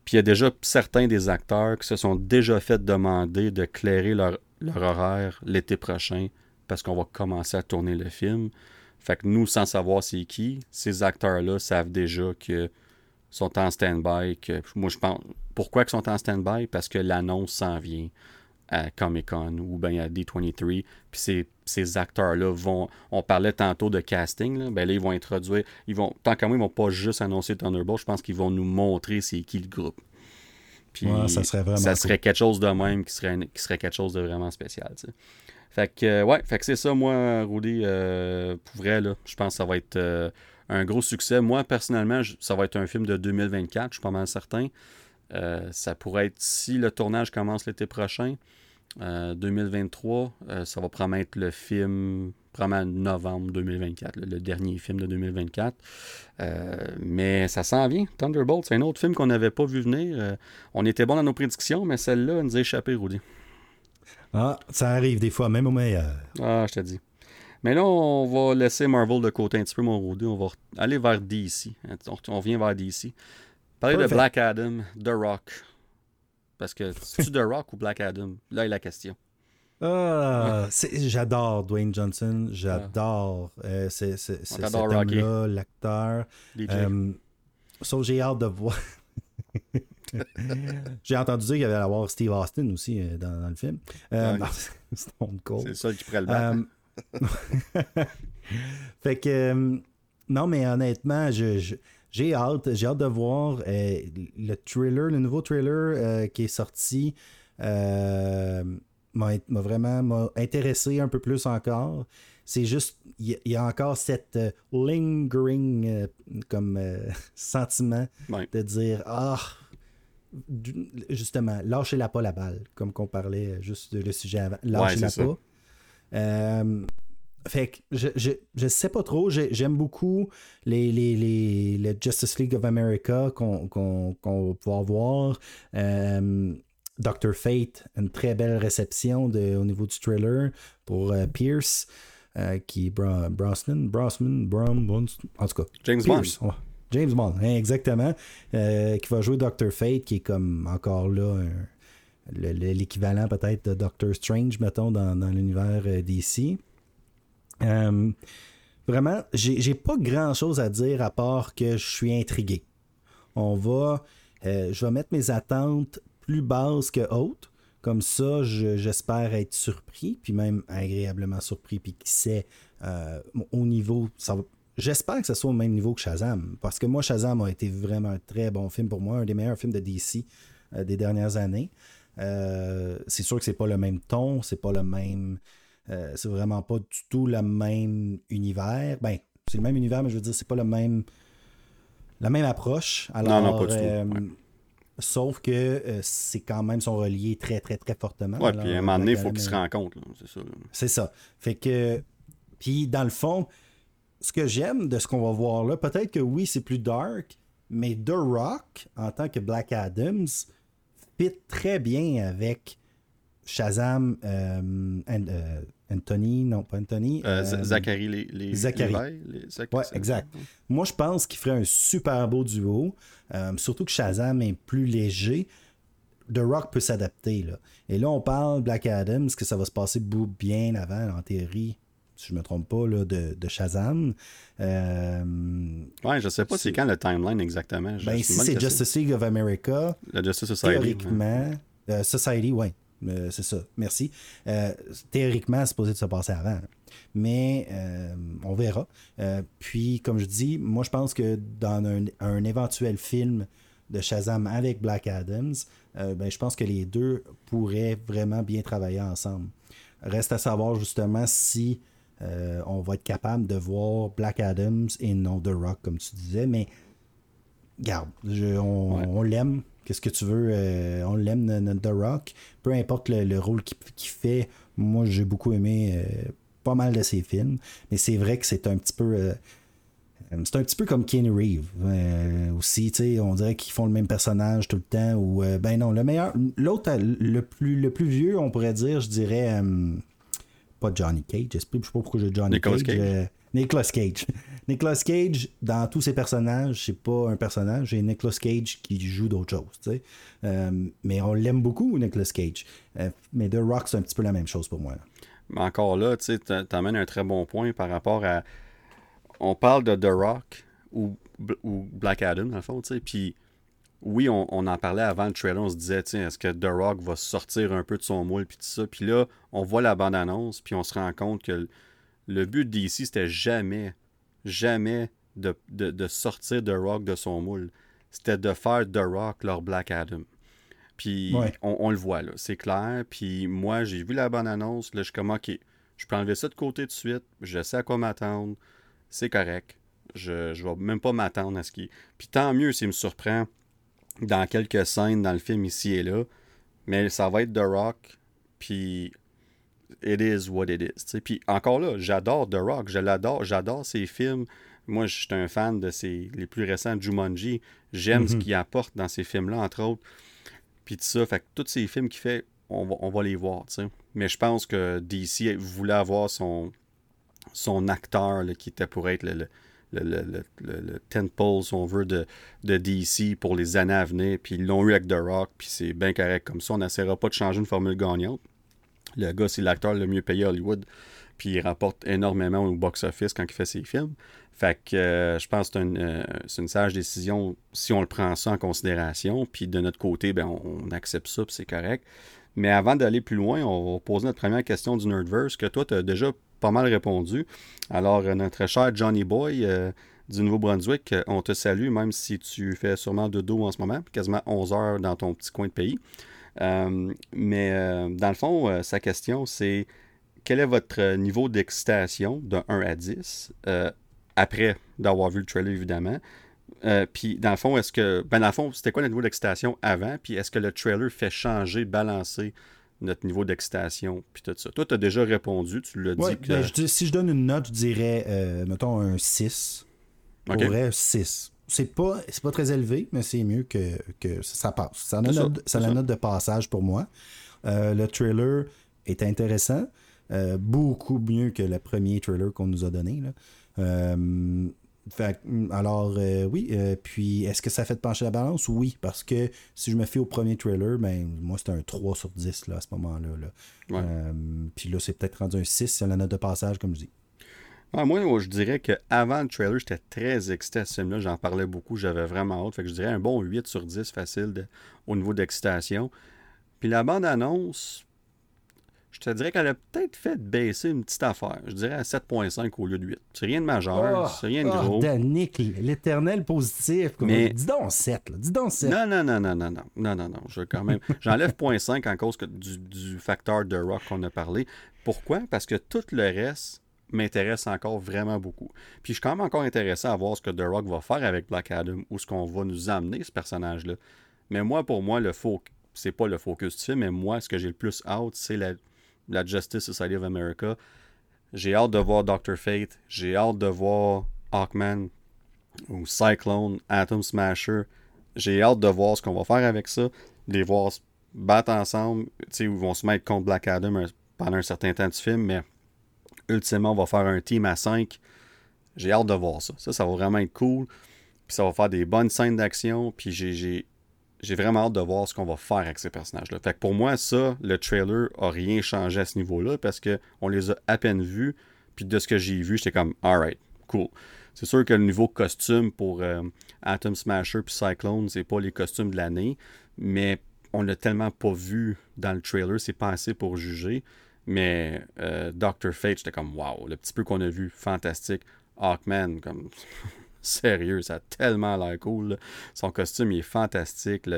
Puis il y a déjà certains des acteurs qui se sont déjà fait demander de clairer leur, leur horaire l'été prochain parce qu'on va commencer à tourner le film. Fait que nous, sans savoir c'est qui, ces acteurs-là savent déjà que sont en stand-by. Que, moi, je pense. Pourquoi ils sont en stand-by? Parce que l'annonce s'en vient à Comic Con ou bien à D23. Puis ces, ces acteurs-là vont. On parlait tantôt de casting, là, ben là, ils vont introduire. Ils vont, tant qu'à moi, ils vont pas juste annoncer Thunderbolt, je pense qu'ils vont nous montrer c'est qui le groupe. Puis Ouais, ça serait vraiment ça cool. serait quelque chose de même qui serait, qui serait quelque chose de vraiment spécial. Fait que, euh, ouais, fait que c'est ça, moi, Rudy, euh, pour vrai, là, je pense que ça va être euh, un gros succès. Moi, personnellement, ça va être un film de 2024, je suis pas mal certain. Euh, ça pourrait être, si le tournage commence l'été prochain, euh, 2023, euh, ça va promettre le film, probablement novembre 2024, là, le dernier film de 2024. Euh, mais ça s'en vient. Thunderbolt, c'est un autre film qu'on n'avait pas vu venir. Euh, on était bon dans nos prédictions, mais celle-là elle nous a échappé, Rudy. Ah, ça arrive des fois, même au meilleur. Ah, je te dis. Mais là, on va laisser Marvel de côté un petit peu, mon Rudy. On va aller vers DC. On, on vient vers DC. Parler de. Black Adam, The Rock. Parce que c'est-tu The Rock ou Black Adam? Là est la question. Ah, j'adore Dwayne Johnson, j'adore euh, c'est- c'est- cet homme-là, l'acteur. Euh, sauf que j'ai hâte de voir. j'ai entendu dire qu'il y avait à voir Steve Austin aussi euh, dans, dans le film. Euh, c'est seul qui pourrait le battre. Euh, fait que euh, non, mais honnêtement, je, je- j'ai hâte, j'ai hâte de voir euh, le thriller, le nouveau thriller euh, qui est sorti. euh, m'a vraiment intéressé un peu plus encore. C'est juste, il y, a- il y a encore cette lingering comme sentiment Ouais. de dire ah justement lâchez-la pas la balle comme qu'on parlait juste de le sujet avant lâchez-la pas Euh, fait que je, je, je sais pas trop J'ai- j'aime beaucoup les, les, les, le Justice League of America qu'on qu'on qu'on va pouvoir voir Euh, Dr. Fate une très belle réception de, au niveau du trailer pour euh, Pierce euh, qui est Bra- Brosnan Brosnan Brom en tout cas James Bond. Pierce, ouais. James Bond, hein, exactement. Euh, qui va jouer Doctor Fate, qui est comme encore là l'équivalent peut-être de Doctor Strange, mettons, dans, dans l'univers DC. Euh, vraiment, j'ai pas grand chose à dire à part que je suis intrigué. On va. euh, je vais mettre mes attentes plus basses que hautes. Comme ça, je- j'espère être surpris, puis même agréablement surpris, puis qui sait, euh, au niveau. J'espère que ce soit au même niveau que Shazam, parce que moi, Shazam a été vraiment un très bon film pour moi, un des meilleurs films de DC des dernières années. C'est sûr que c'est pas le même ton, c'est pas le même. Euh, c'est vraiment pas du tout le même univers. Ben, c'est le même univers, mais je veux dire, c'est pas le même. La même approche. Alors, non, pas du tout, euh, ouais. Sauf que euh, c'est quand même sont reliés très, très, très fortement. Ouais, Alors, puis à un moment donné, il faut qu'ils se rencontrent. C'est ça. c'est ça. Fait que. Puis, dans le fond, ce que j'aime de ce qu'on va voir là, peut-être que oui, c'est plus dark, mais The Rock, en tant que Black Adams, fit très bien avec Shazam, euh, euh, Anthony, non, pas Anthony. Euh, Zachary les, les Zachary. Les- Zach- Ouais, exact. Moi, je pense qu'il ferait un super beau duo. Surtout que Shazam est plus léger. The Rock peut s'adapter. Là. Et là, on parle Black Adams, que ça va se passer bien avant, en théorie, si je me trompe pas, là, de, de Shazam. Euh, Ouais, je sais pas c'est quand le timeline exactement. Je- ben, bonne c'est. Justice League of America, La Justice Society. ouais. théoriquement, euh, Society, oui, c'est ça, merci. Euh, théoriquement, c'est supposé de se passer avant. Mais euh, on verra. Euh, puis, comme je dis, moi, je pense que dans un, un éventuel film de Shazam avec Black Adams, euh, ben, je pense que les deux pourraient vraiment bien travailler ensemble. Reste à savoir justement si euh, on va être capable de voir Black Adams et non The Rock, comme tu disais, mais garde, je- on, Ouais. on l'aime. Qu'est-ce que tu veux? euh, on l'aime, The Rock. Peu importe le, le rôle qu'il fait, moi j'ai beaucoup aimé euh, pas mal de ses films. Mais c'est vrai que c'est un petit peu. euh, c'est un petit peu comme Keanu Reeves aussi, tu sais, on dirait qu'ils font le même personnage tout le temps. Ou ben non, le meilleur, l'autre, le plus, le plus vieux, on pourrait dire, je dirais, pas Johnny Cage, je sais pas je sais pas pourquoi j'ai Johnny Nicolas Cage. Cage. Nicolas Cage. Nicolas Cage, dans tous ses personnages, c'est pas un personnage, c'est Nicolas Cage qui joue d'autres choses. Euh, mais on l'aime beaucoup, Nicolas Cage. Euh, mais The Rock, c'est un petit peu la même chose pour moi. encore là, tu t'amènes un très bon point par rapport à. On parle de The Rock ou, Black Adam, dans le fond, puis oui, on, en parlait avant le trailer, on se disait, tiens, est-ce que The Rock va sortir un peu de son moule, puis tout ça? Puis là, on voit la bande-annonce, puis on se rend compte que le, but d'ici, c'était jamais, jamais de, sortir The Rock de son moule. C'était de faire The Rock leur Black Adam. Puis on, le voit, là, c'est clair. Puis moi, j'ai vu la bande-annonce, là, je suis comme, OK, je peux enlever ça de côté tout de suite, je sais à quoi m'attendre, c'est correct. Je, je vais même pas m'attendre à ce qui. Puis tant mieux s'il me surprend dans quelques scènes dans le film ici et là. Mais ça va être The Rock. Puis it is what it is. Puis encore là, j'adore The Rock. Je l'adore. J'adore ses films. Moi, je suis un fan de ses, les plus récents Jumanji. J'aime ce mhm. qu'il apporte dans ces films-là, entre autres. Puis tout ça. Fait que tous ces films qu'il fait, on va, on va, les voir. Mais je pense que DC voulait avoir son, son acteur qui était pour être le le, le, le, tentpole, si on veut, de, de, DC pour les années à venir. Puis ils l'ont eu avec The Rock, puis c'est bien correct comme ça. On n'essaiera pas de changer une formule gagnante. Le gars, c'est l'acteur le mieux payé à Hollywood, puis il rapporte énormément au box-office quand il fait ses films. Fait que euh, je pense que c'est une, euh, sage décision si on le prend ça en considération. Puis de notre côté, ben, on, accepte ça, puis c'est correct. Mais avant d'aller plus loin, on va poser notre première question du Nerdverse que toi, tu as déjà pas mal répondu. Alors, euh, notre cher Johnny Boy euh, du Nouveau-Brunswick, euh, on te salue, même si tu fais sûrement de dos en ce moment, quasiment 11 heures dans ton petit coin de pays. Mais dans le fond, sa question, c'est quel est votre niveau d'excitation de 1 à 10 après d'avoir vu le trailer, évidemment? puis dans le fond, est-ce que. Ben dans le fond, c'était quoi le niveau d'excitation avant? Puis est-ce que le trailer fait changer, balancer notre niveau d'excitation, puis tout ça? Toi, tu as déjà répondu, tu l'as dit. Que... Ben, si je donne une note, je dirais, euh, mettons, un 6. Pour vrai, 6. C'est pas, pas très élevé, mais c'est mieux que, que ça passe. Ça a, la note de passage pour moi. Euh, le trailer est intéressant. Euh, beaucoup mieux que le premier trailer qu'on nous a donné. Là. Mm, alors, euh, oui. Euh, puis, est-ce que ça fait pencher la balance? Oui, parce que si je me fie au premier trailer, ben, moi, c'était un 3 sur 10 là, à ce moment-là. Euh, puis là, c'est peut-être rendu un 6 c'est la note de passage, comme je dis. Ah, moi, je dirais qu'avant le trailer, j'étais très excité à ce film-là. J'en parlais beaucoup. J'avais vraiment hâte. Fait que je dirais un bon 8 sur 10 facile au niveau d'excitation. Puis la bande-annonce, je te dirais qu'elle a peut-être fait baisser une petite affaire. Je dirais à 7.5 au lieu de 8. C'est rien de majeur, oh, c'est rien de oh, gros. Danick, l'éternel positif. Mais... Dis donc 7. Dis donc 7. Non, non, non, non, non, non. Non, non, non. Je quand même. J'enlève 0.5 en cause du, facteur de rock qu'on a parlé. Pourquoi? Parce que tout le reste m'intéresse encore vraiment beaucoup. Puis je suis quand même encore intéressé à voir ce que The Rock va faire avec Black Adam ou ce qu'on va nous amener, ce personnage-là. Mais moi, pour moi, le focus, c'est pas le focus du film, mais moi, ce que j'ai le plus hâte, c'est la la Justice Society of America. J'ai hâte de voir Doctor Fate. J'ai hâte de voir Hawkman ou Cyclone, Atom Smasher. J'ai hâte de voir ce qu'on va faire avec ça. Les voir se battre ensemble. Ils vont se mettre contre Black Adam pendant un certain temps du film, mais ultimement, on va faire un team à 5. J'ai hâte de voir ça. Ça, ça va vraiment être cool. Puis ça va faire des bonnes scènes d'action. Puis j'ai vraiment hâte de voir ce qu'on va faire avec ces personnages-là. Fait que pour moi, ça, le trailer a rien changé à ce niveau-là parce qu'on les a à peine vus. Puis de ce que j'ai vu, j'étais comme, alright, cool. C'est sûr que le niveau costume pour euh, Atom Smasher puis Cyclone, c'est pas les costumes de l'année, mais on l'a tellement pas vu dans le trailer, c'est pas assez pour juger. Mais euh, Doctor Fate, j'étais comme, wow, le petit peu qu'on a vu, fantastique. Hawkman, comme sérieux, ça a tellement l'air cool. Son costume, il est fantastique.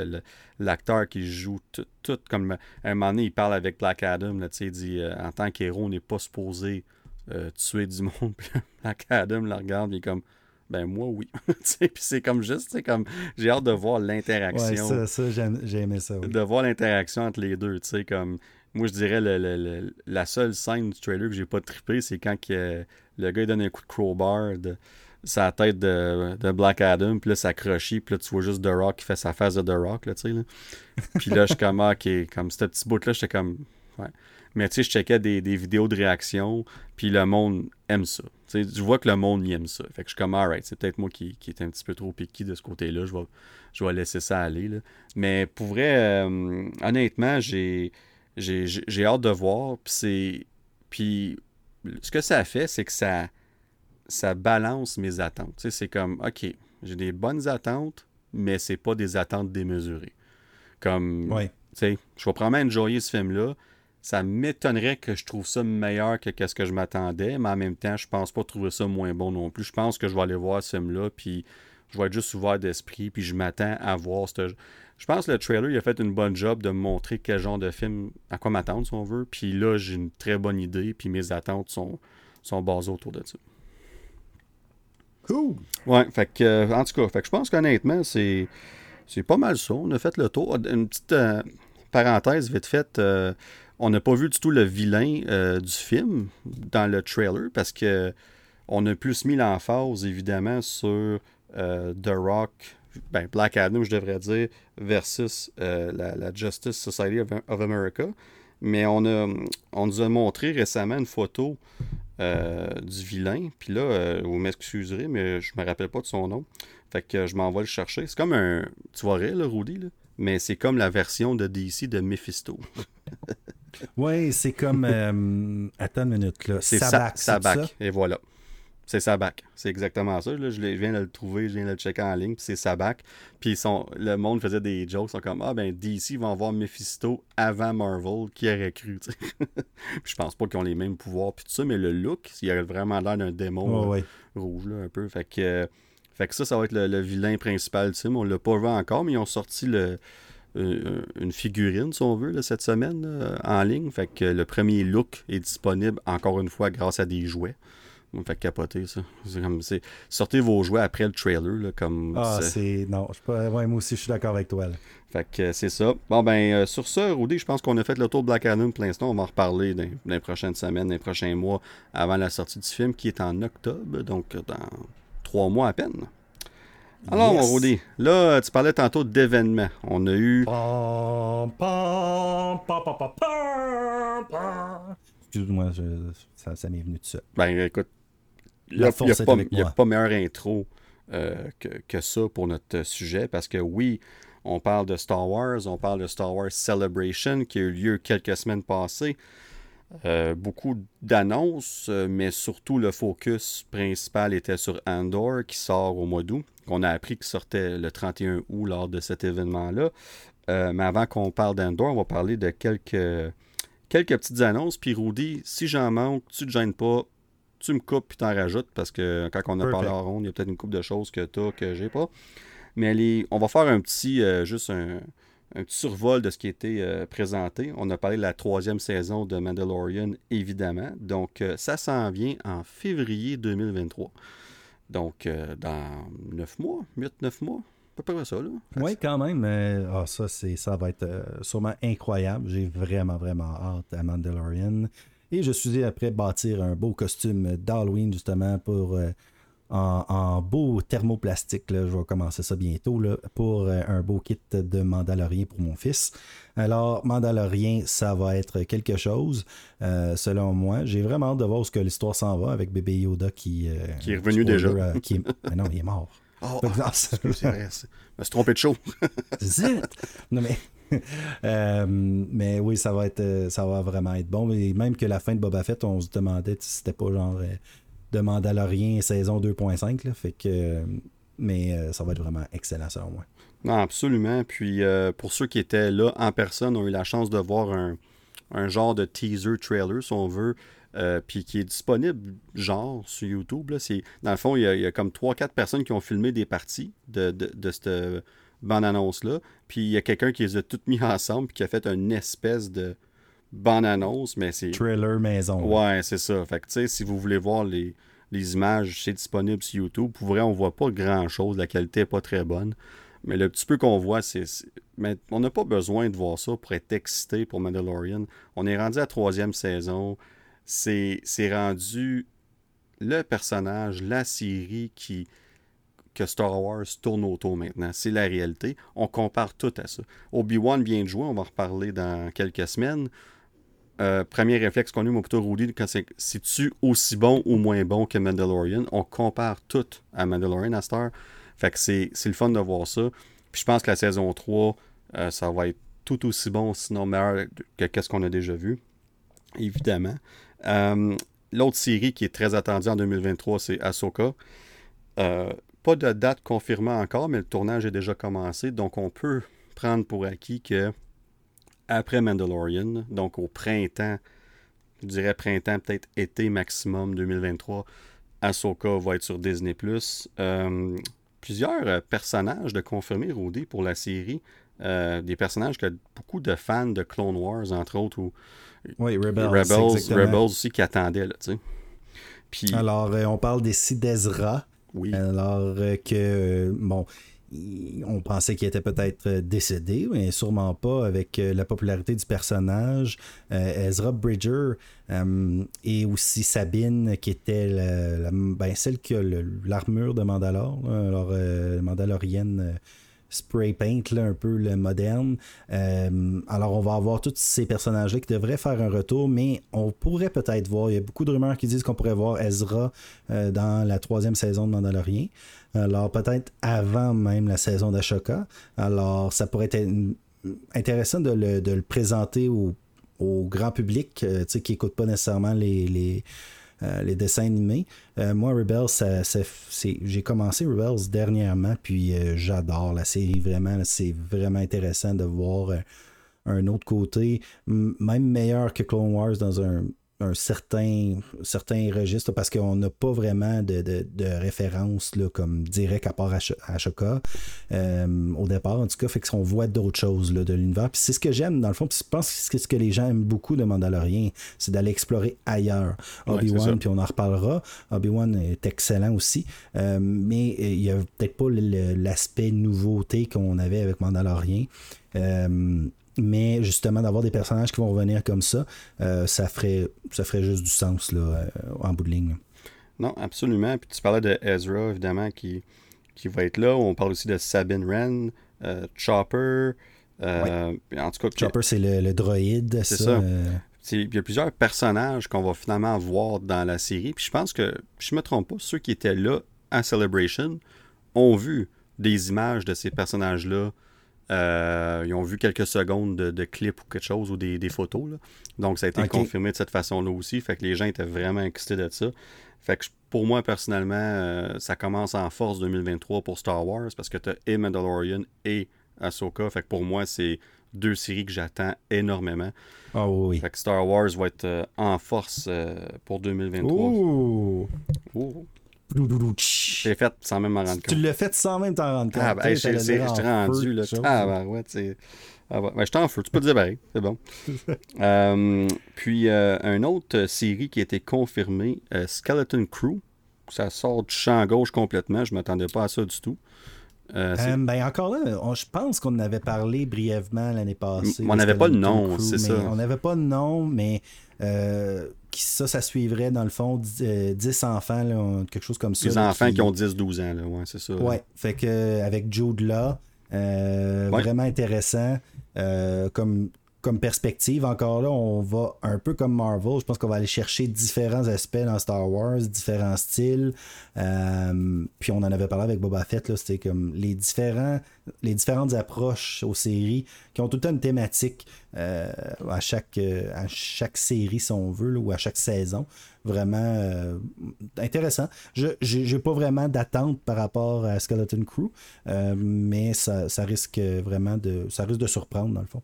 L'acteur qui joue tout, comme. À un moment donné, il parle avec Black Adam. Là, il dit euh, en tant qu'héros, on n'est pas supposé euh, tuer du monde. Black Adam le regarde, il est comme. Ben moi oui. puis c'est comme juste, c'est comme j'ai hâte de voir l'interaction. Ouais, ça, ça j'ai aimé ça. De voir l'interaction entre les deux, tu sais, comme moi je dirais le, la seule scène du trailer que j'ai pas trippé, c'est quand le gars il donne un coup de crowbar de, sa tête de, de, Black Adam, puis là, ça crochit, puis là, tu vois juste The Rock qui fait sa face de The Rock, là, tu sais, là. Puis là, je suis comme, ah, ok, comme ce petit bout-là, j'étais comme, ouais. Mais tu sais, je checkais des, des, vidéos de réaction, puis le monde aime ça. Tu je vois que le monde y aime ça. Fait que je suis comme, alright, c'est peut-être moi qui, qui est un petit peu trop piqué de ce côté-là, je vais, je vais laisser ça aller, là. Mais pour vrai, euh, honnêtement, j'ai, j'ai, hâte de voir, puis c'est... Puis ce que ça fait, c'est que ça ça balance mes attentes. c'est comme, OK, j'ai des bonnes attentes, mais c'est pas des attentes démesurées. Comme, Ouais. tu sais, je vais probablement enjoyer ce film-là. Ça m'étonnerait que je trouve ça meilleur que ce que je m'attendais, mais en même temps, je pense pas trouver ça moins bon non plus. Je pense que je vais aller voir ce film-là, puis je vais être juste ouvert d'esprit, puis je m'attends à voir ce... Je pense que le trailer, il a fait une bonne job de montrer quel genre de film, à quoi m'attendre, si on veut. Puis là, j'ai une très bonne idée, puis mes attentes sont, sont basées autour de ça. Cool. Ouais, fait que, euh, en tout cas, fait que je pense qu'honnêtement, c'est, c'est pas mal ça. On a fait le tour. Une petite euh, parenthèse vite faite. euh, on n'a pas vu du tout le vilain euh, du film dans le trailer parce que on a plus mis l'emphase, évidemment, sur The Rock, ben, Black Adam, je devrais dire, versus euh, la, la Justice Society of, of America. Mais on, a, on nous a montré récemment une photo euh, du vilain. Puis là, euh, vous m'excuserez, mais je me rappelle pas de son nom. Fait que je m'en vais le chercher. C'est comme un. Tu vois rire, là, Rudy, là? Mais c'est comme la version de DC de Mephisto. Ouais, c'est comme. euh, attends une minute, là. C'est Sa-? Sabac. Et voilà. C'est Sabac. C'est exactement ça. Là, je, viens de le trouver, je viens de le checker en ligne. Puis c'est Sabac. Puis le monde faisait des jokes. Ils sont comme Ah, ben DC vont voir Mephisto avant Marvel. Qui aurait cru, je pense pas qu'ils ont les mêmes pouvoirs. Puis tout ça, mais le look, il aurait vraiment l'air d'un démon. Ouais, euh, rouge, là, un peu. Fait que, euh, fait que ça, ça va être le, le vilain principal du film. On l'a pas vu encore, mais ils ont sorti le, euh, une figurine, si on veut, là, cette semaine, en ligne. Fait que le premier look est disponible, encore une fois, grâce à des jouets. Ça me fait capoter, ça. C'est comme, Sortez vos jouets après le trailer, là, comme... Ah, c'est-. Non, je ouais, moi aussi, je suis d'accord avec toi. là. fait que euh, c'est ça. Bon, ben, euh, sur ça, Rudy, je pense qu'on a fait le tour de Black Adam pour l'instant. On va en reparler dans, dans les prochaines semaines, dans les prochains mois, avant la sortie du film, qui est en octobre, donc euh, dans trois mois à peine. Alors, Yes. Rudy, là, tu parlais tantôt d'événements. On a eu... Pam, pam, pam. Excuse-moi, je- ça, ça m'est venu tout seul. Ben, écoute, La a, force y a pas, a meilleure intro euh, que, que ça pour notre sujet, parce que oui, on parle de Star Wars, on parle de Star Wars Celebration qui a eu lieu quelques semaines passées. Euh, beaucoup d'annonces, euh, mais surtout le focus principal était sur Andor qui sort au mois d'août, qu'on a appris qu'il sortait le 31 août lors de cet événement-là. Euh, mais avant qu'on parle d'Andor, on va parler de quelques, quelques petites annonces. Puis Rudy, si j'en manque, tu te gênes pas, tu me coupes puis t'en rajoutes parce que quand on a parlé en ronde, il y a peut-être une couple de choses que tu as que j'ai pas. Mais les, on va faire un petit, euh, juste un, un petit survol de ce qui a été euh, présenté. On a parlé de la troisième saison de Mandalorian, évidemment. Donc, euh, ça s'en vient en février 2023. Donc, dans 9 mois, 8-9 mois, à peu près ça, là. Oui, quand même. ah, ça, c'est, ça va être sûrement incroyable. J'ai vraiment, vraiment hâte à Mandalorian. Et je suis après bâtir un beau costume d'Halloween, justement, pour euh, en, en beau thermoplastique. Là, je vais commencer ça bientôt là, pour euh, un beau kit de Mandalorien pour mon fils. Alors, Mandalorien, ça va être quelque chose, euh, selon moi. J'ai vraiment hâte de voir où ce que l'histoire s'en va avec bébé Yoda qui, Qui est revenu spoiler, déjà. qui est- Mais non, il est mort. Oh, non, ça- me suis trompé de show. Zut! Non, mais. Euh, mais oui, ça va être euh, ça va vraiment être bon. Et même que la fin de Boba Fett, on se demandait si c'était pas genre euh, de Mandalorian saison 2.5. là. Fait que. mais ça va être vraiment excellent selon moi. Non, absolument. Puis pour ceux qui étaient là en personne, ont eu la chance de voir un, un genre de teaser trailer, si on veut, puis qui est disponible genre sur YouTube. Là. Dans le fond, il y a, il y a comme 3-4 personnes qui ont filmé des parties de, de, de cette bande-annonce-là. Puis il y a quelqu'un qui les a toutes mis ensemble puis qui a fait une espèce de bande-annonce, mais c'est... Trailer maison. Ouais, c'est ça. Fait que, tu sais, si vous voulez voir les, les images, c'est disponible sur YouTube. Pour vrai, on voit pas grand-chose. La qualité est pas très bonne. Mais le petit peu qu'on voit, c'est... Mais on n'a pas besoin de voir ça pour être excité pour Mandalorian. On est rendu à la troisième saison. C'est c'est rendu le personnage, la série qui Star Wars tourne autour maintenant. C'est la réalité. On compare tout à ça. Obi-Wan vient de jouer, on va en reparler dans quelques semaines. Euh, premier réflexe qu'on a eu, mon plutôt Rudy, quand c'est c'est-tu aussi bon ou moins bon que Mandalorian? On compare tout à Mandalorian à Star. Fait que c'est le fun de voir ça. Puis je pense que la saison 3, euh, ça va être tout aussi bon, sinon meilleur que qu'est-ce qu'on a déjà vu. Évidemment. Euh, L'autre série qui est très attendue en 2023, c'est Ahsoka. Euh, pas de date confirmée encore, mais le tournage est déjà commencé. Donc, on peut prendre pour acquis que après Mandalorian, donc au printemps, je dirais printemps, peut-être été maximum 2023, Ahsoka va être sur Disney+. Euh, plusieurs euh, personnages de confirmer Rudy pour la série. Euh, des personnages que beaucoup de fans de Clone Wars, entre autres, ou oui, Rebels, Rebels, aussi qui attendaient. Là, Puis... Alors, on parle des Sidesra. Alors que, bon, on pensait qu'il était peut-être euh, décédé, mais sûrement pas avec euh, la popularité du personnage. Euh, Ezra Bridger et aussi Sabine, qui était ben, celle qui a l'armure de Mandalore, alors Mandalorienne spray paint un peu le moderne. Euh, alors on va avoir tous ces personnages-là qui devraient faire un retour, mais on pourrait peut-être voir, il y a beaucoup de rumeurs qui disent qu'on pourrait voir Ezra euh, dans la troisième saison de Mandalorian. Alors peut-être avant même la saison d'Ashoka. Alors ça pourrait être intéressant de le, présenter au, grand public euh, qui n'écoute pas nécessairement les euh, les dessins animés. Euh, moi, Rebels, j'ai commencé Rebels dernièrement, puis euh, j'adore la série vraiment. C'est vraiment intéressant de voir un autre côté, même meilleur que Clone Wars dans un, un certain, certain registre parce qu'on n'a pas vraiment de, de, référence là, comme direct à part à Choka euh, au départ en tout cas fait qu'on voit d'autres choses là, de l'univers. Puis c'est ce que j'aime dans le fond. Puis je pense que c'est ce que les gens aiment beaucoup de Mandalorian c'est d'aller explorer ailleurs. Obi-Wan puis on en reparlera. Obi-Wan est excellent aussi. Euh, mais euh, il y a peut-être pas l'aspect nouveauté qu'on avait avec Mandalorian mais justement d'avoir des personnages qui vont revenir comme ça, euh, ça, ferait, ça ferait juste du sens là, euh, en bout de ligne. Non, absolument. Puis tu parlais de Ezra, évidemment, qui, qui va être là. On parle aussi de Sabine Wren, euh, Chopper. En tout cas, Chopper, c'est le, droïde. C'est ça. Il y a plusieurs personnages qu'on va finalement voir dans la série. Puis je pense que, je ne me trompe pas, ceux qui étaient là à Celebration ont vu des images de ces personnages-là euh, ils ont vu quelques secondes de, clips ou quelque chose ou des, photos. Donc, ça a été confirmé de cette façon-là aussi. Fait que les gens étaient vraiment excités de ça. Fait que pour moi, personnellement, euh, ça commence en force 2023 pour Star Wars parce que tu as et Mandalorian et Ahsoka. Fait que pour moi, c'est deux séries que j'attends énormément. Ah oui. Fait que Star Wars va être euh, en force pour 2023. Ouh. J'ai fait sans même m'en rendre compte. Tu l'as fait sans même t'en rendre compte. Ah, ben, j'ai rendu, là. Ah, ben, ouais, tu ah, ben, je t'en fous, tu peux te dire pareil, c'est bon. euh, puis, euh, une autre série qui a été confirmée, euh, Skeleton Crew. Ça sort du champ gauche complètement, je m'attendais pas à ça du tout. Ben encore là, je pense qu'on en avait parlé brièvement l'année passée. On n'avait pas de nom, c'est ça. On n'avait pas de nom, mais ça, ça suivrait dans le fond 10, euh, enfants, quelque chose comme ça. Des enfants qui... ont 10-12 ans, là, ouais, c'est ça. Ouais, fait que avec Jude là, euh, vraiment intéressant. Euh, comme comme perspective, encore là, on va un peu comme Marvel. Je pense qu'on va aller chercher différents aspects dans Star Wars, différents styles. Euh, puis on en avait parlé avec Boba Fett, c'était comme les, différents, les différentes approches aux séries qui ont tout le une thématique euh, à, chaque, euh, à chaque série, si on veut, ou à chaque saison. Vraiment intéressant. Je n'ai pas vraiment d'attente par rapport à Skeleton Crew, mais ça, ça risque vraiment de, ça risque de surprendre dans le fond.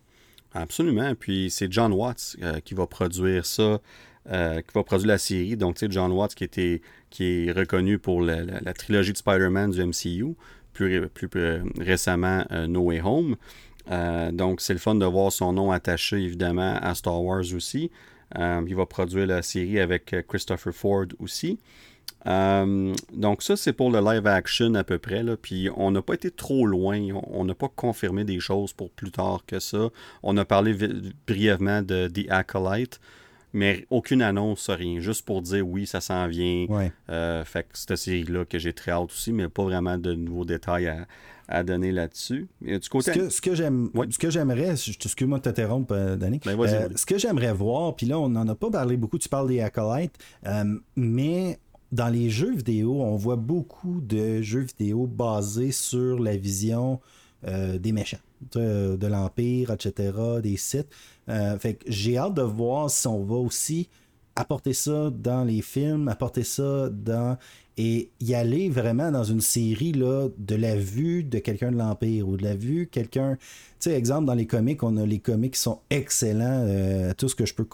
Absolument. Puis c'est John Watts euh, qui va produire ça, euh, qui va produire la série. Donc, tu sais, John Watts qui, était, qui est reconnu pour la, trilogie de Spider-Man du MCU, plus, plus, récemment euh, No Way Home. donc, c'est le fun de voir son nom attaché, évidemment, à Star Wars aussi. il va produire la série avec Christopher Ford aussi. Euh, donc ça, c'est pour le live action à peu près. Là. Puis on n'a pas été trop loin. On n'a pas confirmé des choses pour plus tard que ça. On a parlé brièvement de The Acolyte, mais aucune annonce, rien. Juste pour dire oui, ça s'en vient. Euh, fait que cette série-là que j'ai très hâte aussi, mais pas vraiment de nouveaux détails à, donner là-dessus. Du côté... Ce que, j'aime, ce que j'aimerais, excuse-moi de t'interrompre, euh, Danny. Ben, ce que j'aimerais voir, puis là, on n'en a pas parlé beaucoup, tu parles des acolytes, mais dans les jeux vidéo, on voit beaucoup de jeux vidéo basés sur la vision euh, des méchants, de, l'Empire, etc., des sites. Euh, fait j'ai hâte de voir si on va aussi apporter ça dans les films, apporter ça dans et y aller vraiment dans une série là, de la vue de quelqu'un de l'Empire ou de la vue quelqu'un. Tu sais, exemple, dans les comics, on a les comics qui sont excellents. Euh, tout ce que je peux,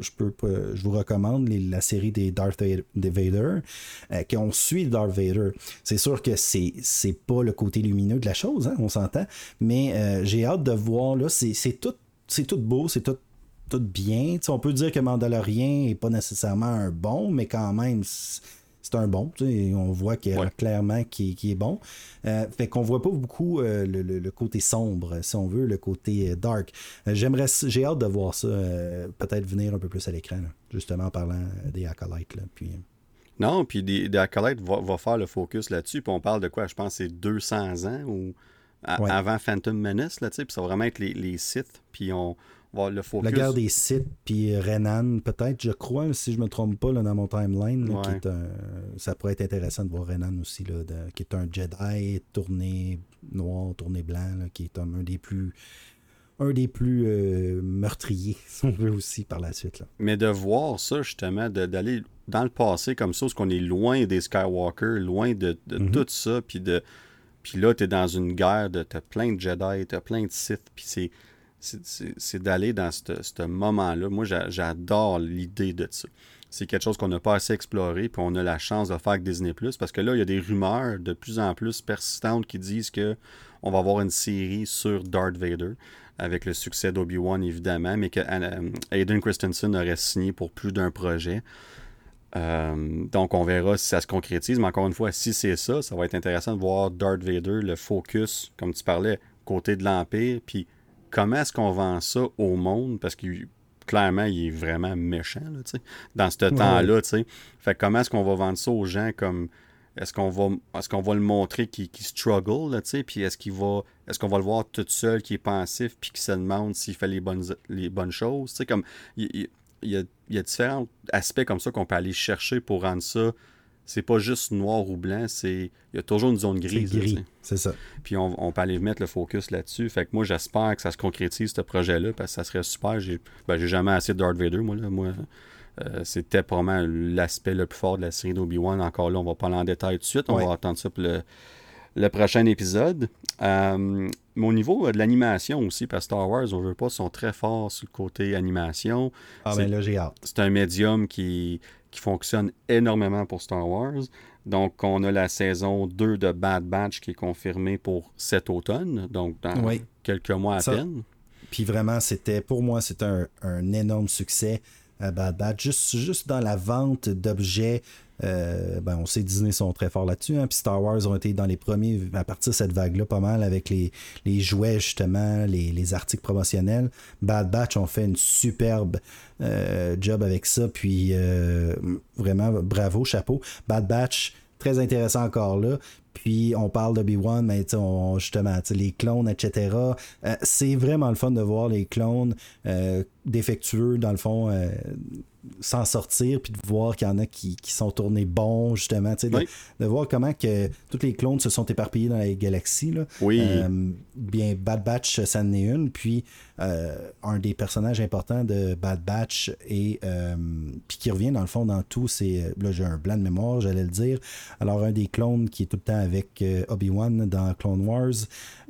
je peux je vous recommande, la série des Darth Vader, euh, qu'on suit Darth Vader. C'est sûr que c'est, c'est pas le côté lumineux de la chose, hein, on s'entend, mais euh, j'ai hâte de voir, là, c'est, c'est tout, c'est tout beau, c'est tout tout bien. on peut dire que Mandalorian est pas nécessairement un bon, mais quand même, c'est un bon. On voit qu'il clairement qui, est bon. Euh, fait qu'on voit pas beaucoup euh, le, côté sombre, si on veut, le côté euh, dark. J'aimerais, j'ai hâte de voir ça peut-être venir un peu plus à l'écran, justement en parlant des acolytes. puis, non, puis des, des acolytes va, faire le focus là-dessus. Puis on parle de quoi? Je pense c'est 200 ans ou avant Phantom Menace, là, puis ça va vraiment être les, les Sith. Puis on, la guerre des sites, puis Renan, peut-être, je crois, si je me trompe pas, là, dans mon timeline, ça pourrait être intéressant de voir Renan aussi, là, qui est un Jedi tourné noir, tourné blanc, qui est un, des plus un des plus euh, meurtriers, si on veut aussi, par la suite. Là. Mais de voir ça, justement, d'aller dans le passé comme ça, parce qu'on est loin des Skywalker, loin de, mm-hmm. tout ça, puis de... Puis là, t'es dans une guerre, de, t'as plein de Jedi, t'as plein de Sith, puis c'est c'est d'aller dans ce moment-là. Moi, j'adore l'idée de ça. C'est quelque chose qu'on n'a pas assez exploré, puis on a la chance de faire avec Disney Plus, parce que là, il y a des rumeurs de plus en plus persistantes qui disent que on va avoir une série sur Darth Vader, avec le succès d'Obi-Wan, évidemment, mais que euh, Aiden Christensen aurait signé pour plus d'un projet. Euh, donc, on verra si ça se concrétise. Mais encore une fois, si c'est ça, ça va être intéressant de voir Darth Vader, le focus, comme tu parlais, côté de l'Empire, puis comment est-ce qu'on vend ça au monde? Parce que clairement, il est vraiment méchant dans ce temps-là. Fait comment est-ce qu'on va vendre ça aux gens comme est-ce qu'on va est-ce qu'on va le montrer qu'il struggle, là, puis est-ce qu'il va est-ce qu'on va le voir tout seul qui est pensif puis qui se demande s'il fait les bonnes les bonnes choses? comme il, y a, il y a différents aspects comme ça qu'on peut aller chercher pour rendre ça c'est pas juste noir ou blanc, c'est il y a toujours une zone grise. gris, c'est ça. Puis on, peut aller mettre le focus là-dessus. Fait que moi, j'espère que ça se concrétise, ce projet-là, parce que ça serait super. J'ai ben, jamais assez de Darth Vader, moi. Là. moi euh, c'était probablement l'aspect le plus fort de la série d'Obi-Wan. Encore là, on va parler en détail tout de suite. On va attendre ça pour le, prochain épisode. Euh, mais au niveau de l'animation aussi, parce que Star Wars, on veut pas, sont très forts sur le côté animation. Ah ben là, j'ai hâte. C'est un médium qui qui fonctionne énormément pour Star Wars. Donc, on a la saison 2 de Bad Batch qui est confirmée pour cet automne, donc dans quelques mois à peine. Puis vraiment, c'était pour moi, c'était un, énorme succès à Bad Batch. Juste, juste dans la vente d'objets euh, ben, on sait Disney sont très forts là-dessus. Hein, puis Star Wars ont été dans les premiers à partir de cette vague-là, pas mal avec les, jouets, justement, les, articles promotionnels. Bad Batch ont fait une superbe euh, job avec ça. Puis euh, vraiment, bravo, chapeau. Bad Batch, très intéressant encore là. Puis on parle de B1, mais on, justement, les clones, etc. c'est vraiment le fun de voir les clones défectueux, dans le fond, s'en sortir puis de voir qu'il y en a qui, sont tournés bons justement de, de, voir comment que tous les clones se sont éparpillés dans la galaxie là. oui euh, bien Bad Batch ça en est une puis un des personnages importants de Bad Batch et euh, puis qui revient dans le fond dans tout c'est là j'ai un blanc de mémoire j'allais le dire alors un des clones qui est tout le temps avec Obi-Wan dans Clone Wars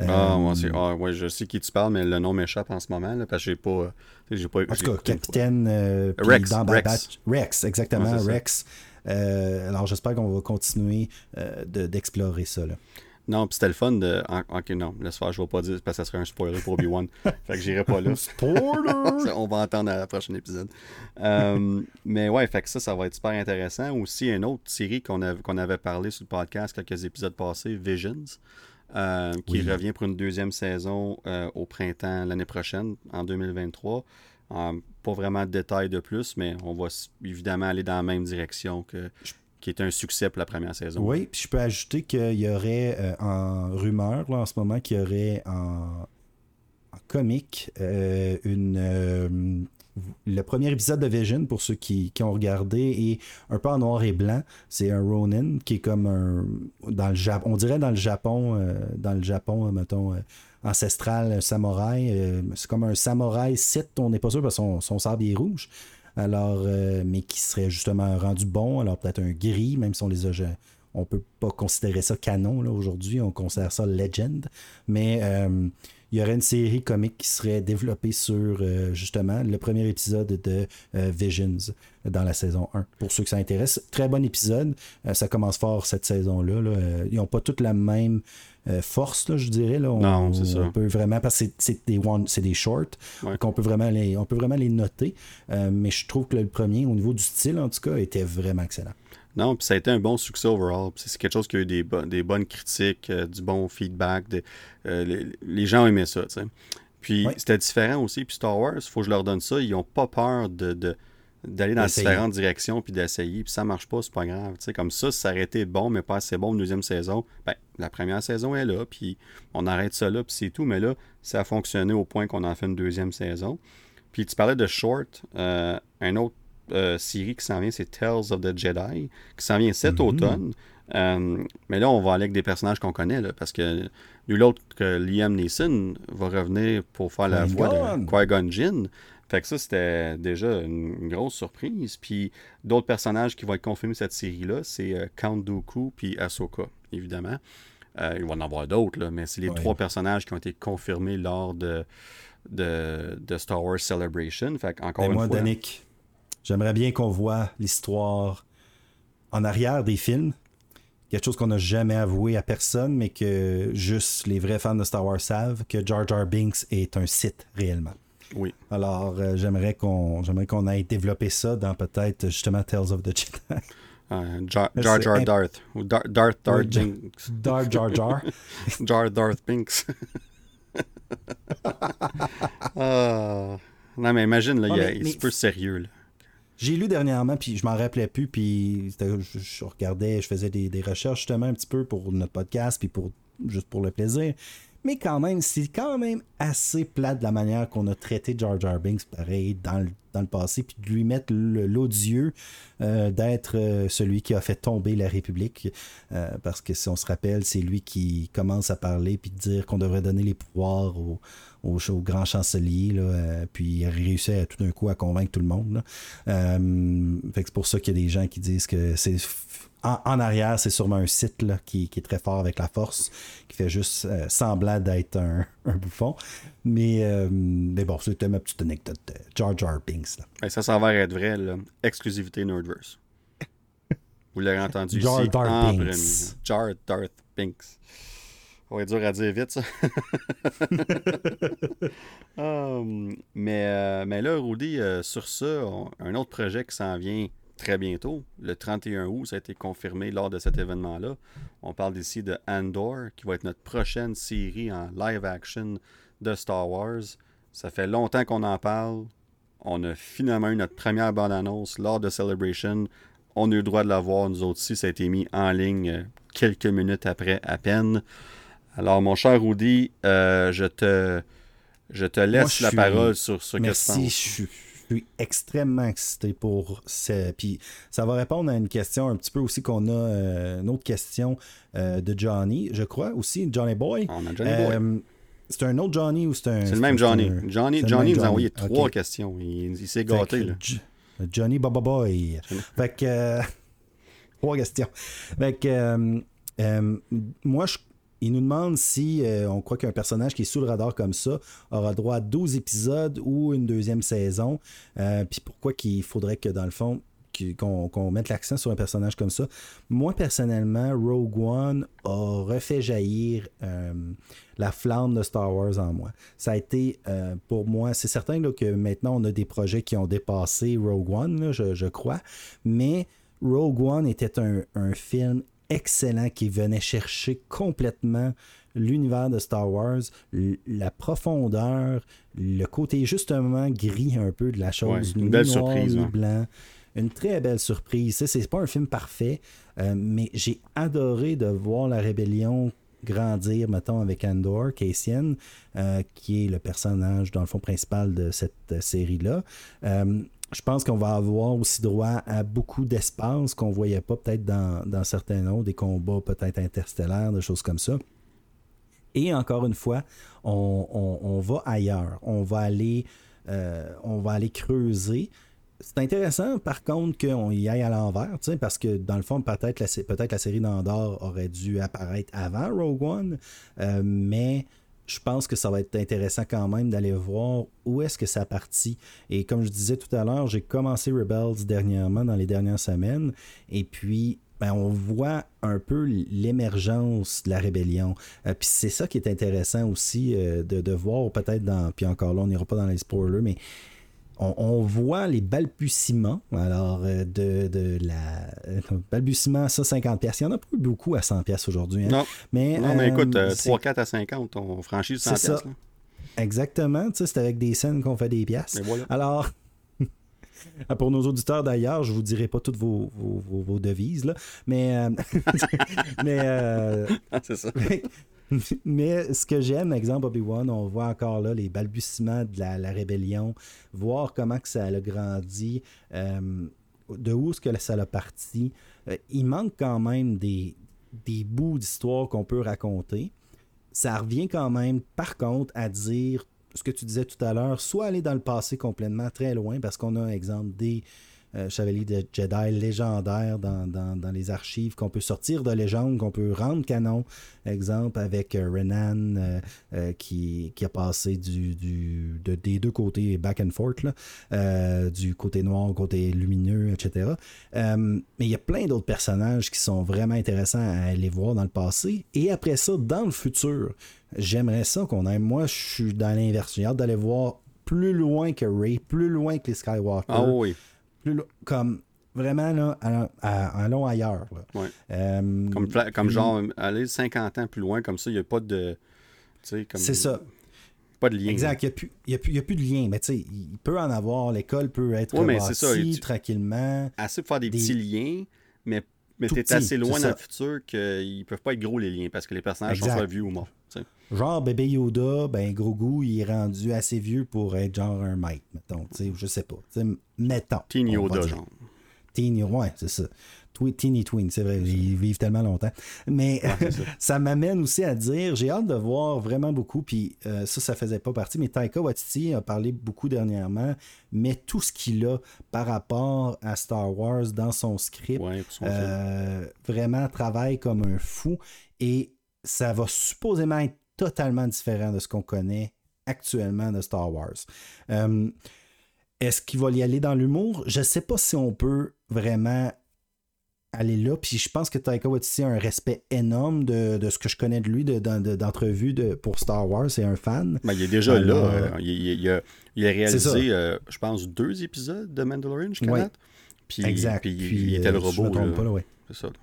ah, ah, ouais, je sais qui tu parles mais le nom m'échappe en ce moment là, parce que j'ai pas j'ai pas, en tout cas, capitaine euh, Rex, dans Rex. Rex, exactement, Rex. Euh, alors j'espère qu'on va continuer euh, d'explorer ça. Là. Non, puis c'était le fun de. Ok, non, laisse faire, je vais pas dire parce que ça serait un spoiler pour Obi-Wan. fait que j'irai pas là. spoiler! On va entendre à la prochaine épisode. mais ouais, fait que ça, ça va être super intéressant. Aussi, une autre série qu'on avait parlé sur le podcast quelques épisodes passés, Visions. Euh, qui revient pour une deuxième saison euh, au printemps l'année prochaine, en 2023. Euh, pas vraiment de détails de plus, mais on va évidemment aller dans la même direction que qui est un succès pour la première saison. Oui, puis je peux ajouter qu'il y aurait en rumeur là, en ce moment qu'il y aurait en, en comique une le premier épisode de Vision, pour ceux qui, ont regardé, est un peu en noir et blanc. C'est un Ronin qui est comme un. Dans le Japon, on dirait dans le Japon, euh, dans le Japon, mettons, ancestral, samouraï. Euh, c'est comme un samouraï site, on n'est pas sûr parce que son, son sabre est rouge. alors, euh, mais qui serait justement rendu bon, alors peut-être un gris, même si on les a. On peut pas considérer ça canon là, aujourd'hui, on considère ça legend. Mais euh, il y aurait une série comique qui serait développée sur justement le premier épisode de Visions dans la saison 1. Pour ceux que ça intéresse, très bon épisode. ça commence fort cette saison-là. Ils n'ont pas toutes la même force, là, je dirais. Là. On, non, c'est ça. On peut vraiment, parce que c'est des, c'est des shorts, qu'on peut vraiment les, on peut vraiment les noter. mais je trouve que le premier, au niveau du style, en tout cas, était vraiment excellent. Non, puis ça a été un bon succès overall. C'est quelque chose qui a eu des, des bonnes critiques, euh, du bon feedback. Euh, les, gens aimaient ça, tu sais. Puis c'était différent aussi. Puis Star Wars, il faut que je leur donne ça. Ils n'ont pas peur de, d'aller dans différentes directions puis d'essayer. Puis ça marche pas, c'est pas grave. Comme ça, ça aurait été bon, mais pas assez bon une deuxième saison. Ben, la première saison est là, puis on arrête ça là, puis c'est tout. Mais là, ça a fonctionné au point qu'on en fait une deuxième saison. Puis tu parlais de Short, euh, un autre euh, série qui s'en vient, c'est Tales of the Jedi, qui s'en vient cet mhm. automne. Euh, mais là, on va aller avec des personnages qu'on connaît, là, parce que nul autre que Liam Neeson va revenir pour faire la voix de Qui-Gon Jinn. Fait que ça, c'était déjà une, grosse surprise. Puis d'autres personnages qui vont être confirmés cette série-là, c'est euh, Count Dooku puis Ahsoka, évidemment. il va en avoir d'autres, mais c'est les trois personnages qui ont été confirmés lors de, de, Star Wars Celebration. Fait encore une moi, fois... J'aimerais bien qu'on voit l'histoire en arrière des films. Quelque chose qu'on n'a jamais avoué à personne, mais que juste les vrais fans de Star Wars savent que Jar Jar Binks est un site réellement. Oui. Alors, euh, j'aimerais qu'on j'aimerais qu'on aille développer ça dans peut-être justement Tales of the Jedi. Euh, Jar Jar, Darth. Ou Darth Darth Binks. Darth Jar Jar. Jar Darth Binks. Ah. Non, mais imagine, là, il, est peu sérieux. Là. J'ai lu dernièrement, puis je m'en rappelais plus, puis je, regardais, je faisais des, recherches justement un petit peu pour notre podcast, puis pour juste pour le plaisir. Mais quand même, c'est quand même assez plat de la manière qu'on a traité Jar Jar pareil, dans le, dans passé, puis de lui mettre l'odieux euh, d'être euh, celui qui a fait tomber la République. Euh, parce que si on se rappelle, c'est lui qui commence à parler, puis dire qu'on devrait donner les pouvoirs au, grand chancelier, puis il a réussi à, tout d'un coup à convaincre tout le monde. C'est pour ça qu'il y a des gens qui disent que c'est en, arrière, c'est sûrement un site là, qui, est très fort avec la force, qui fait juste euh, semblant d'être un, bouffon. Mais, mais bon, c'était ma petite anecdote de Jar Jar Binks. Là. ça s'avère être vrai, là. exclusivité Nerdverse. Vous l'avez entendu Jar ici Darth Binks. Jar Darth Binks. Ça va être dur à dire vite, ça. Um, mais, euh, mais là, Rudy, euh, sur ça, un autre projet qui s'en vient très bientôt, le 31 août, ça a été confirmé lors de cet événement-là. On parle ici de Andor, qui va être notre prochaine série en live action de Star Wars. Ça fait longtemps qu'on en parle. On a finalement eu notre première bande-annonce lors de Celebration. On a eu le droit de la voir, nous autres aussi. Ça a été mis en ligne euh, quelques minutes après à peine. Alors, mon cher Rudy, euh, je, te, je te laisse la parole sur ce que tu penses. Je suis, je suis extrêmement excité pour ça. Puis ça va répondre à une question un petit peu aussi qu'on a, euh, une autre question euh, de Johnny, je crois, aussi, Johnny Boy. On a Johnny Boy. C'est un autre Johnny ou c'est un. C'est le même Johnny. Johnny, Johnny nous a envoyé trois questions. Il, s'est gâté. Là. Johnny Baba Boy. fait que. trois questions. Fait que. moi, je il nous demande si euh, on croit qu'un personnage qui est sous le radar comme ça aura droit à 12 épisodes ou une deuxième saison. Euh, puis pourquoi qu'il faudrait que, dans le fond, qu'on mette l'accent sur un personnage comme ça? Moi, personnellement, Rogue One a refait jaillir euh, la flamme de Star Wars en moi. Ça a été, pour moi, c'est certain que maintenant, on a des projets qui ont dépassé Rogue One, je, crois, mais Rogue One était un, un film excellent qui venait chercher complètement l'univers de Star Wars, la profondeur, le côté justement gris un peu de la chose, une belle surprise, blanc. Une très belle surprise. C'est pas un film parfait, euh, mais j'ai adoré de voir la rébellion grandir, mettons, avec Andor, Cassian, euh, qui est le personnage, dans le fond, principal de cette euh, série-là. Je pense qu'on va avoir aussi droit à beaucoup d'espace qu'on ne voyait pas peut-être dans, certains autres, des combats peut-être interstellaires, des choses comme ça. Et encore une fois, on, va ailleurs. On va aller, euh, on va aller creuser c'est intéressant, par contre, qu'on y aille à l'envers, parce que dans le fond, peut-être la, la série d'Andorre aurait dû apparaître avant Rogue One, euh, mais je pense que ça va être intéressant quand même d'aller voir où est-ce que ça partit. Et comme je disais tout à l'heure, j'ai commencé Rebels dernièrement, dans les dernières semaines, et puis ben, on voit un peu l'émergence de la rébellion. Euh, puis c'est ça qui est intéressant aussi euh, de, de, voir peut-être dans... Puis encore là, on n'ira pas dans les spoilers, mais on, voit les balbutiements alors euh, de, de la euh, balbutiement à 50 pièces. Il y en a pas beaucoup à 100 pièces aujourd'hui. Hein. Non. Mais, non, mais écoute, 3 4 à 50, on franchit 100 pièces. Exactement, c'est avec des scènes qu'on fait des pièces. Alors pour nos auditeurs d'ailleurs, je vous dirai pas toutes vos, vos, devises, là, mais, euh, mais c'est ça. Mais ce que j'aime, exemple Obi-Wan, on voit encore là les balbutiements de la, rébellion, voir comment que ça a grandi, euh, de où est-ce que ça a parti. Euh, il manque quand même des, des bouts d'histoire qu'on peut raconter. Ça revient quand même, par contre, à dire ce que tu disais tout à l'heure, soit aller dans le passé complètement très loin, parce qu'on a, exemple, des euh, chevalier de Jedi légendaire dans, les archives qu'on peut sortir de légende, qu'on peut rendre canon. Exemple avec euh, Renan euh, qui, a passé des deux côtés back and forth, du côté noir au côté lumineux, etc. mais il y a plein d'autres personnages qui sont vraiment intéressants à aller voir dans le passé. Et après ça, dans le futur, j'aimerais ça qu'on aime. Moi, je suis dans l'inverse. J'ai hâte d'aller voir plus loin que Ray, plus loin que les Skywalker. Ah oui comme vraiment, là, allons, ailleurs. Euh, comme, genre, aller 50 ans plus loin, comme ça, il n'y a pas de. C'est ça. Pas de lien. Exact, il n'y a, a, plus de lien. Mais tu sais, il peut en avoir, l'école peut être ouais, tranquillement. Assez pour faire des, petits liens, mais, mais tu es assez loin dans le futur qu'ils ne peuvent pas être gros les liens parce que les personnages sont soit vieux ou morts. Genre bébé Yoda, ben Grogu, il est rendu assez vieux pour être genre un maître, mettons. Je sais pas. mettons. Teen Yoda, genre. Teen, ouais, c'est ça. Teeny Twin, c'est vrai, ils vivent tellement longtemps. Mais ça, m'amène aussi à dire, j'ai hâte de voir vraiment beaucoup, puis euh, ça, ça faisait pas partie, mais Taika Waititi a parlé beaucoup dernièrement, mais tout ce qu'il a par rapport à Star Wars dans son script, euh, vraiment travaille comme un fou, et ça va supposément être totalement différent de ce qu'on connaît actuellement de Star Wars. Euh, est-ce qu'il va y aller dans l'humour? Je ne sais pas si on peut vraiment aller là. Puis je pense que Taika Waititi a un respect énorme de, ce que je connais de lui d'entrevues de, pour Star Wars. C'est un fan. Ben, il est déjà là. Euh, il, a, réalisé, euh, je pense, deux épisodes de Mandalorian jusqu'à Puis, exact. Puis, il était le robot. Pas,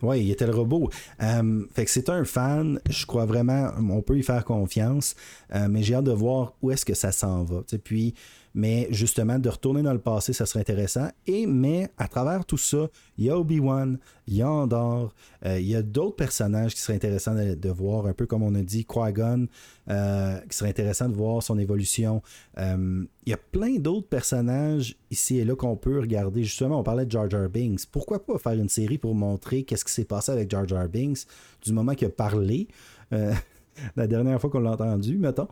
oui, il était le robot. Euh, fait que c'est un fan. Je crois vraiment, on peut y faire confiance. Euh, mais j'ai hâte de voir où est-ce que ça s'en va. Puis mais justement, de retourner dans le passé, ça serait intéressant. Et mais à travers tout ça, il y a Obi-Wan, il y a Andor, euh, il y a d'autres personnages qui seraient intéressants de, voir, un peu comme on a dit, Qui-Gon, euh, qui serait intéressant de voir son évolution. Euh, il y a plein d'autres personnages ici et là qu'on peut regarder. Justement, on parlait de Jar Jar Binks. Pourquoi pas faire une série pour montrer qu'est-ce qui s'est passé avec Jar Jar Binks du moment qu'il a parlé la dernière fois qu'on l'a entendu, mettons.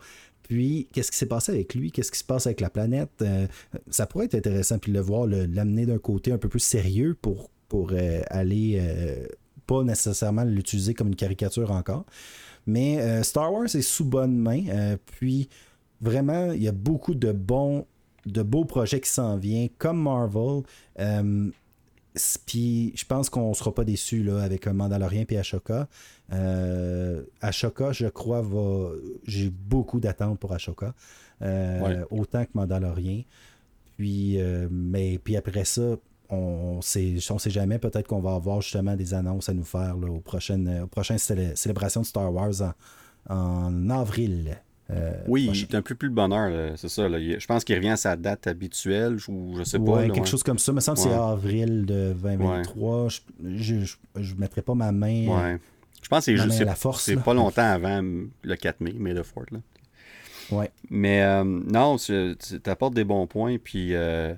Puis, qu'est-ce qui s'est passé avec lui? Qu'est-ce qui se passe avec la planète? Euh, ça pourrait être intéressant, puis le voir, l'amener d'un côté un peu plus sérieux pour, pour euh, aller, euh, pas nécessairement l'utiliser comme une caricature encore. Mais Star Wars est sous bonne main. puis, vraiment, il y a beaucoup de bons, de beaux projets qui s'en viennent, comme Marvel. Puis je pense qu'on ne sera pas déçu là, avec un Mandalorien et Ashoka. Euh, Ashoka, je crois, va. J'ai beaucoup d'attentes pour Ashoka. Euh, autant que Mandalorien. Puis, euh, mais puis après ça, on sait, on sait jamais, peut-être qu'on va avoir justement des annonces à nous faire aux, prochaines, aux prochaines célébrations de Star Wars en avril. Euh, oui, c'est un peu plus le bonheur, c'est ça. Je pense qu'il revient à sa date habituelle, ou je sais pas. quelque chose comme ça. Il me semble que c'est avril de 2023. Je ne mettrai pas ma main. Je pense que c'est juste. C'est pas longtemps avant le 4 mai, mai de Fort. Là. Ouais. Mais euh, non, tu apportes des bons points. Puis euh,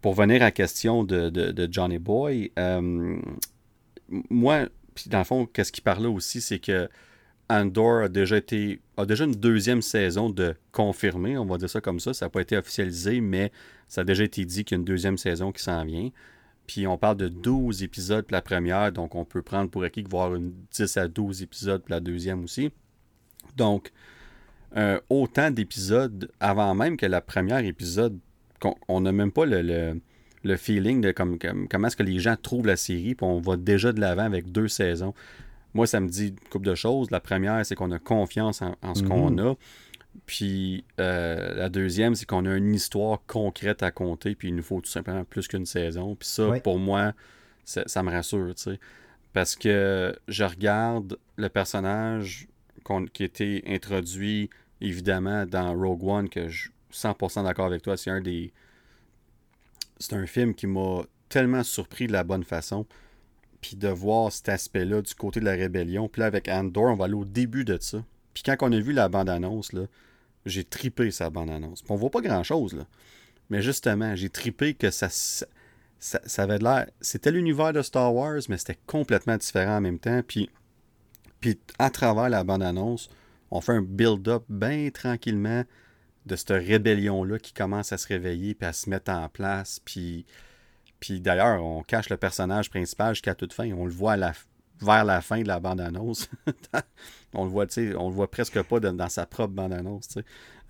pour venir à la question de, de, Johnny Boy, moi, dans le fond, qu'est-ce qu'il parlait aussi, c'est que Andor a déjà été a une deuxième saison de confirmé, on va dire ça comme ça. Ça n'a pas été officialisé, mais ça a déjà été dit qu'il y a une deuxième saison qui s'en vient. Puis on parle de 12 épisodes pour la première, donc on peut prendre pour acquis une 10 à 12 épisodes pour la deuxième aussi. Donc, euh, autant d'épisodes avant même que la première épisode, on n'a même pas le, le, feeling de comme, comment est-ce que les gens trouvent la série, puis on va déjà de l'avant avec deux saisons. Moi, ça me dit une couple de choses. La première, c'est qu'on a confiance en, ce qu'on mhm. a. Puis euh, la deuxième, c'est qu'on a une histoire concrète à compter, puis il nous faut tout simplement plus qu'une saison. Puis ça, pour moi, ça, me rassure, tu sais. Parce que je regarde le personnage qui a été introduit, évidemment, dans Rogue One, que je suis 100% d'accord avec toi, c'est un des... C'est un film qui m'a tellement surpris de la bonne façon puis de voir cet aspect-là du côté de la rébellion. Puis là, avec Andor, on va aller au début de ça. Puis quand on a vu la bande-annonce, j'ai tripé sa bande-annonce. On voit pas grand-chose, là. Mais justement, j'ai tripé que ça, ça, ça avait l'air... C'était l'univers de Star Wars, mais c'était complètement différent en même temps. Puis, puis à travers la bande-annonce, on fait un build-up bien tranquillement de cette rébellion-là qui commence à se réveiller puis à se mettre en place. Puis puis d'ailleurs, on cache le personnage principal jusqu'à toute fin. On le voit vers la fin de la bande-annonce. on le voit, on le voit presque pas dans sa propre bande-annonce.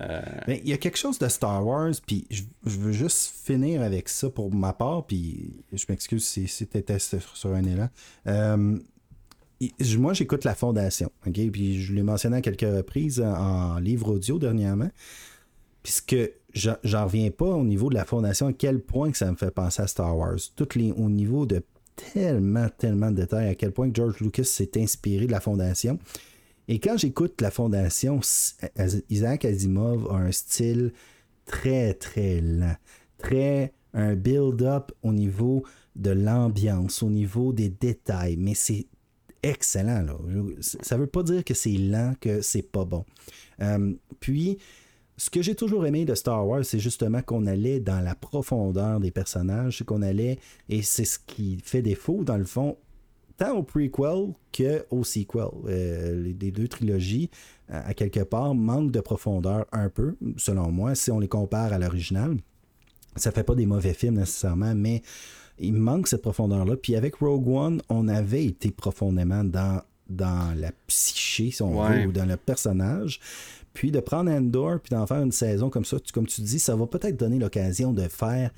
Euh, il y a quelque chose de Star Wars, puis je, veux juste finir avec ça pour ma part, puis je m'excuse si c'était sur un élan. Euh, moi, j'écoute La Fondation, ok? Puis je l'ai mentionné à quelques reprises en livre audio dernièrement. Puisque j'en reviens pas au niveau de la fondation, à quel point que ça me fait penser à Star Wars. Toutes les, au niveau de tellement, tellement de détails, à quel point George Lucas s'est inspiré de la fondation. Et quand j'écoute la fondation, Isaac Asimov a un style très, très lent. Très un build-up au niveau de l'ambiance, au niveau des détails, mais c'est excellent. Là. Ça veut pas dire que c'est lent, que c'est pas bon. Euh, puis, ce que j'ai toujours aimé de Star Wars, c'est justement qu'on allait dans la profondeur des personnages, qu'on allait, et c'est ce qui fait défaut, dans le fond, tant au prequel qu'au sequel. Euh, les, deux trilogies, à, quelque part, manquent de profondeur un peu, selon moi, si on les compare à l'original. Ça fait pas des mauvais films nécessairement, mais il manque cette profondeur-là. Puis avec Rogue One, on avait été profondément dans, dans la psyché, si on veut, ou dans le personnage. Puis de prendre Endor puis d'en faire une saison comme ça, comme tu dis, ça va peut-être donner l'occasion de faire,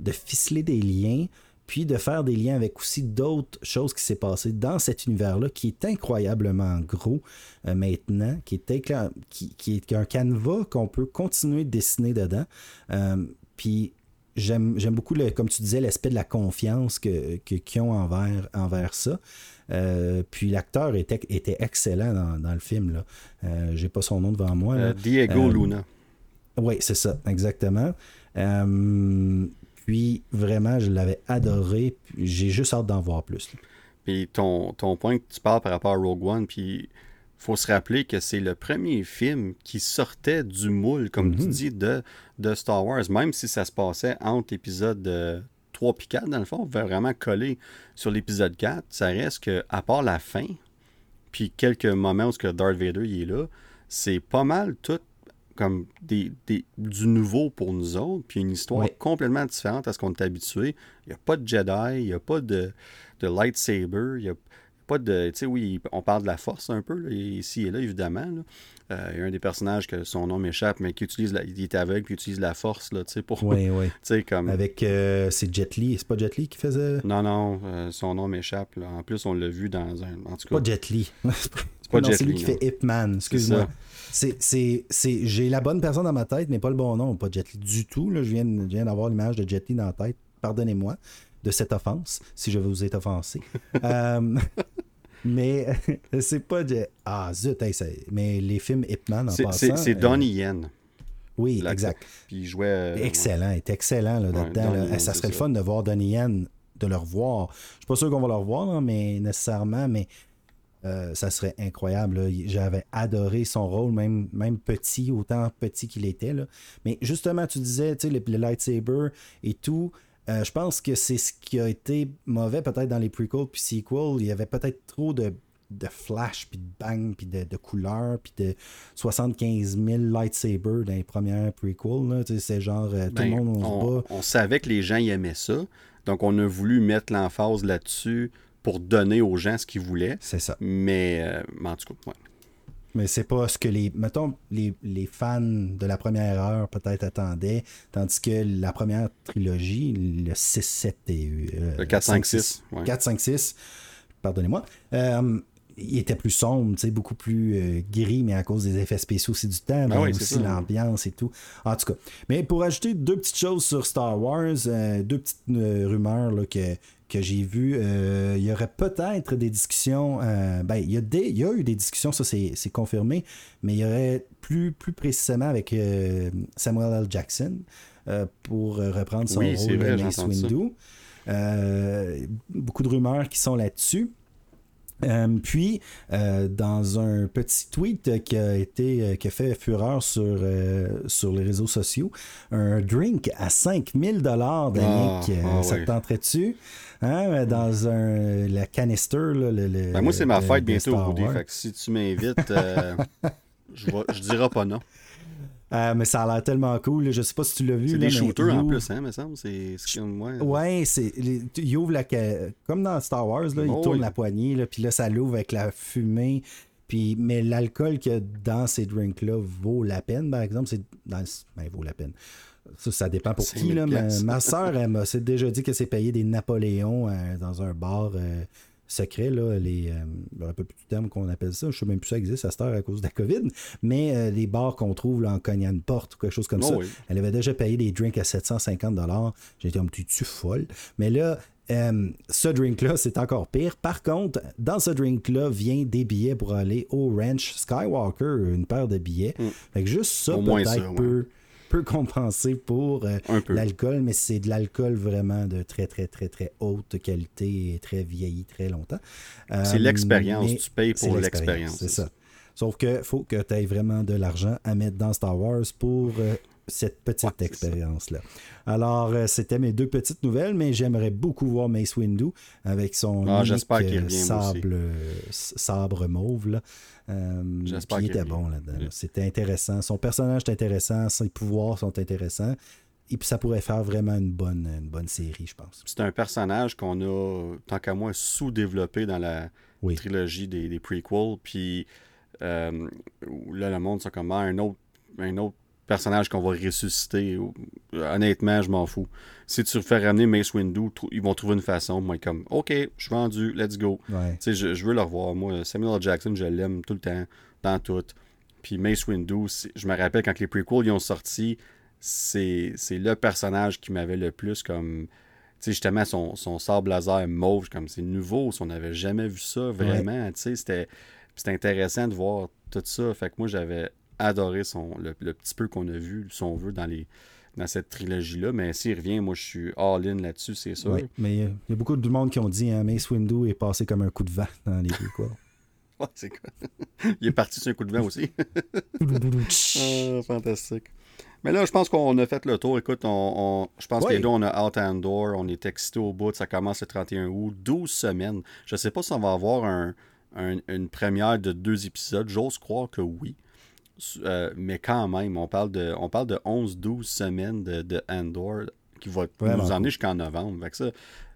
de ficeler des liens, puis de faire des liens avec aussi d'autres choses qui s'est passé dans cet univers-là qui est incroyablement gros euh, maintenant, qui est, un canevas qu'on peut continuer de dessiner dedans. Euh, puis j'aime beaucoup, comme tu disais, l'aspect de la confiance qu'ils que, ont envers, envers ça. Euh, puis l'acteur était, était excellent dans, le film. Là. Euh, j'ai pas son nom devant moi. Euh, Diego Luna. Oui, c'est ça, exactement. puis vraiment, je l'avais adoré. J'ai juste hâte d'en voir plus. Puis ton, ton point que tu parles par rapport à Rogue One, puis faut se rappeler que c'est le premier film qui sortait du moule, comme tu mhm. dis, de, de Star Wars, même si ça se passait entre l'épisode 3 et 4, dans le fond, vraiment coller sur l'épisode 4, ça reste que, à part la fin, puis quelques moments où que Darth Vader il est là, c'est pas mal tout comme des, du nouveau pour nous autres, puis une histoire complètement différente à ce qu'on est habitué. Il n'y a pas de Jedi, il n'y a pas de, de lightsaber, il n'y a pas de. Tu sais, oui, on parle de la force un peu, ici et là, évidemment. Euh, il y a un des personnages que son nom m'échappe, mais qui utilise la, il est aveugle puis utilise la force là, pour. Oui, oui. comme. Avec euh, c'est Jet Li, c'est pas Jet Li qui faisait? Non, non, euh, son nom m'échappe. En plus, on l'a vu dans un. En tout cas. Pas Jet Li. c'est pas Jet C'est lui qui fait Ip Man, excuse-moi. J'ai la bonne personne dans ma tête, mais pas le bon nom, pas Jet Li du tout. Là. Je viens, je viens d'avoir l'image de Jet Li dans la tête. Pardonnez-moi de cette offense, si je vous ai offensé. Mais c'est pas de. Ah, zut, mais les films Hitman en passant. C'est Donnie euh, Yen. Oui, exact. Puis il jouait. Euh, excellent, est excellent là-dedans. ça serait le fun de voir Donnie Yen, de le revoir. Je suis pas sûr qu'on va le revoir, mais nécessairement, mais euh, ça serait incroyable. J'avais adoré son rôle, même, même petit, autant petit qu'il était. Là. Mais justement, tu disais, tu sais, les lightsabers et tout. Euh, je pense que c'est ce qui a été mauvais peut-être dans les prequels puis sequels. Il y avait peut-être trop de de flash, puis de bang, puis de, de couleurs, puis de 75 000 lightsabers dans les premières prequels. Là. Tu sais, C'est genre, euh, tout Ben, le monde, on, on, se bat. on savait que les gens y aimaient ça. Donc, on a voulu mettre l'emphase là-dessus pour donner aux gens ce qu'ils voulaient. C'est ça. Mais, euh, mais en tout cas, ouais. Mais c'est pas ce que les. Mettons, les, les fans de la première heure peut-être attendaient. Tandis que la première trilogie, le 6, 7 et. euh, Le 4, 5, 5, 6. ouais. 4, 5, 6, pardonnez-moi, euh, il était plus sombre, beaucoup plus euh, gris, mais à cause des effets spéciaux, c'est du temps, mais oui, c'est aussi l'ambiance et tout. En tout cas, mais pour ajouter deux petites choses sur Star Wars, euh, deux petites euh, rumeurs là, que, que j'ai vues, euh, il y aurait peut-être des discussions, ben, il y, a des, il y a eu des discussions, ça c'est confirmé, mais il y aurait plus, plus précisément avec Samuel L. Jackson pour reprendre son Oui, rôle vrai, de Mace. Windu. Beaucoup de rumeurs qui sont là-dessus. Euh, puis, euh, dans un petit tweet qui a été euh, qui a fait fureur sur, euh, sur les réseaux sociaux, un drink à 5000 dollars, Danick, Ah, ah ça oui. te tenterait-tu? Hein, dans un la canister, là, le, le- Ben, moi, c'est ma fête bientôt. Wars. Fait que si tu m'invites, je, je dirai pas non. Euh, mais ça a l'air tellement cool. là. Je sais pas si tu l'as vu. C'est là, des shooters il en plus, hein, me semble. C'est moi. Ouais, c'est. Il ouvre la. Comme dans Star Wars, là, il Oh, tourne oui. la poignée, là, puis là, ça l'ouvre avec la fumée. Puis, mais l'alcool qu'il y a dans ces drinks-là vaut la peine, par exemple. C'est dans, ben, vaut la peine. Ça, ça dépend pour qui. 5000 Là, ma, soeur, elle m'a déjà dit que c'est payé des Napoléons euh, dans un bar euh, secret. Là, les, euh, un peu plus de terme qu'on appelle ça. Je sais même plus si ça existe à cette heure à cause de la COVID. Mais euh, les bars qu'on trouve là, en cognant une porte ou quelque chose comme Oh, ça. oui. Elle avait déjà payé des drinks à 750 J'ai été un petit tu folle? Mais là, euh, ce drink-là, c'est encore pire. Par contre, dans ce drink-là, vient des billets pour aller au Ranch Skywalker, une paire de billets. Fait que juste ça, Mm. Peut-être, ouais. peut, peut compenser pour euh, peu. l'alcool, mais c'est de l'alcool vraiment de très, très, très, très haute qualité et très vieilli très longtemps. Euh, C'est l'expérience. mais Tu payes pour l'expérience. C'est ça. Sauf que faut que tu aies vraiment de l'argent à mettre dans Star Wars pour euh, cette petite Ouais, expérience-là. Alors, euh, c'était mes deux petites nouvelles, mais j'aimerais beaucoup voir Mace Windu avec son Ah, unique, euh, sable, sabre mauve. Là. Euh, J'espère qu'il était bon là-dedans. Oui. C'était intéressant. Son personnage est intéressant, ses pouvoirs sont intéressants. Et puis ça pourrait faire vraiment une bonne, une bonne série, je pense. C'est un personnage qu'on a, tant qu'à moi, sous-développé dans la Oui. trilogie des, des prequels. Puis euh, là, le monde, c'est comme un autre, un autre personnage qu'on va ressusciter. Honnêtement, je m'en fous. Si tu fais ramener Mace Windu, ils vont trouver une façon. Moi, comme, OK, je suis vendu, let's go. Ouais. Je, je veux le revoir. Moi, Samuel L. Jackson, je l'aime tout le temps, dans tout. Puis Mace Windu, je me rappelle quand les prequels ils ont sorti, c'est le personnage qui m'avait le plus comme. Tu sais, justement, son, son sable laser mauve, comme c'est nouveau, si on n'avait jamais vu ça vraiment. Tu sais, c'était c'était intéressant de voir tout ça. Fait que moi, j'avais adoré son, le, le petit peu qu'on a vu, si on veut, dans, les, dans cette trilogie-là. Mais s'il revient, moi, je suis all-in là-dessus, c'est sûr. Ouais, mais il y a beaucoup de monde qui ont dit hein, Mace Windu est passé comme un coup de vent dans les deux quoi. Ouais, c'est quoi? Il est parti sur un coup de vent aussi. Ah, fantastique. Mais là, je pense qu'on a fait le tour. Écoute, on, on- je pense Oui. que là, on a Out and Door. On est excité au bout. Ça commence le 31 août. 12 semaines. Je sais pas si on va avoir un- un- une première de deux épisodes. J'ose croire que oui. Euh, mais quand même, on parle de, on parle de 11-12 semaines de, de Andor qui va Vraiment nous emmener jusqu'en novembre. Fait que ça.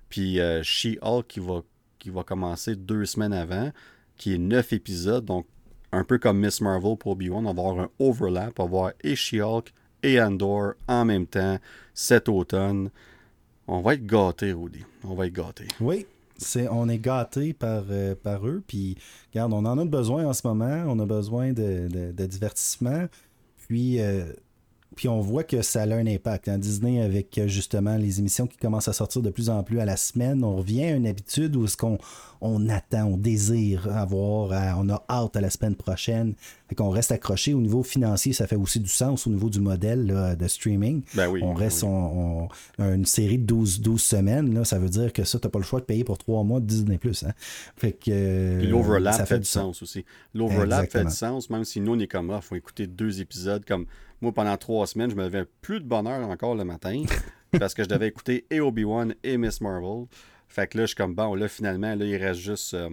Puis euh, She-Hulk qui va, qui va commencer deux semaines avant, qui est neuf épisodes. Donc, un peu comme Miss Marvel pour Obi-Wan, on va avoir un overlap. On va avoir et She-Hulk et Andor en même temps cet automne. On va être gâtés, Rudy. On va être gâtés. Oui, c'est, on est gâtés par, euh, par eux. Puis, regarde, on en a besoin en ce moment. On a besoin de, de- de divertissement. Puis, euh, puis on voit que ça a un impact. En Disney, avec euh, justement les émissions qui commencent à sortir de plus en plus à la semaine, on revient à une habitude où est-ce qu'on on attend, on désire avoir, à- on a hâte à la semaine prochaine. Fait qu'on reste accroché au niveau financier. Ça fait aussi du sens au niveau du modèle là, de streaming. Ben oui. On reste oui. on- on- une série de 12, 12 semaines, là, ça veut dire que ça, t'as pas le choix de payer pour trois mois de Disney+. Hein? Fait que, euh, Puis l'overlap ça fait, du sens aussi. L'overlap fait du sens, même si nous, on est comme, ah, faut écouter deux épisodes. Comme moi, pendant trois semaines, je me levais plus de bonheur encore le matin parce que je devais écouter et Obi-Wan et Miss Marvel. Fait que là, je suis comme, bon, là, finalement, là, il reste juste euh,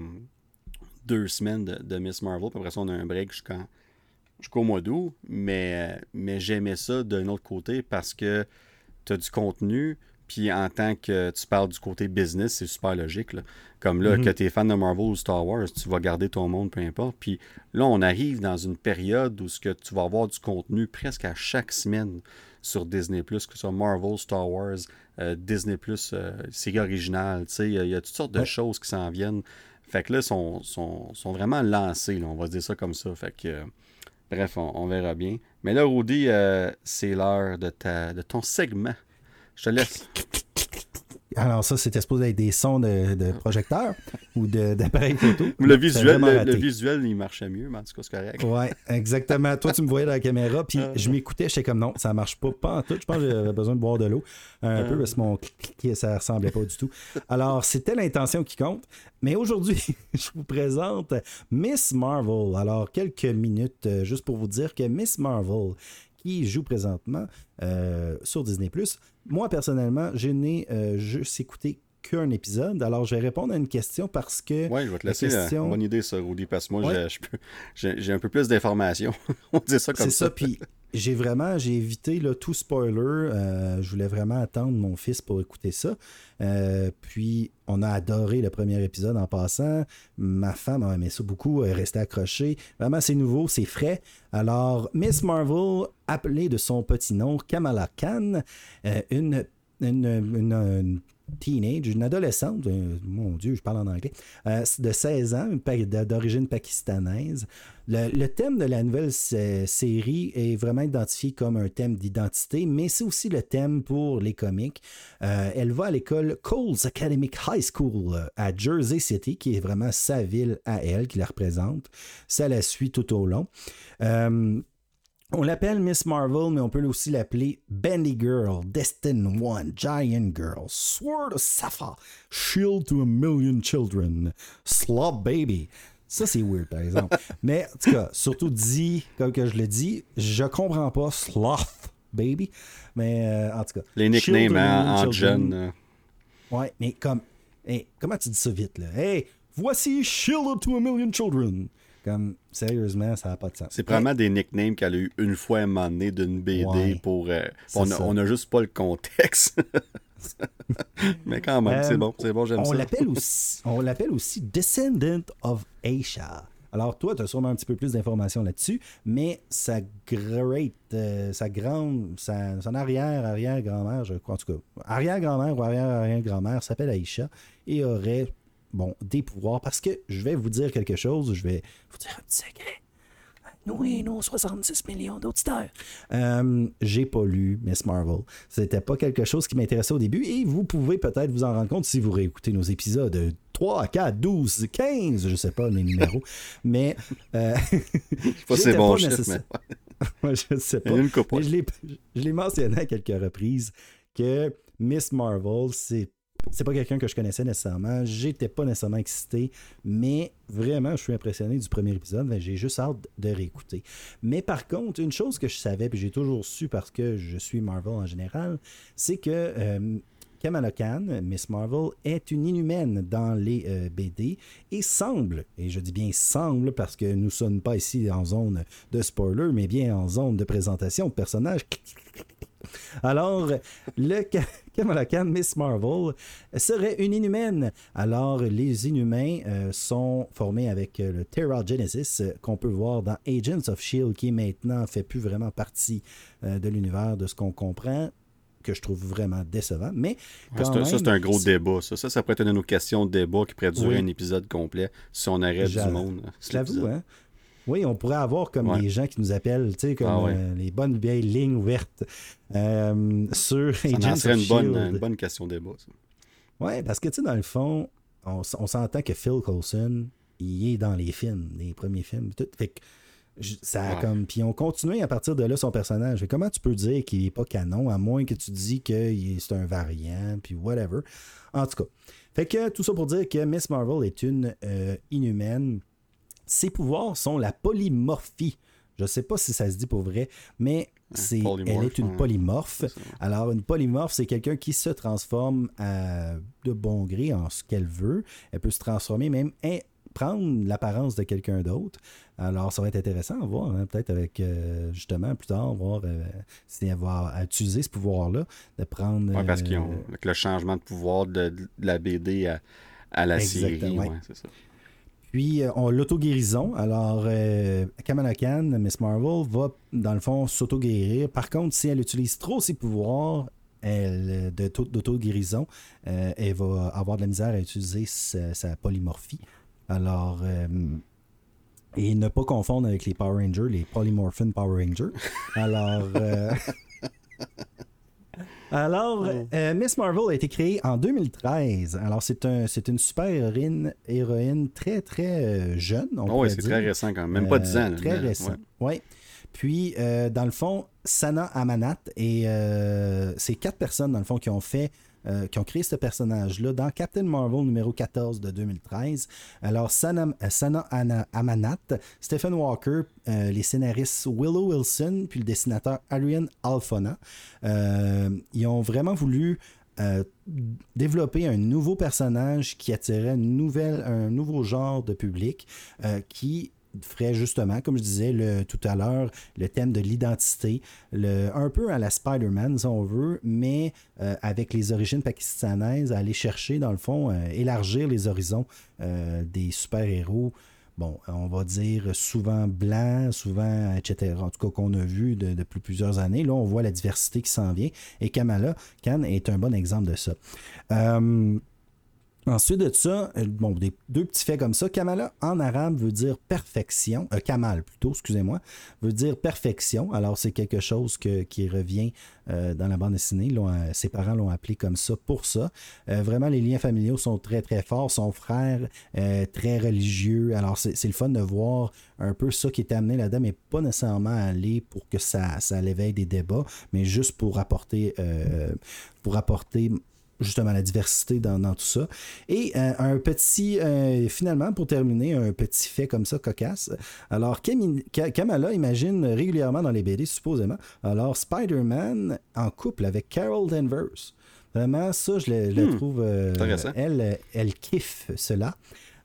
deux semaines de, de Miss Marvel. Puis après ça, on a un break jusqu'au mois d'août. Mais, mais j'aimais ça d'un autre côté parce que tu as du contenu. Puis en tant que tu parles du côté business, c'est super logique. là. Comme là, Mhm. que tu es fan de Marvel ou Star Wars, tu vas garder ton monde, peu importe. Puis là, on arrive dans une période où ce que tu vas avoir du contenu presque à chaque semaine sur Disney+, que ce soit Marvel, Star Wars, euh, Disney+, euh, série originale, tu sais, il y, a- il y a toutes sortes de Ouais. choses qui s'en viennent. Fait que là, ils sont, sont, sont vraiment lancés, là, on va dire ça comme ça. Fait que, euh, bref, on, on verra bien. Mais là, Rudy, euh, c'est l'heure de, ta, de ton segment. Je te laisse. Alors ça, c'était supposé être des sons de, de projecteurs ou d'appareils photo. Le visuel, le, visuel, il marchait mieux, mais en tout cas, c'est correct. Ouais, exactement. Toi, tu me voyais dans la caméra, puis Euh. je m'écoutais, j'étais comme non, ça marche pas, pas en tout. Je pense que j'avais besoin de boire de l'eau un Euh. peu parce que mon clic, ça ressemblait pas du tout. Alors, c'était l'intention qui compte. Mais aujourd'hui, je vous présente Miss Marvel. Alors, quelques minutes euh, juste pour vous dire que Miss Marvel, qui joue présentement euh, sur Disney+, moi, personnellement, je n'ai euh, juste écouté qu'un épisode. Alors, je vais répondre à une question parce que... Ouais, je vais te La laisser la question- bonne idée, ça, Rudy, parce que moi, Ouais. j'ai- un peu plus d'informations. on dit ça comme C'est ça. ça, puis j'ai vraiment, j'ai évité là, tout spoiler. Euh, je voulais vraiment attendre mon fils pour écouter ça. Euh, puis on a adoré le premier épisode en passant. Ma femme a aimé ça beaucoup, elle est restée accrochée. Vraiment, c'est nouveau, c'est frais. Alors, Miss Marvel, appelée de son petit nom Kamala Khan, euh, une, teenage, une adolescente, euh, mon Dieu, je parle en anglais, euh, de 16 ans, d'origine pakistanaise. Le, thème de la nouvelle sé- série est vraiment identifié comme un thème d'identité, mais c'est aussi le thème pour les comics. Euh, elle va à l'école Coles Academic High School à Jersey City, qui est vraiment sa ville à elle, qui la représente. Ça la suit tout au long. On l'appelle Miss Marvel, mais on peut aussi l'appeler Bendy Girl, Destin One, Giant Girl, Sword of Sapphire, Shield to a Million Children, Slob Baby. Ça, c'est weird, par exemple. mais en tout cas, surtout dit, comme que je le dis, je comprends pas Sloth Baby. Mais euh, en tout cas. Les nicknames en jeune. euh, Ouais, mais comme. hey, comment tu dis ça vite, là? Hey, voici Shield to a Million Children. Comme, sérieusement, ça n'a pas de sens. C'est probablement des nicknames qu'elle a eu une fois à un moment donné d'une BD Ouais, pour. euh, on, a, ça. on a juste pas le contexte. Mais quand même, Euh, c'est bon, c'est bon, j'aime ça. l'appelle aussi, on l'appelle aussi Descendant of Aisha. Alors toi, tu as sûrement un petit peu plus d'informations là-dessus, mais sa great, euh, sa grande, sa, son arrière, arrière-grand-mère, je crois, en tout cas, arrière-grand-mère ou arrière-arrière-grand-mère s'appelle Aisha et aurait, bon, des pouvoirs, parce que je vais vous dire quelque chose, je vais vous dire un petit secret. Nous et nos 66 millions d'auditeurs. Euh, j'ai pas lu Miss Marvel. C'était pas quelque chose qui m'intéressait au début et vous pouvez peut-être vous en rendre compte si vous réécoutez nos épisodes 3, 4, 12, 15, je sais pas les numéros. mais. Euh, Je sais pas c'est bon pas mais je sais pas. Mais je l'ai mentionné à quelques reprises que Miss Marvel, c'est, c'est pas quelqu'un que je connaissais nécessairement. J'étais pas nécessairement excité, mais vraiment, je suis impressionné du premier épisode. Ben, j'ai juste hâte de réécouter. Mais par contre, une chose que je savais, puis j'ai toujours su parce que je suis Marvel en général, c'est que euh, Kamala Khan, Miss Marvel, est une inhumaine dans les euh, BD et semble, et je dis bien semble parce que nous ne sommes pas ici en zone de spoiler, mais bien en zone de présentation de personnages. Alors, le Ka- Kamala Khan, Miss Marvel, serait une inhumaine. Alors, les inhumains euh, sont formés avec euh, le Terra Genesis euh, qu'on peut voir dans Agents of Shield, qui maintenant fait plus vraiment partie euh, de l'univers de ce qu'on comprend que je trouve vraiment décevant. Mais quand ça, c'est un gros débat. Ça. ça, ça pourrait être une de nos questions de débat qui pourrait durer Oui. un épisode complet si on arrête du monde. J'avoue, l'épisode. hein? Oui, on pourrait avoir comme Ouais. les gens qui nous appellent, tu sais, comme Ah ouais. euh, les bonnes vieilles lignes ouvertes euh, sur Ça Agents en serait une bonne, une bonne question de débat. ça. Ouais, parce que tu sais, dans le fond, on, s'entend que Phil Coulson, il est dans les films, les premiers films, tout. Fait que ça a Ouais. comme. Puis on continue à partir de là son personnage. Comment tu peux dire qu'il est pas canon, à moins que tu dis que c'est un variant, puis whatever. En tout cas. Fait que tout ça pour dire que Miss Marvel est une euh, inhumaine. Ses pouvoirs sont la polymorphie. Je sais pas si ça se dit pour vrai, mais c'est, elle est une polymorphe. Alors, une polymorphe, c'est quelqu'un qui se transforme à- de bon gré en ce qu'elle veut. Elle peut se transformer même in- prendre l'apparence de quelqu'un d'autre. Alors, ça va être intéressant à voir, hein, peut-être avec, euh, justement, plus tard, voir euh, si elle va utiliser ce pouvoir-là, de prendre... Oui, parce qu'ils euh, ont le changement de pouvoir de, de la BD à, à la série. Exactement, ouais. ouais, c'est ça. Puis, euh, on l'auto-guérison. Alors, euh, Kamala Khan, Miss Marvel, va, dans le fond, s'auto-guérir. Par contre, si elle utilise trop ses pouvoirs elle, d'auto-guérison, euh, elle va avoir de la misère à utiliser sa, polymorphie. Alors, et ne pas confondre avec les Power Rangers, les Polymorphin Power Rangers. Alors, alors euh, Miss Marvel a été créée en 2013. Alors, c'est un, c'est une super héroïne, héroïne très, très euh, jeune. Oh, pourrait ouais, c'est très récent quand même. Même pas 10 ans. Euh, là, Très mais- récent. ouais. Ouais. Puis, euh, dans le fond, Sana Amanat et euh, c'est quatre personnes, dans le fond, qui ont fait. Euh, qui ont créé ce personnage-là dans Captain Marvel numéro 14 de 2013. Alors, Sana, euh, Amanat, Stephen Walker, euh, les scénaristes Willow Wilson, puis le dessinateur Arian Alfona, ils ont vraiment voulu développer un nouveau personnage qui attirait un nouveau genre de public qui ferait justement, comme je disais le, tout à l'heure, le thème de l'identité, un peu à la Spider-Man, si on veut, mais euh, avec les origines pakistanaises, aller chercher, dans le fond, euh, élargir les horizons euh, des super-héros. Bon, on va dire souvent blancs, souvent, etc. En tout cas, qu'on a vu de- depuis plusieurs années. Là, on voit la diversité qui s'en vient. Et Kamala Khan est un bon exemple de ça. Ensuite de ça, euh, bon, des, deux petits faits comme ça. Kamala en arabe veut dire perfection. Euh, Kamal plutôt, excusez-moi, veut dire perfection. Alors c'est quelque chose qui revient euh, dans la bande dessinée. Ses parents l'ont appelé comme ça pour ça. Vraiment, les liens familiaux sont très très forts. Son frère très religieux. Alors c'est, le fun de voir un peu ça qui est amené là-dedans, mais pas nécessairement aller pour que ça, ça l'éveille des débats, mais juste pour apporter, pour apporter justement la diversité dans, dans tout ça. Et euh, un petit, euh, finalement, pour terminer, un petit fait comme ça, cocasse. Alors, Kamala imagine régulièrement dans les BD, supposément, alors Spider-Man en couple avec Carol Danvers. Vraiment, ça, je le, je Hmm. trouve... euh, Intéressant. elle, elle kiffe cela.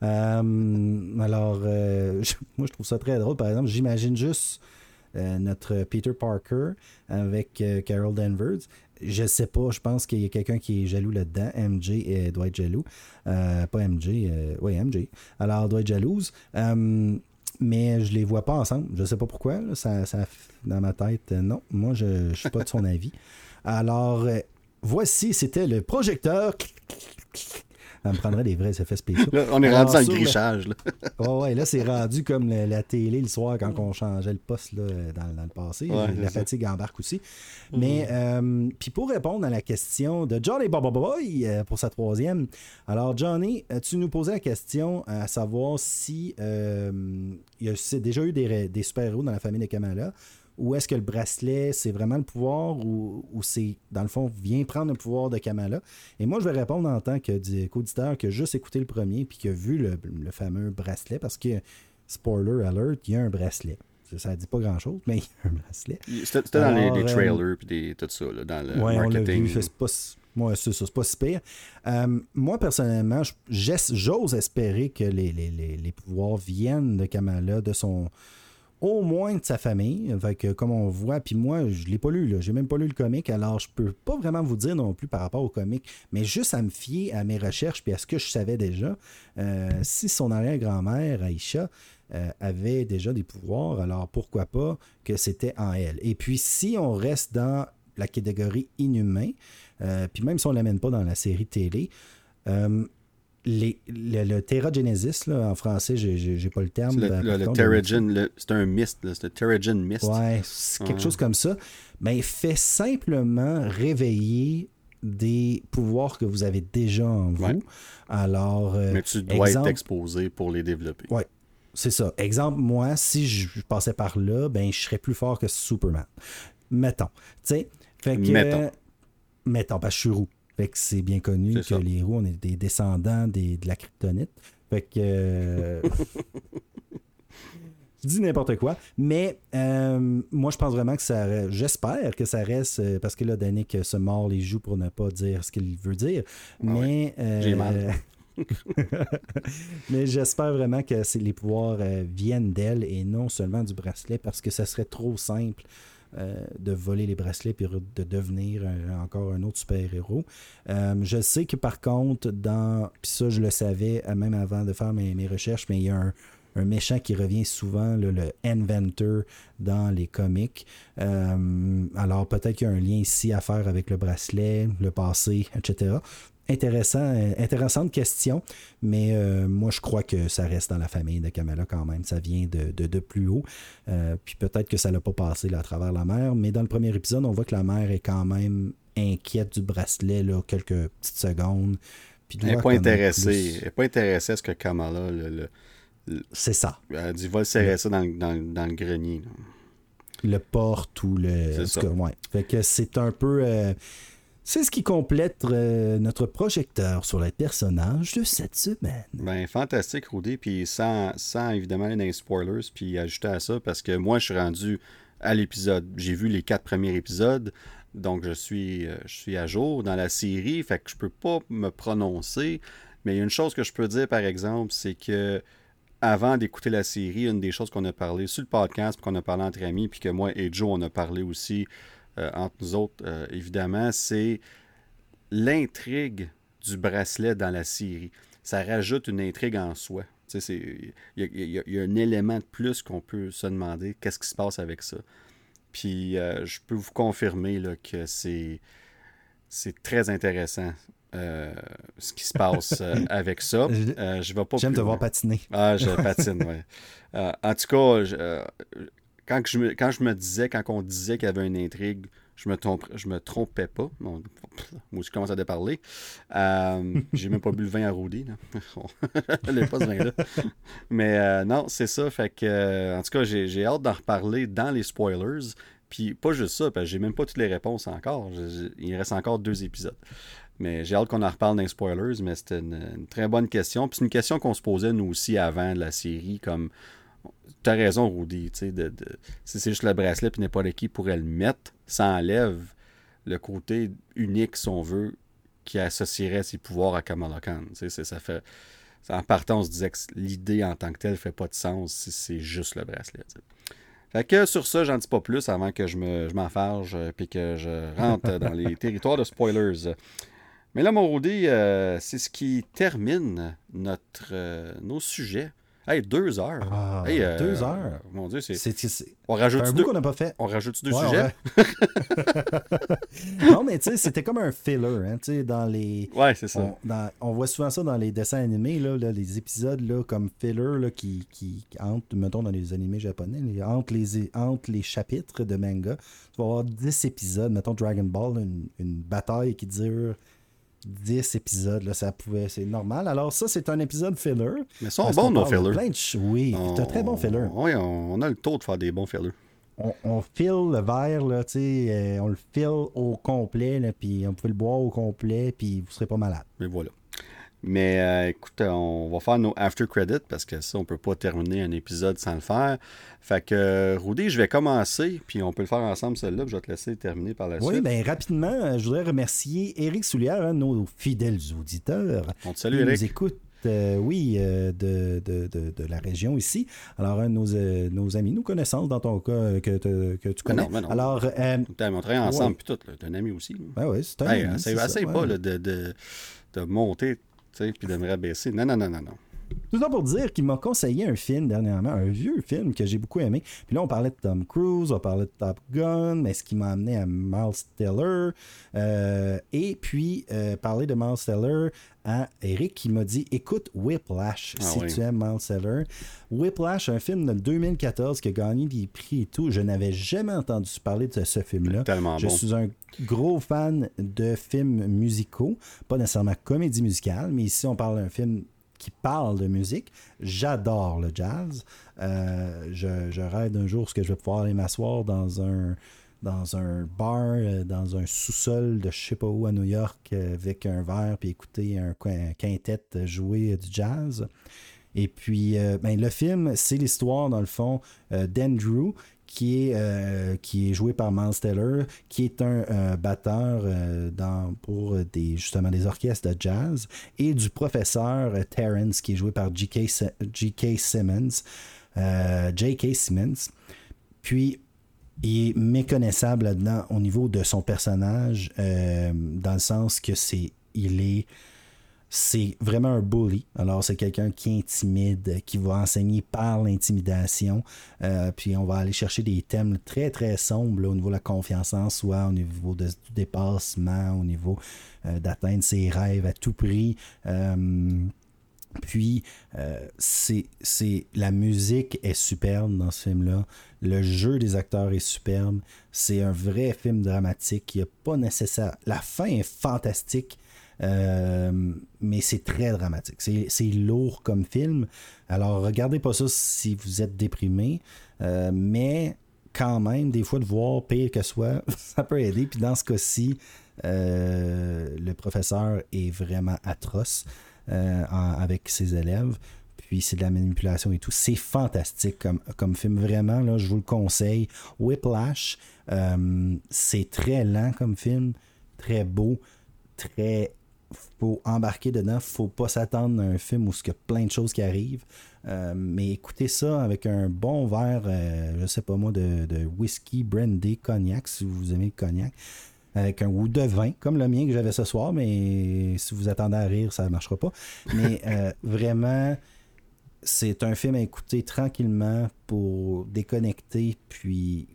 Euh, alors, je- moi, je trouve ça très drôle. Par exemple, j'imagine juste euh, notre Peter Parker avec euh, Carol Danvers. Je sais pas, je pense qu'il y a quelqu'un qui est jaloux là-dedans. MJ euh, doit être jaloux. Euh, pas MJ, euh, oui, MJ. Alors, doit être jalouse. Euh, mais je les vois pas ensemble. Je sais pas pourquoi. Ça, ça, dans ma tête, non. Moi, je, je suis pas de son avis. Alors, voici, c'était le projecteur. Ça me prendrait des vrais effets spéciaux. Là, on est Alors, rendu dans le sur le- grichage. là. Ouais, ouais, là, c'est rendu comme la télé le soir quand on changeait le poste là, dans, dans le passé. Ouais, la ça. fatigue embarque aussi. Mais, euh, puis pour répondre à la question de Johnny Baba Boy euh, pour sa troisième, alors Johnny, euh, tu nous posais la question à savoir si euh, il y a c'est déjà eu des, des super-héros dans la famille de Kamala. Ou est-ce que le bracelet, c'est vraiment le pouvoir ou, ou c'est, dans le fond, vient prendre le pouvoir de Kamala? Et moi, je vais répondre en tant que di- qu'auditeur qui a juste écouté le premier puis qui a vu le, le fameux bracelet parce que, spoiler alert, il y a un bracelet. Ça, ça dit pas grand-chose, mais il y a un bracelet. C'était dans les, Alors, les euh, trailers puis des- tout ça, là, dans le Ouais, marketing. C'est pas, ouais, c'est ça, c'est pas si pire. Euh, moi, personnellement, j'ose espérer que les, les- les- les pouvoirs viennent de Kamala, de son. Au moins de sa famille. Fait comme on voit, puis moi, je l'ai pas lu, là. J'ai même pas lu le comic, alors je peux pas vraiment vous dire non plus par rapport au comic, mais juste à me fier à mes recherches puis à ce que je savais déjà. euh, si son arrière-grand-mère, Aïcha, euh, avait déjà des pouvoirs, alors pourquoi pas que c'était en elle. Et puis, si on reste dans la catégorie inhumain, euh, puis même si on l'amène pas dans la série télé, les, le, le Terra Genesis, là, en français, j'ai, pas le terme. Le, par le, le c'est un mist, c'est le Terrigen Mist. Ouais, c'est quelque chose comme ça. Mais fait simplement réveiller des pouvoirs que vous avez déjà en vous. Ouais. Alors, euh, Mais tu dois exemple- être exposé pour les développer. Ouais. c'est ça. Exemple, moi, si je passais par là, ben, je serais plus fort que Superman. Mettons. Tu sais, fait que. Mettons. mettons, parce que je suis roux. Fait que c'est bien connu que ça. les roux, on est des descendants des, de la kryptonite. Fait que. euh, Je dis n'importe quoi. Mais euh, moi, je pense vraiment que ça. re- J'espère que ça reste. euh, parce que là, Danick se mord les joues pour ne pas dire ce qu'il veut dire. Ah ouais. Mais. euh, J'ai mal. Mais j'espère vraiment que les pouvoirs viennent d'elle et non seulement du bracelet parce que ça serait trop simple. Euh, de voler les bracelets puis de devenir encore un autre super-héros. Euh, je sais que par contre, dans. Puis ça, je le savais même avant de faire mes, mes recherches, mais il y a un, méchant qui revient souvent, le Inventor, dans les comics. Euh, alors peut-être qu'il y a un lien ici à faire avec le bracelet, le passé, etc. Intéressant, euh, intéressante question, mais euh, moi je crois que ça reste dans la famille de Kamala quand même. Ça vient de, de, plus haut. puis peut-être que ça l'a pas passé là, à travers la mer, mais dans le premier épisode, on voit que la mère est quand même inquiète du bracelet là, quelques petites secondes. elle n'est pas intéressée. Elle n'est pas intéressée à ce que Kamala le c'est ça. Elle dit va serrer ça dans, le grenier. Le porte ou le. C'est ça. ouais. Fait que c'est un peu. Euh, c'est ce qui complète euh, notre projecteur sur les personnages de cette semaine. Ben, fantastique, Rudy. Puis sans, sans évidemment les spoilers, puis ajouter à ça, parce que moi, je suis rendu à l'épisode. J'ai vu les quatre premiers épisodes. Donc, je suis, euh, je suis à jour dans la série. Fait que je peux pas me prononcer. Mais il y a une chose que je peux dire, par exemple, c'est que avant d'écouter la série, une des choses qu'on a parlé sur le podcast, qu'on a parlé entre amis, puis que moi et Joe, on a parlé aussi euh, entre nous autres, euh, évidemment, c'est l'intrigue du bracelet dans la série. Ça rajoute une intrigue en soi. Il y, a un élément de plus qu'on peut se demander qu'est-ce qui se passe avec ça. Puis euh, je peux vous confirmer là, que c'est très intéressant. Euh, ce qui se passe euh, avec ça. Euh, je vais pas J'aime te voir patiner. Ah, je patine, oui. en tout cas, quand, je me, quand je me disais, quand on disait qu'il y avait une intrigue, je me, je me trompais pas. moi je commence à déparler. J'ai même pas bu le vin à Rudy. Je pas ce vin-là. Mais non, c'est ça. Fait que, en tout cas, j'ai hâte d'en reparler dans les spoilers. Puis pas juste ça, parce que j'ai même pas toutes les réponses encore. il reste encore deux épisodes. Mais j'ai hâte qu'on en reparle dans les spoilers, mais c'était une, très bonne question. Puis c'est une question qu'on se posait nous aussi avant de la série, comme tu as raison, Rudy, de, si c'est juste le bracelet puis n'importe qui pourrait le mettre, ça enlève le côté unique, si on veut, qui associerait ses pouvoirs à Kamala Khan. Tu sais, ça fait. En partant, on se disait que l'idée en tant que telle fait pas de sens si c'est juste le bracelet. Fait que sur ça, j'en dis pas plus avant que je m'enfarge me, puis que je rentre dans les territoires de spoilers. Mais là, mon Rudy, euh, c'est ce qui termine notre, euh, nos sujets. Hey, deux heures. Ah, euh, deux heures. Mon Dieu, c'est. On rajoute deux. qu'on n'a pas fait. On rajoute deux sujets. non, mais tu sais, c'était comme un filler, hein, tu sais, dans les. Ouais, c'est ça. On, voit souvent ça dans les dessins animés, là, les épisodes là, comme filler là, qui, qui entre, mettons, dans les animés japonais, entre, les, entre les chapitres de manga. Tu vas avoir 10 épisodes, mettons Dragon Ball, une, une bataille qui dure 10 épisodes, là, ça pouvait, c'est normal. Alors ça, c'est un épisode filler. Mais sont bons nos fillers. Oui, c'est un très bon filler. Oui, on, a le taux de faire des bons fillers. On, on file le verre, là, euh, on le file au complet, puis on peut le boire au complet, puis vous serez pas malade. Mais voilà. Mais euh, écoute, on va faire nos after credits parce que ça, on peut pas terminer un épisode sans le faire. Fait que, Rudy, je vais commencer, puis on peut le faire ensemble, celle-là, je vais te laisser terminer par la suite. Oui, bien, rapidement, je voudrais remercier Eric Soulière, un de nos fidèles auditeurs. On te salue, Eric. nous écoute euh, oui, euh, de, de, de, la région ici. Alors, un de nos, nos amis, nos connaissances dans ton cas que, que tu connais. non, non. Alors, euh, on travaille ensemble, puis tout. T'es un ami aussi. Ben oui, c'est un ami. Essaye pas de, de, de monter puis de me rabaisser. Non, non, non, non, non. Tout ça pour dire qu'il m'a conseillé un film dernièrement, un vieux film que j'ai beaucoup aimé. Puis là, on parlait de Tom Cruise, on parlait de Top Gun, mais ce qui m'a amené à Miles Teller. Euh, et puis, euh, parler de Miles Teller à Eric qui m'a dit Écoute Whiplash, ah si tu aimes Miles Teller. Whiplash, un film de 2014 qui a gagné des prix et tout. Je n'avais jamais entendu parler de ce film-là. Tellement Je suis un gros fan de films musicaux, pas nécessairement comédie musicale, mais ici, on parle d'un film qui parle de musique. J'adore le jazz. Euh, je, rêve d'un jour ce que je vais pouvoir aller m'asseoir dans un dans un bar, euh, dans un sous-sol de je sais pas où à New York euh, avec un verre puis écouter un, quintet jouer du jazz. Et puis, ben, le film, c'est l'histoire, dans le fond, d'Andrew qui est, euh, qui est joué par Miles Teller, qui est un euh, batteur euh, dans, pour des, justement des orchestres de jazz, et du professeur Terrence, qui est joué par J.K. Simmons. J.K. Simmons. Puis, il est méconnaissable là-dedans au niveau de son personnage, dans le sens que c'est. Il est c'est vraiment un bully. Alors, c'est quelqu'un qui intimide, qui va enseigner par l'intimidation. Euh, puis, on va aller chercher des thèmes très, très sombres au niveau de la confiance en soi, au niveau de, du dépassement, au niveau euh, d'atteindre ses rêves à tout prix. Euh, puis, c'est, la musique est superbe dans ce film-là. Le jeu des acteurs est superbe. C'est un vrai film dramatique. Il n'y a pas nécessaire. La fin est fantastique. Euh, mais c'est très dramatique. C'est lourd comme film. Alors, regardez pas ça si vous êtes déprimé. Euh, mais quand même, des fois, de voir pire que soi, ça peut aider. Puis dans ce cas-ci, euh, le professeur est vraiment atroce avec ses élèves. Puis c'est de la manipulation et tout. C'est fantastique comme, comme film. Vraiment, là, je vous le conseille. Whiplash, c'est très lent comme film, très beau, très faut embarquer dedans. Faut pas s'attendre à un film où il y a plein de choses qui arrivent. Euh, mais écoutez ça avec un bon verre, euh, je sais pas moi, de, whisky, brandy, cognac, si vous aimez le cognac. Avec un ou de vin, comme le mien que j'avais ce soir, mais si vous attendez à rire, ça ne marchera pas. Mais euh, vraiment, c'est un film à écouter tranquillement pour déconnecter, puis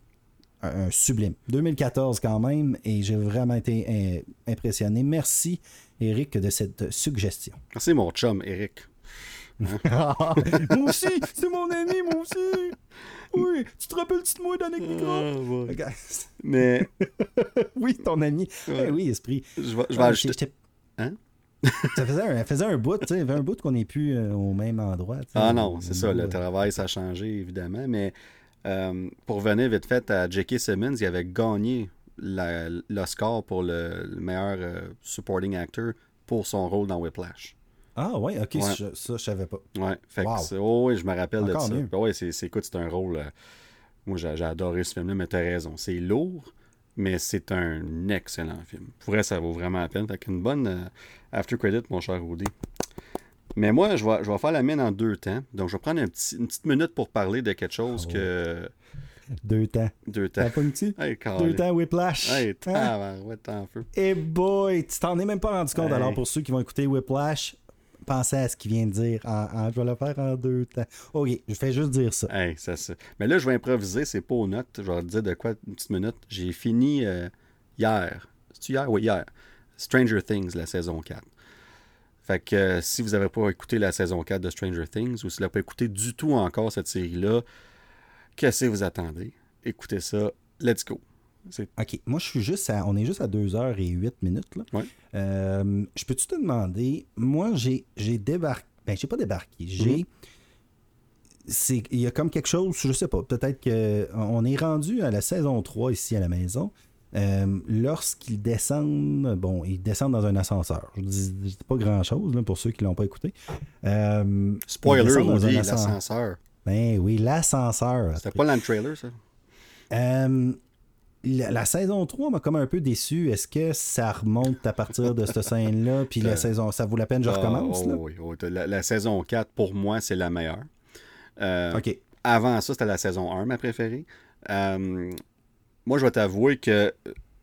un, sublime. 2014 quand même, et j'ai vraiment été impressionné. Merci Eric, de cette suggestion. Merci, mon chum, Eric. moi aussi, c'est mon ami, moi aussi. Oui, tu te rappelles-tu de moi d'Annick ah, Mais. oui, ton ami. Eh oui, esprit. Je vais, je vais ajouter. Hein? ça faisait un, faisait un bout, tu sais, avait un bout qu'on n'est plus euh, au même endroit. Ah non, c'est ça, le travail, ça a changé, évidemment, mais euh, pour venir vite fait à J.K. Simmons, il avait gagné l'Oscar pour le, meilleur euh, supporting actor pour son rôle dans Whiplash. Ah ouais, ok, ça je savais pas. Ouais, fait oh, oui, je me rappelle de ça. Oui, c'est, écoute, c'est un rôle. Euh, moi, j'ai, adoré ce film-là, mais t'as raison. C'est lourd, mais c'est un excellent film. Pour vrai, ça vaut vraiment la peine. Fait qu'une bonne euh, after credit, mon cher Rudy. Mais moi, je vais, je vais faire la mienne en deux temps. Donc, je vais prendre un petit, une petite minute pour parler de quelque chose ah que deux temps. Deux temps. Pas Deux temps Whiplash. Hey, hein? ouais, t'en feu. Et boy, tu t'en es même pas rendu compte. Alors, pour ceux qui vont écouter Whiplash, pensez à ce qu'il vient de dire. En, je vais le faire en deux temps. Ok, je fais juste dire ça. Hey, ça, ça. Mais là, je vais improviser, c'est pas aux notes. Je vais te dire de quoi une petite minute. J'ai fini euh, hier. C'est-tu hier? Oui, hier. Stranger Things, la saison 4. Fait que euh, si vous n'avez pas écouté la saison 4 de Stranger Things ou si vous n'avez pas écouté du tout encore cette série-là, Qu'est-ce que vous attendez? Écoutez ça. Let's go. OK. Moi, je suis juste à. On est juste à 2h08 minutes. Là. Euh, je peux-tu te demander. Moi, j'ai, j'ai débarqué. Ben, j'ai pas débarqué. J'ai. Mm-hmm. il y a comme quelque chose, je sais pas, peut-être qu'on est rendu à la saison 3 ici à la maison. Euh, lorsqu'ils descendent, bon, ils descendent dans un ascenseur. Je dis, dis pas grand chose là, pour ceux qui l'ont pas écouté. Euh, Spoiler, on dit l'ascenseur. Ben oui, l'ascenseur. C'était pas dans le trailer, ça? Euh, la, saison 3 m'a comme un peu déçu. Est-ce que ça remonte à partir de cette scène-là? Puis la saison, ça vaut la peine, je ah, recommence? Oh, oui, la, saison 4, pour moi, c'est la meilleure. Euh, OK. Avant ça, c'était la saison 1, ma préférée. Euh, moi, je vais t'avouer que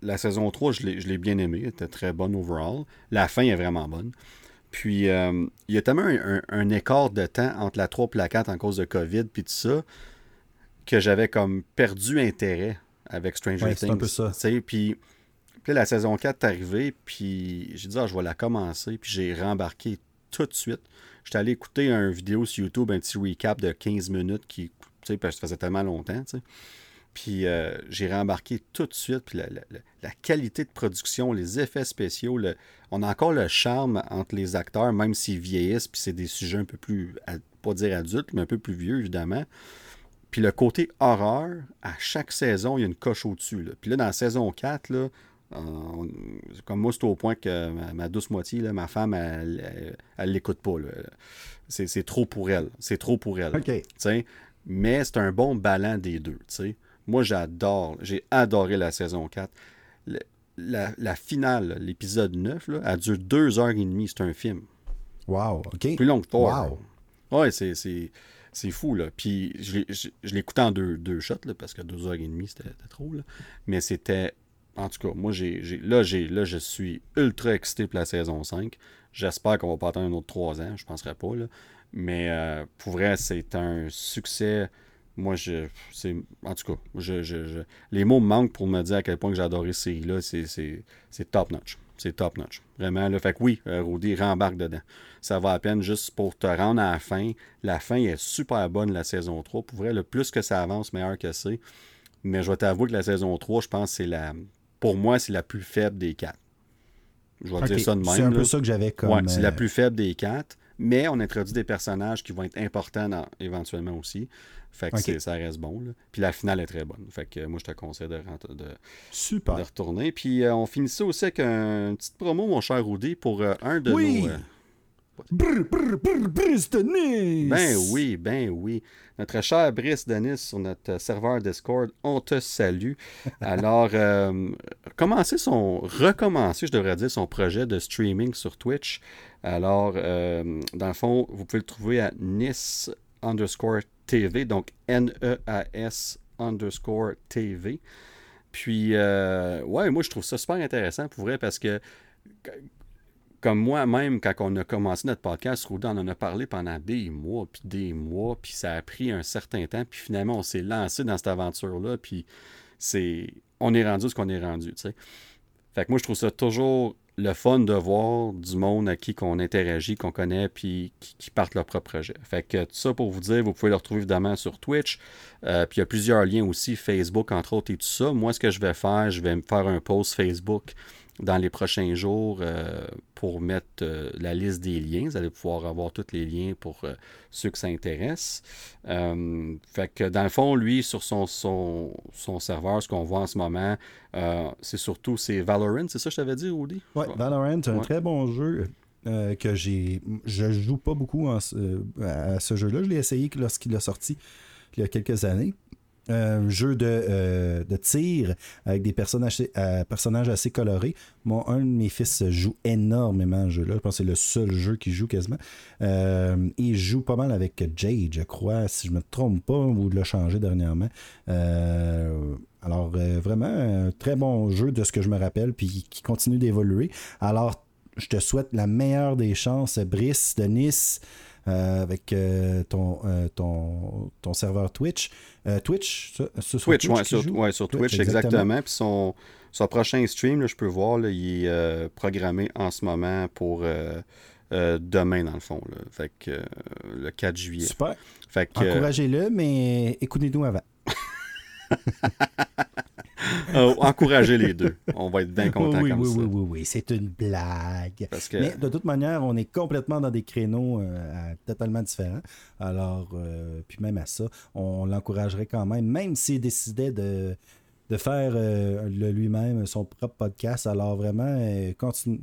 la saison 3, je l'ai bien aimée. Elle était très bonne overall. La fin est vraiment bonne. Puis, euh, il y a tellement un, écart de temps entre la 3 et la 4 en cause de COVID, puis tout ça, que j'avais comme perdu intérêt avec Stranger Things. C'est un peu ça. Puis, puis la saison 4 est arrivée, puis j'ai dit, ah, je vais la commencer, puis j'ai rembarqué tout de suite. J'étais allé écouter une vidéo sur YouTube, un petit recap de 15 minutes, qui, parce que ça faisait tellement longtemps, tu sais. Puis euh, j'ai rembarqué tout de suite. Puis la, qualité de production, les effets spéciaux, on a encore le charme entre les acteurs, même s'ils vieillissent, puis c'est des sujets un peu plus, pas dire adultes, mais un peu plus vieux, évidemment. Puis le côté horreur, à chaque saison, il y a une coche au-dessus. Puis là, dans la saison 4, là, comme moi, c'est au point que ma, douce moitié, là, ma femme, elle ne l'écoute pas. C'est trop pour elle. C'est trop pour elle. OK. Mais c'est un bon ballon des deux. Moi, j'adore, j'ai adoré la saison 4. Le- la, la finale, l'épisode 9, là, elle dure deux heures et demie. C'est un film. Wow, OK. Plus long que Thor. Wow. Ouais, c'est, c'est, c'est fou, là. Puis je, l'ai- je, je l'écoutais en deux, deux shots, là, parce que deux heures et demie, c'était, c'était trop, là. Mais c'était... En tout cas, moi, j'ai, j'ai- là, j'ai, là, je suis ultra excité pour la saison 5. J'espère qu'on va pas attendre un autre trois ans. Je penserais pas, là. Mais euh, pour vrai, c'est un succès. Moi, je... C'est, en tout cas, je, je- je- les mots me manquent pour me dire à quel point que j'ai adoré cette série-là. C'est, c'est, c'est top-notch. C'est top-notch. Vraiment, là. Fait que oui, euh, Rudy, rembarque dedans. Ça va à peine juste pour te rendre à la fin. La fin est super bonne, la saison 3. Pour vrai, le plus que ça avance, meilleur que c'est. Mais je vais t'avouer que la saison 3, je pense que c'est la... Pour moi, c'est la plus faible des quatre. Je vais OK. dire ça de même. C'est un là. peu ça que j'avais comme. Ouais, c'est la euh, plus faible des quatre. Mais on introduit des personnages qui vont être importants dans- éventuellement aussi. Fait que ça reste bon. là. Puis la finale est très bonne. Fait que euh, moi, je te conseille de, rent- de, Super. de retourner. Puis euh, on finit ça aussi avec un- une petite promo, mon cher Rudy, pour euh, un de Oui. nos... Brr, brr, brr, Brice de Nice. Ben oui, ben oui. Notre cher Brice Denis sur notre serveur Discord, on te salue. Alors, euh, commencer son, recommencer, je devrais dire, son projet de streaming sur Twitch. Alors, euh, dans le fond, vous pouvez le trouver à Nice underscore TV, donc N-E-A-S underscore TV. Puis, euh, ouais, moi, je trouve ça super intéressant pour vrai parce que comme moi-même, quand on a commencé notre podcast, Rudy, on en a parlé pendant des mois, puis des mois, puis ça a pris un certain temps, puis finalement, on s'est lancé dans cette aventure-là, puis c'est... On est rendu ce qu'on est rendu, tu sais. Fait que moi, je trouve ça toujours le fun de voir du monde à qui qu'on interagit, qu'on connaît, puis qui, qui partent leur propre projet. Fait que tout ça pour vous dire, vous pouvez le retrouver évidemment sur Twitch. Euh, puis il y a plusieurs liens aussi, Facebook entre autres et tout ça. Moi, ce que je vais faire, je vais me faire un post Facebook dans les prochains jours euh, pour mettre euh, la liste des liens. Vous allez pouvoir avoir tous les liens pour euh, ceux que ça intéresse. Euh, fait que dans le fond, lui, sur son, son, son serveur, ce qu'on voit en ce moment, c'est surtout c'est Valorant, c'est ça que je t'avais dit, Rudy? Ouais, Valorant, c'est un Ouais. très bon jeu que j'ai. Je joue pas beaucoup en à ce jeu-là. Je l'ai essayé lorsqu'il a sorti il y a quelques années. Un jeu de, euh, de tir avec des personnages, assez- euh, colorés. Mon, un de mes fils joue énormément à ce jeu-là. Je pense que c'est le seul jeu qu'il joue quasiment. Euh, il joue pas mal avec Jade, je crois, si je me trompe pas, ou l'a changé dernièrement. Euh, alors, euh, vraiment, un très bon jeu de ce que je me rappelle, puis qui continue d'évoluer. Alors, je te souhaite la meilleure des chances, Brice de Nice, euh, avec euh, ton, euh, ton, ton serveur Twitch. Euh, Twitch, sur Twitch, ouais, qu'il sur, joue? ouais, sur Twitch, Twitch, exactement. exactement. Puis son, son prochain stream, là, je peux voir, là, il est euh, programmé en ce moment pour euh, euh, demain, dans le fond. Là. Fait que euh, le 4 juillet. Super. Euh, Encouragez-le, mais écoutez-nous avant. euh, encouragez les deux. On va être bien contents oui, comme oui, ça. oui, oui, oui, c'est une blague. Parce que, Mais de toute manière, on est complètement dans des créneaux euh, totalement différents. Alors, euh, puis même à ça, on l'encouragerait quand même, même s'il décidait de, de faire euh, lui-même son propre podcast. Alors vraiment, continue-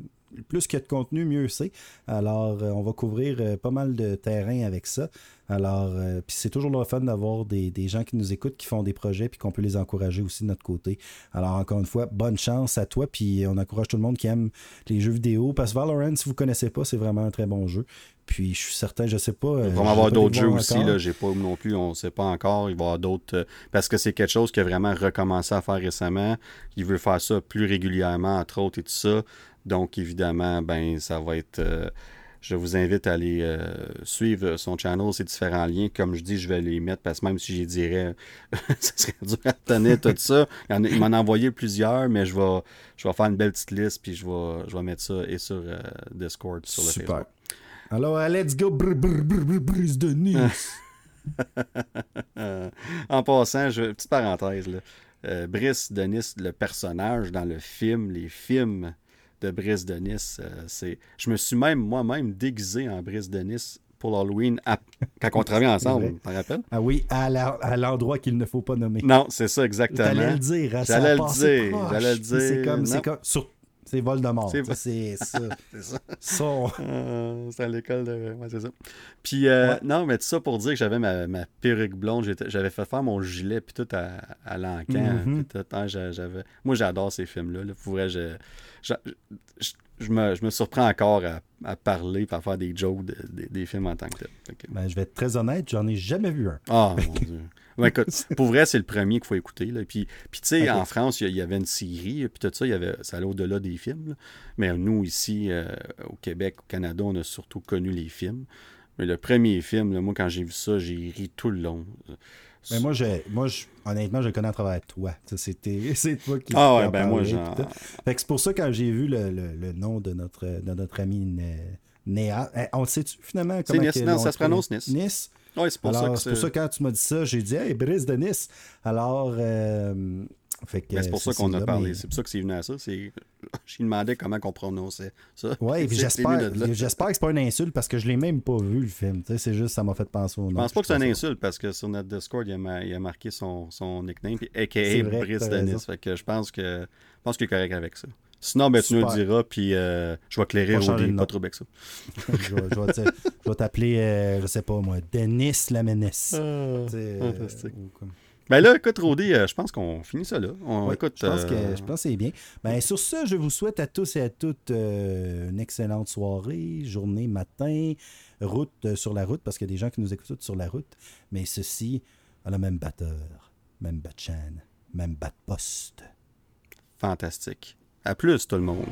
plus qu'il y a de contenu, mieux c'est. Alors, euh, on va couvrir euh, pas mal de terrain avec ça. Alors, euh, puis c'est toujours le fun d'avoir des, des gens qui nous écoutent, qui font des projets, puis qu'on peut les encourager aussi de notre côté. Alors, encore une fois, bonne chance à toi, puis on encourage tout le monde qui aime les jeux vidéo. Parce que Valorant, si vous connaissez pas, c'est vraiment un très bon jeu. Puis je suis certain, je sais pas. Il va y avoir d'autres jeux aussi, encore. là, j'ai pas non plus, on sait pas encore. Il va y avoir d'autres. euh, parce que c'est quelque chose qu'il a vraiment recommencé à faire récemment. Il veut faire ça plus régulièrement, entre autres, et tout ça. Donc, évidemment, ben, ça va être. euh, je vous invite à aller euh, suivre son channel, ses différents liens. Comme je dis, je vais les mettre parce que même si j'y dirais, ça serait dur à retenir tout ça. Il, en a- il m'en a envoyé plusieurs, mais je vais, je vais faire une belle petite liste puis je vais, je vais mettre ça et sur euh, Discord, sur le Super. Facebook. Alors, euh, let's go, brr, brr, brr, brr, brise de Nice. Euh, en passant, je, petite parenthèse, là. Euh, Brice de Nice, le personnage dans le film, les films de Brice de Nice, euh, c'est. Je me suis même moi-même déguisé en Brice de Nice pour l'Halloween à- quand on travaillait ensemble, t'en rappelles? ah oui, à l'endroit qu'il ne faut pas nommer. Non, c'est ça exactement. le dire, J'allais le dire, j'allais le Puis C'est dire. comme, c'est comme sur- C'est Voldemort. C'est ça, C'est ça. Euh, c'est à l'école de. Ouais, c'est ça. Puis, euh, Ouais. non, mais tout ça pour dire que j'avais ma, ma perruque blonde. J'avais fait faire mon gilet, puis tout à, à l'encan. Mhm. tout, hein, j'avais... Moi, j'adore ces films-là. Là. Pour vrai, je, je, je- je me, je me surprends encore à, à parler, à faire des jokes de- de- des films en tant que tel. Ben, je vais être très honnête, j'en ai jamais vu un. Ah, mon Dieu. Ouais, écoute, pour vrai, c'est le premier qu'il faut écouter. Là. Puis, puis tu sais, en France, il y, a- il y avait une série, puis tout ça, il y avait, ça allait au-delà des films. là. Mais nous, ici, euh, au Québec, au Canada, on a surtout connu les films. Mais le premier film, là, moi, quand j'ai vu ça, j'ai ri tout le long. Mais moi, je, moi je, honnêtement, je le connais à travers toi. C'était, c'est toi qui Ah ouais, en ben moi, genre-. Fait que c'est pour ça, quand j'ai vu le, le- le nom de notre, de notre ami Né- Néa, eh, on le sait-tu finalement C'est comment Nice, non, ça se prononce Nice. Nice. Ouais, c'est pour Alors, ça que c'est pour ça que quand tu m'as dit ça, j'ai dit, hey, Brice de Nice. Alors, euh, c'est pour ça qu'on a parlé. mais- C'est pour ça que c'est venu à ça. C'est... Je lui demandais comment on prononçait ça. Venu j'espère, que c'est pas une insulte parce que je l'ai même pas vu le film. C'est juste ça m'a fait penser au nom. Je pense pas que c'est une insulte parce que sur notre Discord, il a, ma- il a marqué son, son nickname, puis AKA Brice. Fait que je pense que je pense qu'il est correct avec ça. Sinon, ben, tu nous le diras, puis euh, je vais éclairer de pas trop avec ça. je vais, je vais t'appeler, euh, je sais pas moi, Denis la menace. Tu sais, euh, fantastique. ou comme- Ben là, écoute, Rudy, euh, je pense qu'on finit ça là. On, Oui, écoute, je, pense euh, que, je pense que c'est bien. Ben, sur ce, je vous souhaite à tous et à toutes euh, une excellente soirée, journée, matin, route euh, sur la route, parce qu'il y a des gens qui nous écoutent sur la route. Mais ceci a le même batteur, même bat chaîne, même bat poste. fantastique. À plus, tout le monde.